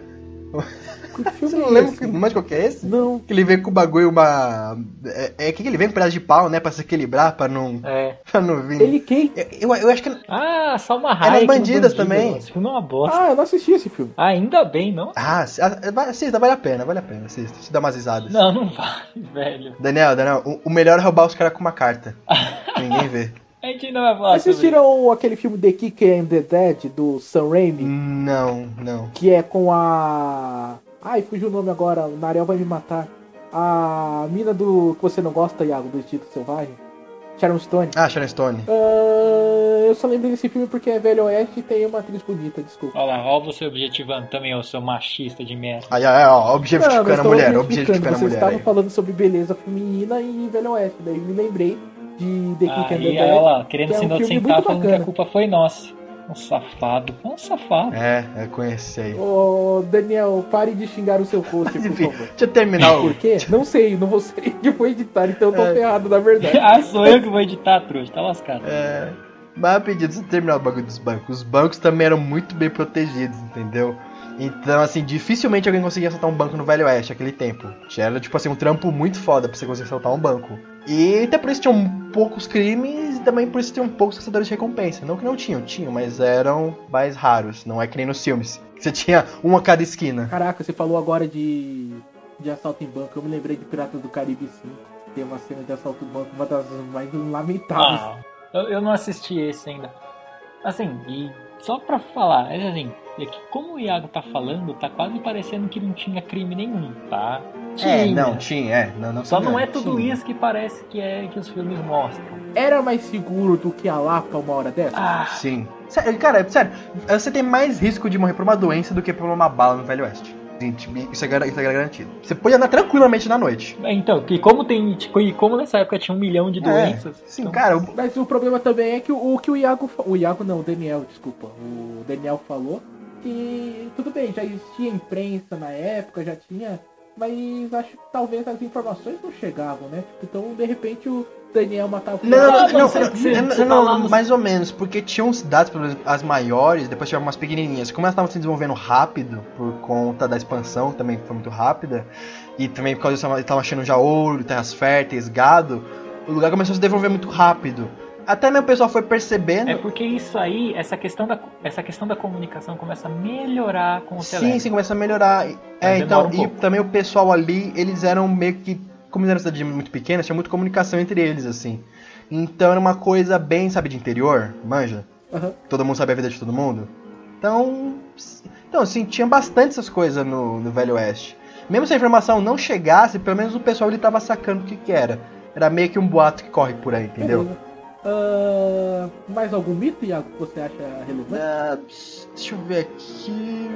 Speaker 3: Que
Speaker 4: você
Speaker 3: filme
Speaker 4: não
Speaker 3: é
Speaker 4: lembra
Speaker 3: esse?
Speaker 4: que, que é esse?
Speaker 3: Não.
Speaker 4: Que ele vem com o bagulho, uma. É, é que ele vem com um pedaço de pau, né? Pra se equilibrar, pra não,
Speaker 5: É. [laughs]
Speaker 4: pra não vir.
Speaker 3: Ele quem?
Speaker 4: Eu, eu, eu acho que.
Speaker 5: Ah, Salma
Speaker 4: É nas
Speaker 5: Hayek. no
Speaker 4: Bandidas
Speaker 5: Bandido.
Speaker 4: também.
Speaker 5: Esse filme é uma bosta.
Speaker 3: Ah, eu não assisti esse filme.
Speaker 5: Ainda bem, não?
Speaker 4: Ah, assi- assista, vale a pena, vale a pena, assista. Se dá umas risadas.
Speaker 5: Não, não vale, [laughs] velho.
Speaker 4: Daniel, Daniel, o, o melhor é roubar os caras com uma carta. [laughs] Ninguém vê.
Speaker 5: A gente não vai falar sobre
Speaker 3: Assistiram aquele filme The Kick and the Dead do Sam Raimi?
Speaker 4: Não, não.
Speaker 3: Que é com a. Ai, fugiu o nome agora, o Narel vai me matar. A mina do. que você não gosta, Iago, do Instinto Selvagem. Sharon Stone.
Speaker 4: Ah, Sharon Stone.
Speaker 3: Ah, eu só lembrei desse filme porque é Velho Oeste e tem uma atriz bonita, desculpa.
Speaker 5: Olha lá, olha você objetivando também, ô seu machista de merda.
Speaker 4: Aí, aí, ó, objetificando a mulher,
Speaker 3: objetificando.
Speaker 4: objetificando a
Speaker 3: Vocês
Speaker 4: mulher.
Speaker 3: estavam
Speaker 4: aí.
Speaker 3: falando sobre beleza feminina e Velho Oeste. Daí me lembrei de The and the
Speaker 5: Aí, olha lá, querendo
Speaker 3: que é
Speaker 5: se
Speaker 3: um filme
Speaker 5: inocentar,
Speaker 3: muito
Speaker 5: falando que a
Speaker 3: bacana.
Speaker 5: culpa foi nossa. Um safado. É um safado.
Speaker 4: É, eu conheci aí.
Speaker 3: Ô, Daniel, pare de xingar o seu host, [laughs] por
Speaker 4: Enfim,
Speaker 3: favor.
Speaker 4: deixa eu terminar.
Speaker 3: Por quê? Não sei, não vou ser que vou editar, então eu tô
Speaker 4: É.
Speaker 3: ferrado, na verdade. [laughs]
Speaker 5: ah, sou eu que vou editar, trouxa. Tá lascado.
Speaker 4: É, mas deixa eu terminar o bagulho dos bancos. Os bancos também eram muito bem protegidos, entendeu? Então, assim, dificilmente alguém conseguia assaltar um banco no Velho Oeste naquele tempo. Era, tipo assim, um trampo muito foda pra você conseguir assaltar um banco. E até por isso tinham poucos crimes também por isso tinham poucos caçadores de recompensa. Não que não tinham, tinham, mas eram mais raros. Não é que nem nos filmes. [laughs] Você tinha um a cada esquina.
Speaker 3: Caraca, você falou agora de, de assalto em banco. Eu me lembrei de Piratas do Caribe 5. Tem uma cena de assalto em banco, uma das mais lamentáveis.
Speaker 5: Ah, eu, eu não assisti esse ainda. Assim, e só pra falar, é assim, é que como o Iago tá falando, tá quase parecendo que não tinha crime nenhum, tá?
Speaker 4: É,
Speaker 5: Tinha.
Speaker 4: não, tinha, é. Não, não
Speaker 5: Só não é tudo
Speaker 4: tinha.
Speaker 5: isso que parece que é que os filmes mostram.
Speaker 3: Era mais seguro do que a Lapa uma hora dessa?
Speaker 5: Ah,
Speaker 4: Sim. Sério, cara, sério, você tem mais risco de morrer por uma doença do que por uma bala no Velho Oeste. Gente, Isso é, isso é garantido. Você pode andar tranquilamente na noite.
Speaker 5: então, e como tem. tipo, E como nessa época tinha um milhão de doenças.
Speaker 4: É, sim,
Speaker 5: então-
Speaker 4: cara, o-
Speaker 3: Mas o problema também é que o, o que o Iago. O Iago não, o Daniel, desculpa. O Daniel falou que tudo bem, já existia imprensa na época, já tinha. Mas acho que talvez as informações não chegavam, né? Então, de repente, o Daniel matava o
Speaker 4: Não,
Speaker 3: cara.
Speaker 4: não, não, não,
Speaker 5: você-
Speaker 4: não,
Speaker 5: tá
Speaker 4: mais ou menos, porque tinham cidades, pelo menos as maiores, depois tinha umas pequenininhas. Como elas estavam se desenvolvendo rápido, por conta da expansão, que também foi muito rápida, e também por causa disso, eles estavam achando já ouro, terras férteis, gado, o lugar começou a se desenvolver muito rápido. Até mesmo o pessoal foi percebendo.
Speaker 5: É porque isso aí, essa questão da, essa questão da comunicação começa a melhorar com o
Speaker 4: Sim,
Speaker 5: telefone.
Speaker 4: sim, começa a melhorar. É, então,
Speaker 5: um
Speaker 4: e
Speaker 5: pouco.
Speaker 4: também o pessoal ali, eles eram meio que. Como eram cidade muito pequena, tinha muita comunicação entre eles, assim. Então era uma coisa bem, sabe, de interior, manja?
Speaker 3: Aham.
Speaker 4: Todo mundo sabe a vida de todo mundo. Então. Então, assim, tinha bastante essas coisas no, no Velho Oeste. Mesmo se a informação não chegasse, pelo menos o pessoal ele tava sacando o que, que era. Era meio que um boato que corre por aí, entendeu?
Speaker 3: Ah, mais algum mito, Iago, que você acha relevante?
Speaker 4: É, deixa eu ver aqui.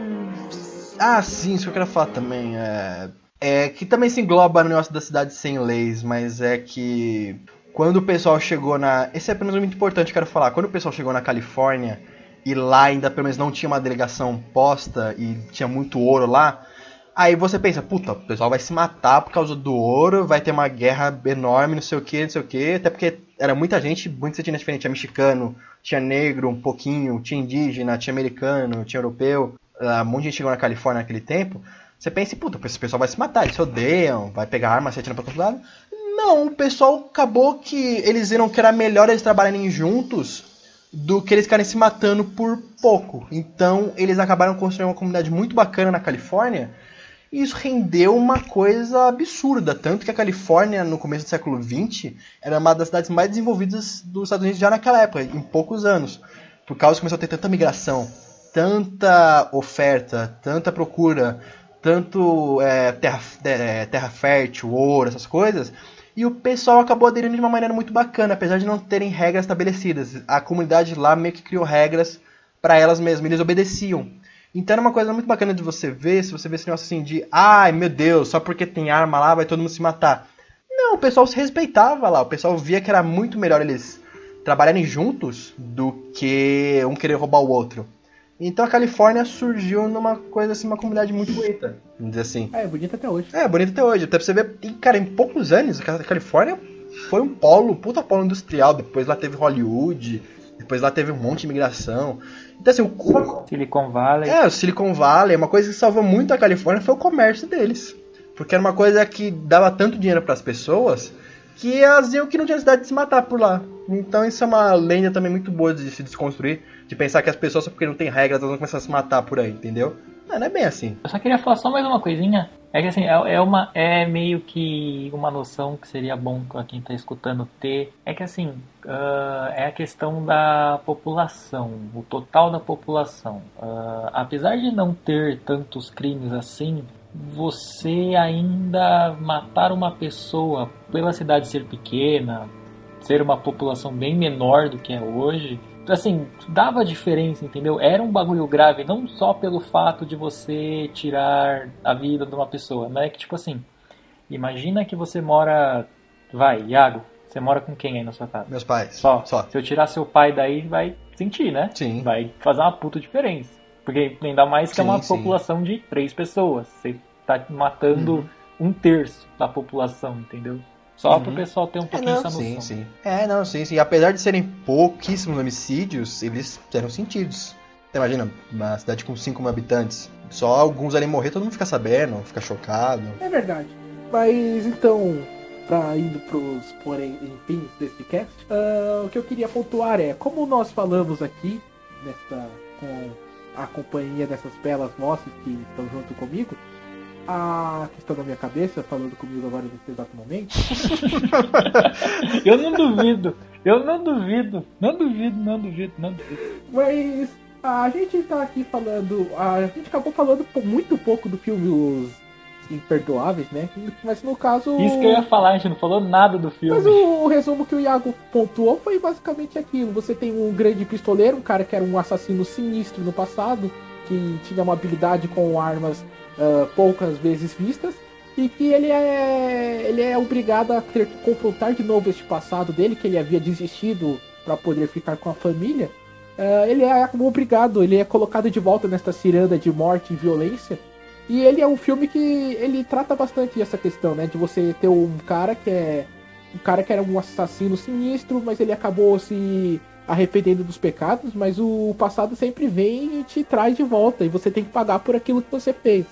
Speaker 4: Ah, sim, isso que eu quero falar também. É, é que também se engloba no negócio da cidade sem leis, mas é que quando o pessoal chegou na. Esse é apenas um muito importante quero falar. Quando o pessoal chegou na Califórnia e lá ainda pelo menos não tinha uma delegação posta e tinha muito ouro lá. Aí você pensa, puta, o pessoal vai se matar por causa do ouro, vai ter uma guerra enorme, não sei o que, não sei o que, até porque era muita gente, muita gente diferente, tinha mexicano, tinha negro um pouquinho, tinha indígena, tinha americano, tinha europeu, uh, um monte de gente chegou na Califórnia naquele tempo. Você pensa, puta, esse pessoal vai se matar, eles se odeiam, vai pegar arma, se atira pra todo lado. Não, o pessoal acabou que eles viram que era melhor eles trabalharem juntos do que eles ficarem se matando por pouco. Então eles acabaram construindo uma comunidade muito bacana na Califórnia e isso rendeu uma coisa absurda. Tanto que a Califórnia, no começo do século XX, era uma das cidades mais desenvolvidas dos Estados Unidos já naquela época, em poucos anos. Por causa que começou a ter tanta migração, tanta oferta, tanta procura, tanto é, terra, é, terra fértil, ouro, essas coisas. E o pessoal acabou aderindo de uma maneira muito bacana, apesar de não terem regras estabelecidas. A comunidade lá meio que criou regras para elas mesmas, eles obedeciam. Então era uma coisa muito bacana de você ver, se você vê esse negócio assim de, ai meu Deus, só porque tem arma lá vai todo mundo se matar. Não, o pessoal se respeitava lá, o pessoal via que era muito melhor eles trabalharem juntos do que um querer roubar o outro. Então a Califórnia surgiu numa coisa assim, uma comunidade muito bonita, vamos dizer assim.
Speaker 3: É, é bonita até hoje.
Speaker 4: É, bonita até hoje. Até pra você ver, e, cara, em poucos anos, a Califórnia foi um polo, puta polo industrial. Depois lá teve Hollywood, depois lá teve um monte de imigração. Então, assim, o.
Speaker 5: Silicon Valley.
Speaker 4: É, o Silicon Valley, uma coisa que salvou muito a Califórnia foi o comércio deles. Porque era uma coisa que dava tanto dinheiro para as pessoas que elas iam que não tinha necessidade de se matar por lá. Então isso é uma lenda também muito boa de se desconstruir, de pensar que as pessoas, só porque não tem regras, elas vão começar a se matar por aí, entendeu? Não, não é bem assim.
Speaker 5: Eu só queria falar só mais uma coisinha. É que assim, é, é uma, é meio que uma noção que seria bom pra quem tá escutando ter. É que assim, uh, é a questão da população, o total da população. Uh, apesar de não ter tantos crimes assim, você ainda matar uma pessoa pela cidade ser pequena, ser uma população bem menor do que é hoje, assim, dava diferença, entendeu? Era um bagulho grave, não só pelo fato de você tirar a vida de uma pessoa, não é que tipo assim, imagina que você mora, vai, Iago, você mora com quem aí na sua casa?
Speaker 4: Meus pais.
Speaker 5: Só.
Speaker 4: Só.
Speaker 5: Se eu tirar seu pai daí, vai sentir, né?
Speaker 4: Sim.
Speaker 5: Vai fazer uma puta diferença. Porque ainda mais que é
Speaker 4: Sim,
Speaker 5: uma
Speaker 4: sim.
Speaker 5: população de três pessoas. Você tá matando
Speaker 4: Uhum.
Speaker 5: um terço da população, entendeu? Só pro pessoal ter um
Speaker 4: É,
Speaker 5: pouquinho
Speaker 4: não,
Speaker 5: essa noção.
Speaker 4: sim, sim. É, não, sim, sim. Apesar de serem pouquíssimos homicídios, eles eram sentidos. Você imagina, uma cidade com 5 mil habitantes. Só alguns ali morrer, todo mundo fica sabendo, fica chocado.
Speaker 3: É verdade. Mas então, pra indo pros porém fins desse cast, ah, o que eu queria pontuar é, como nós falamos aqui, nessa, com a companhia dessas belas moças que estão junto comigo, a questão da minha cabeça, falando comigo agora nesse exato momento, [laughs]
Speaker 5: Eu não duvido, eu não duvido, não duvido, não duvido, não duvido.
Speaker 3: mas a gente tá aqui falando, a gente acabou falando muito pouco do filme Os Imperdoáveis, né? Mas no caso...
Speaker 5: Isso que eu ia falar, a gente não falou nada do filme.
Speaker 3: Mas o, o resumo que o Iago pontuou foi basicamente aquilo. Você tem um grande pistoleiro, um cara que era um assassino sinistro no passado, que tinha uma habilidade com armas ah, poucas vezes vistas, e que ele é, ele é obrigado a ter que confrontar de novo este passado dele, que ele havia desistido para poder ficar com a família. Ah, ele é obrigado, ele é colocado de volta nesta ciranda de morte e violência. E ele é um filme que ele trata bastante essa questão, né? De você ter um cara que é. Um cara que era um assassino sinistro, mas ele acabou se arrependendo dos pecados, mas o passado sempre vem e te traz de volta. E você tem que pagar por aquilo que você fez.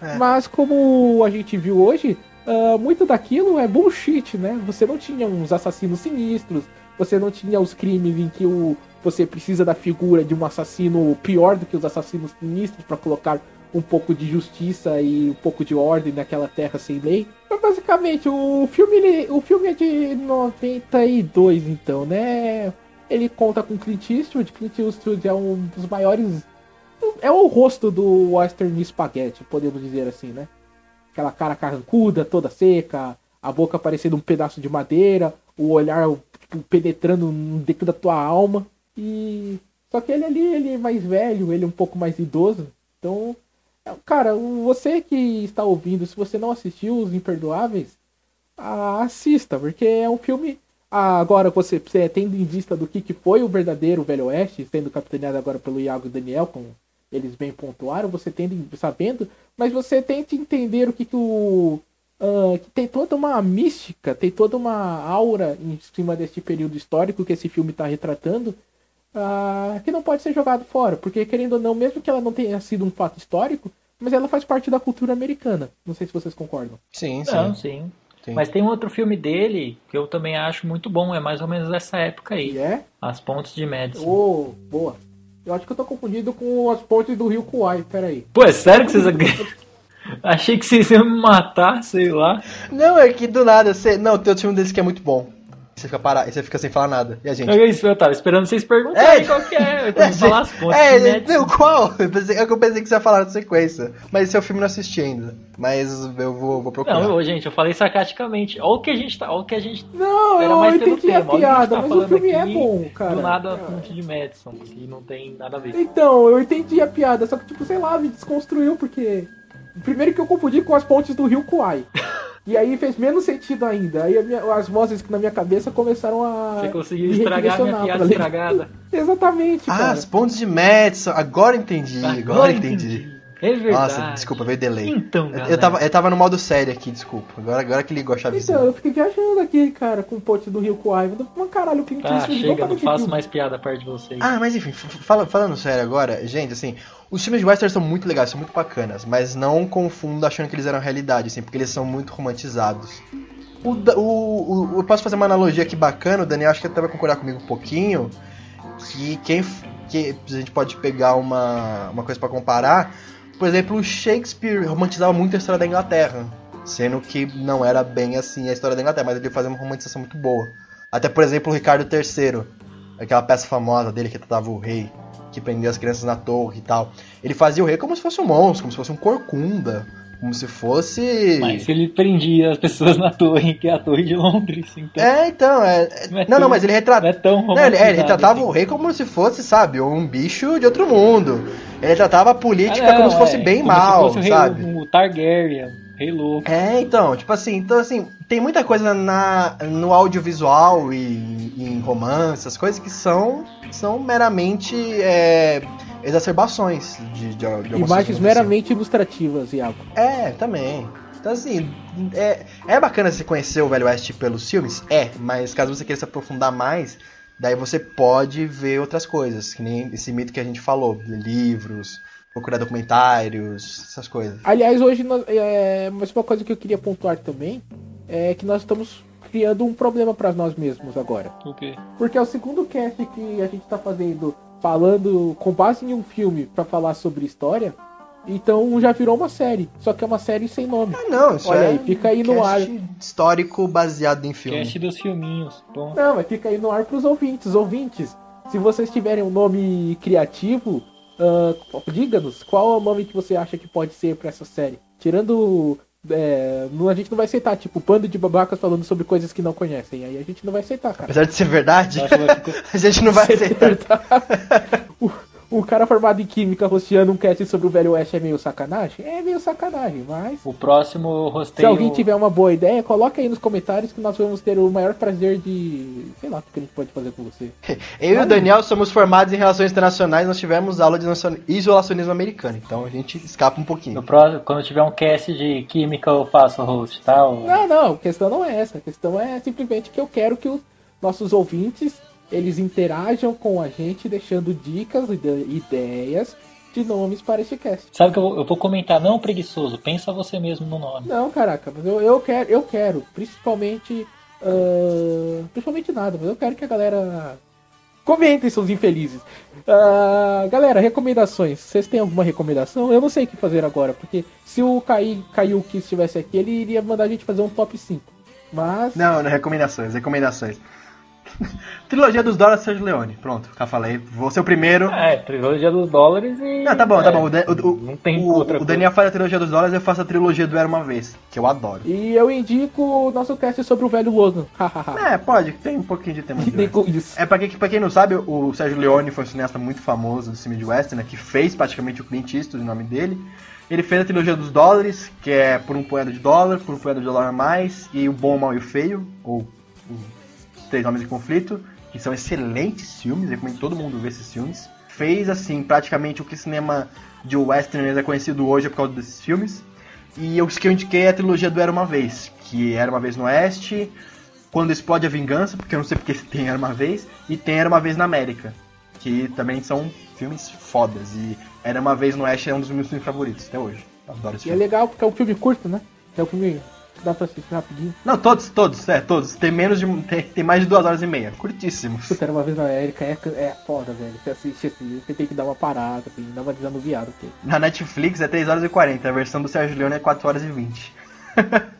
Speaker 4: É.
Speaker 3: Mas como a gente viu hoje, ah, muito daquilo é bullshit, né? Você não tinha uns assassinos sinistros, você não tinha os crimes em que o, você precisa da figura de um assassino pior do que os assassinos sinistros para colocar um pouco de justiça e um pouco de ordem naquela terra sem lei. Mas basicamente, o filme, ele- o filme é de 92, então, né? Ele conta com Clint Eastwood. Clint Eastwood é um dos maiores. É o rosto do Western Spaghetti, podemos dizer assim, né? Aquela cara carrancuda, toda seca, a boca parecendo um pedaço de madeira, o olhar tipo, penetrando dentro da tua alma. E. Só que ele ali, ele é mais velho, ele é um pouco mais idoso. Então, cara, você que está ouvindo, se você não assistiu Os Imperdoáveis, assista, porque é um filme. Ah, agora você, você tendo em vista do que, que foi o verdadeiro Velho Oeste, sendo capitaneado agora pelo Iago e Daniel, como eles bem pontuaram, você tendo sabendo, mas você tente entender o que, que o. Uh, que tem toda uma mística, tem toda uma aura em cima deste período histórico que esse filme está retratando, uh, que não pode ser jogado fora, porque querendo ou não, mesmo que ela não tenha sido um fato histórico, mas ela faz parte da cultura americana. Não sei se vocês concordam.
Speaker 4: Sim, sim.
Speaker 5: Não, sim.
Speaker 4: sim.
Speaker 5: Mas tem um outro filme dele que eu também acho muito bom, é mais ou menos dessa época aí.
Speaker 3: E é?
Speaker 5: As Pontes de Madison.
Speaker 3: Oh, boa. Eu acho que eu tô confundido com as pontes do Rio Kuai, peraí.
Speaker 5: Pô, é sério que vocês. [laughs] Achei que vocês iam me matar, sei lá.
Speaker 4: Não, é que do nada, você... não, tem outro filme deles que é muito bom. Você fica parado, você fica sem falar nada. E a gente?
Speaker 5: É isso, eu tava esperando vocês perguntarem
Speaker 4: É.
Speaker 5: qual que é. Pra me falar [laughs] as pontes
Speaker 4: É, não, qual? Eu pensei, é que eu pensei que você ia falar na sequência. Mas esse é o filme que eu não assisti ainda. Mas eu vou, vou procurar.
Speaker 5: Não, gente, eu falei sarcasticamente. Olha o que a gente tá. Olha o que a gente.
Speaker 3: Não,
Speaker 5: Era
Speaker 3: eu
Speaker 5: mais pelo
Speaker 3: entendi a
Speaker 5: tema. A
Speaker 3: piada,
Speaker 5: tá
Speaker 3: mas o filme é
Speaker 5: aqui,
Speaker 3: bom, cara.
Speaker 5: Do nada a
Speaker 3: É.
Speaker 5: ponte de Madison, que não tem nada a ver.
Speaker 3: Então, eu entendi a piada, só que, tipo, sei lá, me desconstruiu, porque. Primeiro que eu confundi com as pontes do Rio Kuai. E aí fez menos sentido ainda. Aí a minha- as vozes que na minha cabeça começaram a.
Speaker 5: Você conseguiu
Speaker 3: me
Speaker 5: estragar minha
Speaker 3: redirecionar
Speaker 5: piada estragada. [laughs]
Speaker 3: Exatamente,
Speaker 4: Ah,
Speaker 3: cara.
Speaker 4: as pontes de Madison. Agora entendi, agora, entendi.
Speaker 5: É verdade.
Speaker 4: Nossa, desculpa, veio delay.
Speaker 5: Então,
Speaker 4: Eu-
Speaker 5: galera.
Speaker 4: eu, tava, eu tava no modo sério aqui, desculpa. Agora, agora que ligou a chavezinha.
Speaker 3: Então, eu fiquei viajando aqui, cara, com o ponte do Rio Kuai. Mas caralho, o Clint
Speaker 5: Tá,
Speaker 3: Eastwood
Speaker 5: chega, não faço mais piada perto de vocês.
Speaker 4: Ah, mas enfim, fala- falando sério agora, gente, assim, os filmes de western são muito legais, são muito bacanas, mas não confunda achando que eles eram realidade, assim, porque eles são muito romantizados. O, o, o- eu posso fazer uma analogia aqui bacana, o Daniel acho que até vai concordar comigo um pouquinho, que quem que a gente pode pegar uma, uma coisa pra comparar, por exemplo, Shakespeare romantizava muito a história da Inglaterra, sendo que não era bem assim a história da Inglaterra, mas ele fazia uma romantização muito boa. Até, por exemplo, o Ricardo III, aquela peça famosa dele que tratava o rei, que prendia as crianças na torre e tal. Ele fazia o rei como se fosse um monstro, como se fosse um corcunda, como se fosse.
Speaker 5: Mas ele prendia as pessoas na torre, que é a torre de Londres, então.
Speaker 4: É, então, é.
Speaker 5: Não é
Speaker 4: não, não,
Speaker 5: tão-
Speaker 4: mas ele retratava.
Speaker 5: Não é tão
Speaker 4: Não, ele, é, ele
Speaker 5: romantizado
Speaker 4: tratava
Speaker 5: assim.
Speaker 4: o rei como se fosse, sabe, um bicho de outro mundo. Ele tratava a política
Speaker 5: Ah, não,
Speaker 4: como se fosse
Speaker 5: é,
Speaker 4: bem
Speaker 5: como
Speaker 4: mal,
Speaker 5: se fosse o rei,
Speaker 4: sabe?
Speaker 5: O Targaryen, louco.
Speaker 4: É, então, tipo assim, então assim, tem muita coisa na, no audiovisual e, e em romance, as coisas que são, são meramente é, exacerbações de, de, de
Speaker 3: Imagens meramente ilustrativas, Iago.
Speaker 4: É, também. Então assim, é, é bacana você conhecer o Velho Oeste pelos filmes? É, mas caso você queira se aprofundar mais, daí você pode ver outras coisas, que nem esse mito que a gente falou, livros, procurar documentários, essas coisas.
Speaker 3: Aliás, hoje, nós, é, mas uma coisa que eu queria pontuar também é que nós estamos criando um problema para nós mesmos agora.
Speaker 5: O quê?
Speaker 3: Porque é o segundo cast que a gente tá fazendo falando com base em um filme para falar sobre história. Então já virou uma série, só que é uma série sem nome.
Speaker 4: Ah, não, isso
Speaker 3: Olha
Speaker 4: é
Speaker 3: aí, fica aí no
Speaker 4: cast histórico baseado em filme.
Speaker 5: Cast dos filminhos. Bom.
Speaker 3: Não, mas fica aí no ar pros ouvintes. Ouvintes, se vocês tiverem um nome criativo, ah, diga-nos qual é o nome que você acha que pode ser pra essa série. Tirando. é, não- a gente não vai aceitar, tipo, bando de babacas falando sobre coisas que não conhecem. Aí a gente não vai aceitar, cara.
Speaker 4: Apesar de ser verdade, [laughs] a gente não vai aceitar. [laughs]
Speaker 3: o, cara formado em química rosteando um cast sobre o Velho Oeste é meio sacanagem? É meio sacanagem, mas.
Speaker 5: O próximo
Speaker 3: Se
Speaker 5: rosteio.
Speaker 3: alguém tiver uma boa ideia, coloca aí nos comentários que nós vamos ter o maior prazer de. Sei lá o que a gente pode fazer com você. [laughs]
Speaker 4: Eu e o Daniel somos formados em relações internacionais, nós tivemos aula de isolacionismo americano, então a gente escapa um pouquinho.
Speaker 5: No próximo, quando tiver um cast de química, eu faço o host, tá? O-
Speaker 3: Não, não, a questão não é essa. A questão é simplesmente que eu quero que os nossos ouvintes eles interajam com a gente, deixando dicas, ide- ideias de nomes para este cast.
Speaker 5: Sabe que eu, eu vou comentar, não preguiçoso, pensa você mesmo no nome.
Speaker 3: Não, caraca, mas eu, eu quero, eu quero, principalmente. ah, principalmente nada, mas eu quero que a galera. Comentem, seus infelizes. Ah, galera, recomendações. Vocês têm alguma recomendação? Eu não sei o que fazer agora, porque se o Kai, Kaiuki estivesse aqui, ele iria mandar a gente fazer um top 5. Mas.
Speaker 4: Não, não, recomendações, recomendações. [laughs] Trilogia dos dólares, Sérgio Leone. Pronto, já falei. Vou ser o primeiro.
Speaker 5: É, trilogia dos dólares e.
Speaker 4: Não, tá bom, tá
Speaker 5: é,
Speaker 4: bom. O, o- o-
Speaker 5: não tem
Speaker 4: o-
Speaker 5: outra
Speaker 4: o
Speaker 5: coisa.
Speaker 4: Daniel faz a trilogia dos dólares, eu faço a trilogia do Era Uma Vez, que eu adoro.
Speaker 3: E eu indico o nosso cast sobre o velho. Hahaha. [laughs]
Speaker 4: É, pode, tem um pouquinho de tema de
Speaker 3: isso.
Speaker 4: É, pra quem, pra quem não sabe, o Sérgio Leone foi um cineasta muito famoso do cinema de western, né, que fez praticamente o Clint Eastwood, o nome dele. Ele fez a trilogia dos dólares, que é Por um Poeda de Dólar, Por um Poeda de Dólar a Mais, e O Bom, o Mal e o Feio, ou Três Homens em Conflito, que são excelentes filmes, recomendo todo mundo ver esses filmes. Fez, assim, praticamente o que cinema de western é conhecido hoje por causa desses filmes. E os que eu indiquei é a trilogia do Era Uma Vez, que Era Uma Vez no Oeste, Quando Explode a Vingança, porque eu não sei porque [laughs] tem Era Uma Vez, e tem Era Uma Vez na América, que também são filmes fodas. E Era Uma Vez no Oeste é um dos meus filmes favoritos até hoje. Adoro esse
Speaker 3: E é
Speaker 4: filme.
Speaker 3: legal porque é um filme curto, né? É um filme dá pra assistir rapidinho.
Speaker 4: Não, todos, todos, é, todos. Tem menos de. Tem, tem mais de duas horas e meia. Curtíssimos.
Speaker 3: Puta, era uma vez na América, é, é foda, velho. Você assiste assim, você tem que dar uma parada, tem que dar uma desanuviada. Porque...
Speaker 4: Na Netflix é 3 horas e 40, a versão do Sérgio Leone é 4 horas e 20. [laughs]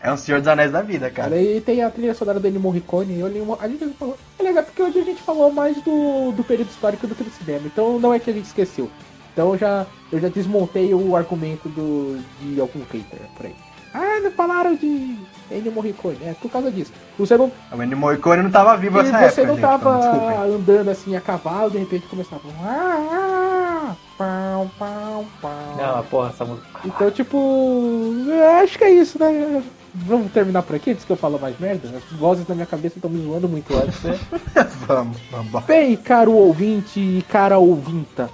Speaker 4: é um Senhor dos Anéis da vida, cara.
Speaker 3: E tem a trilha sonora dele Morricone, eu li uma- a gente falou. É legal porque hoje a gente falou mais do, do período histórico do que do cinema, então não é que a gente esqueceu. Então eu já, eu já desmontei o argumento do, de algum hater por aí. Ah, não falaram de Ennio Morricone, é por causa disso. Você não,
Speaker 4: O Ennio Morricone não tava vivo
Speaker 3: e
Speaker 4: nessa
Speaker 3: você
Speaker 4: época,
Speaker 3: não
Speaker 4: gente,
Speaker 3: tava
Speaker 4: então,
Speaker 3: andando assim a cavalo, de repente começava. Ah, ah, pau, pau, pau.
Speaker 5: Não, porra, essa música.
Speaker 3: Então, tipo, acho que é isso, né? Vamos terminar por aqui antes que eu falo mais merda? As vozes na minha cabeça estão me zoando muito antes, né? [laughs]
Speaker 4: vamos, vamos.
Speaker 3: Bem, caro ouvinte e cara ouvinta,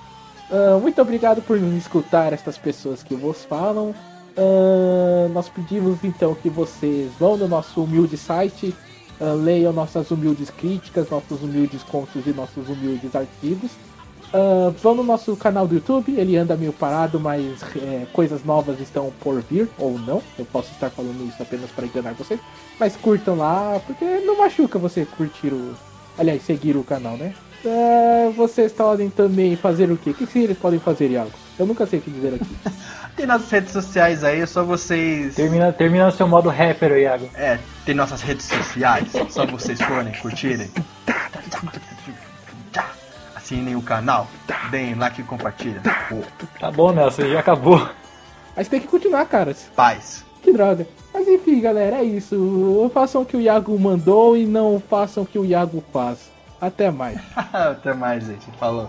Speaker 3: ah, muito obrigado por me escutar estas pessoas que vos falam. Ah, nós pedimos então que vocês vão no nosso humilde site, ah, leiam nossas humildes críticas, nossos humildes contos e nossos humildes artigos. Ah, vão no nosso canal do YouTube, ele anda meio parado, mas é, coisas novas estão por vir, ou não. Eu posso estar falando isso apenas para enganar vocês. Mas curtam lá, porque não machuca você curtir o. Aliás, seguir o canal, né? Ah, vocês podem também fazer o quê? O que, que eles podem fazer, Iago? Eu nunca sei o que dizer aqui. [laughs]
Speaker 4: Tem nossas redes sociais aí, é só vocês.
Speaker 5: Termina, termina seu modo rapper, Iago.
Speaker 4: É, tem nossas redes sociais, só vocês forem, curtirem. Assinem o canal, deem like e compartilhem. Pô,
Speaker 5: Tá bom, Nelson, já acabou.
Speaker 3: Mas tem que continuar, cara.
Speaker 4: paz.
Speaker 3: Que droga. Mas enfim, galera, é isso. Façam o que o Iago mandou e não façam o que o Iago faz. Até mais. [laughs]
Speaker 4: Até mais, gente. Falou.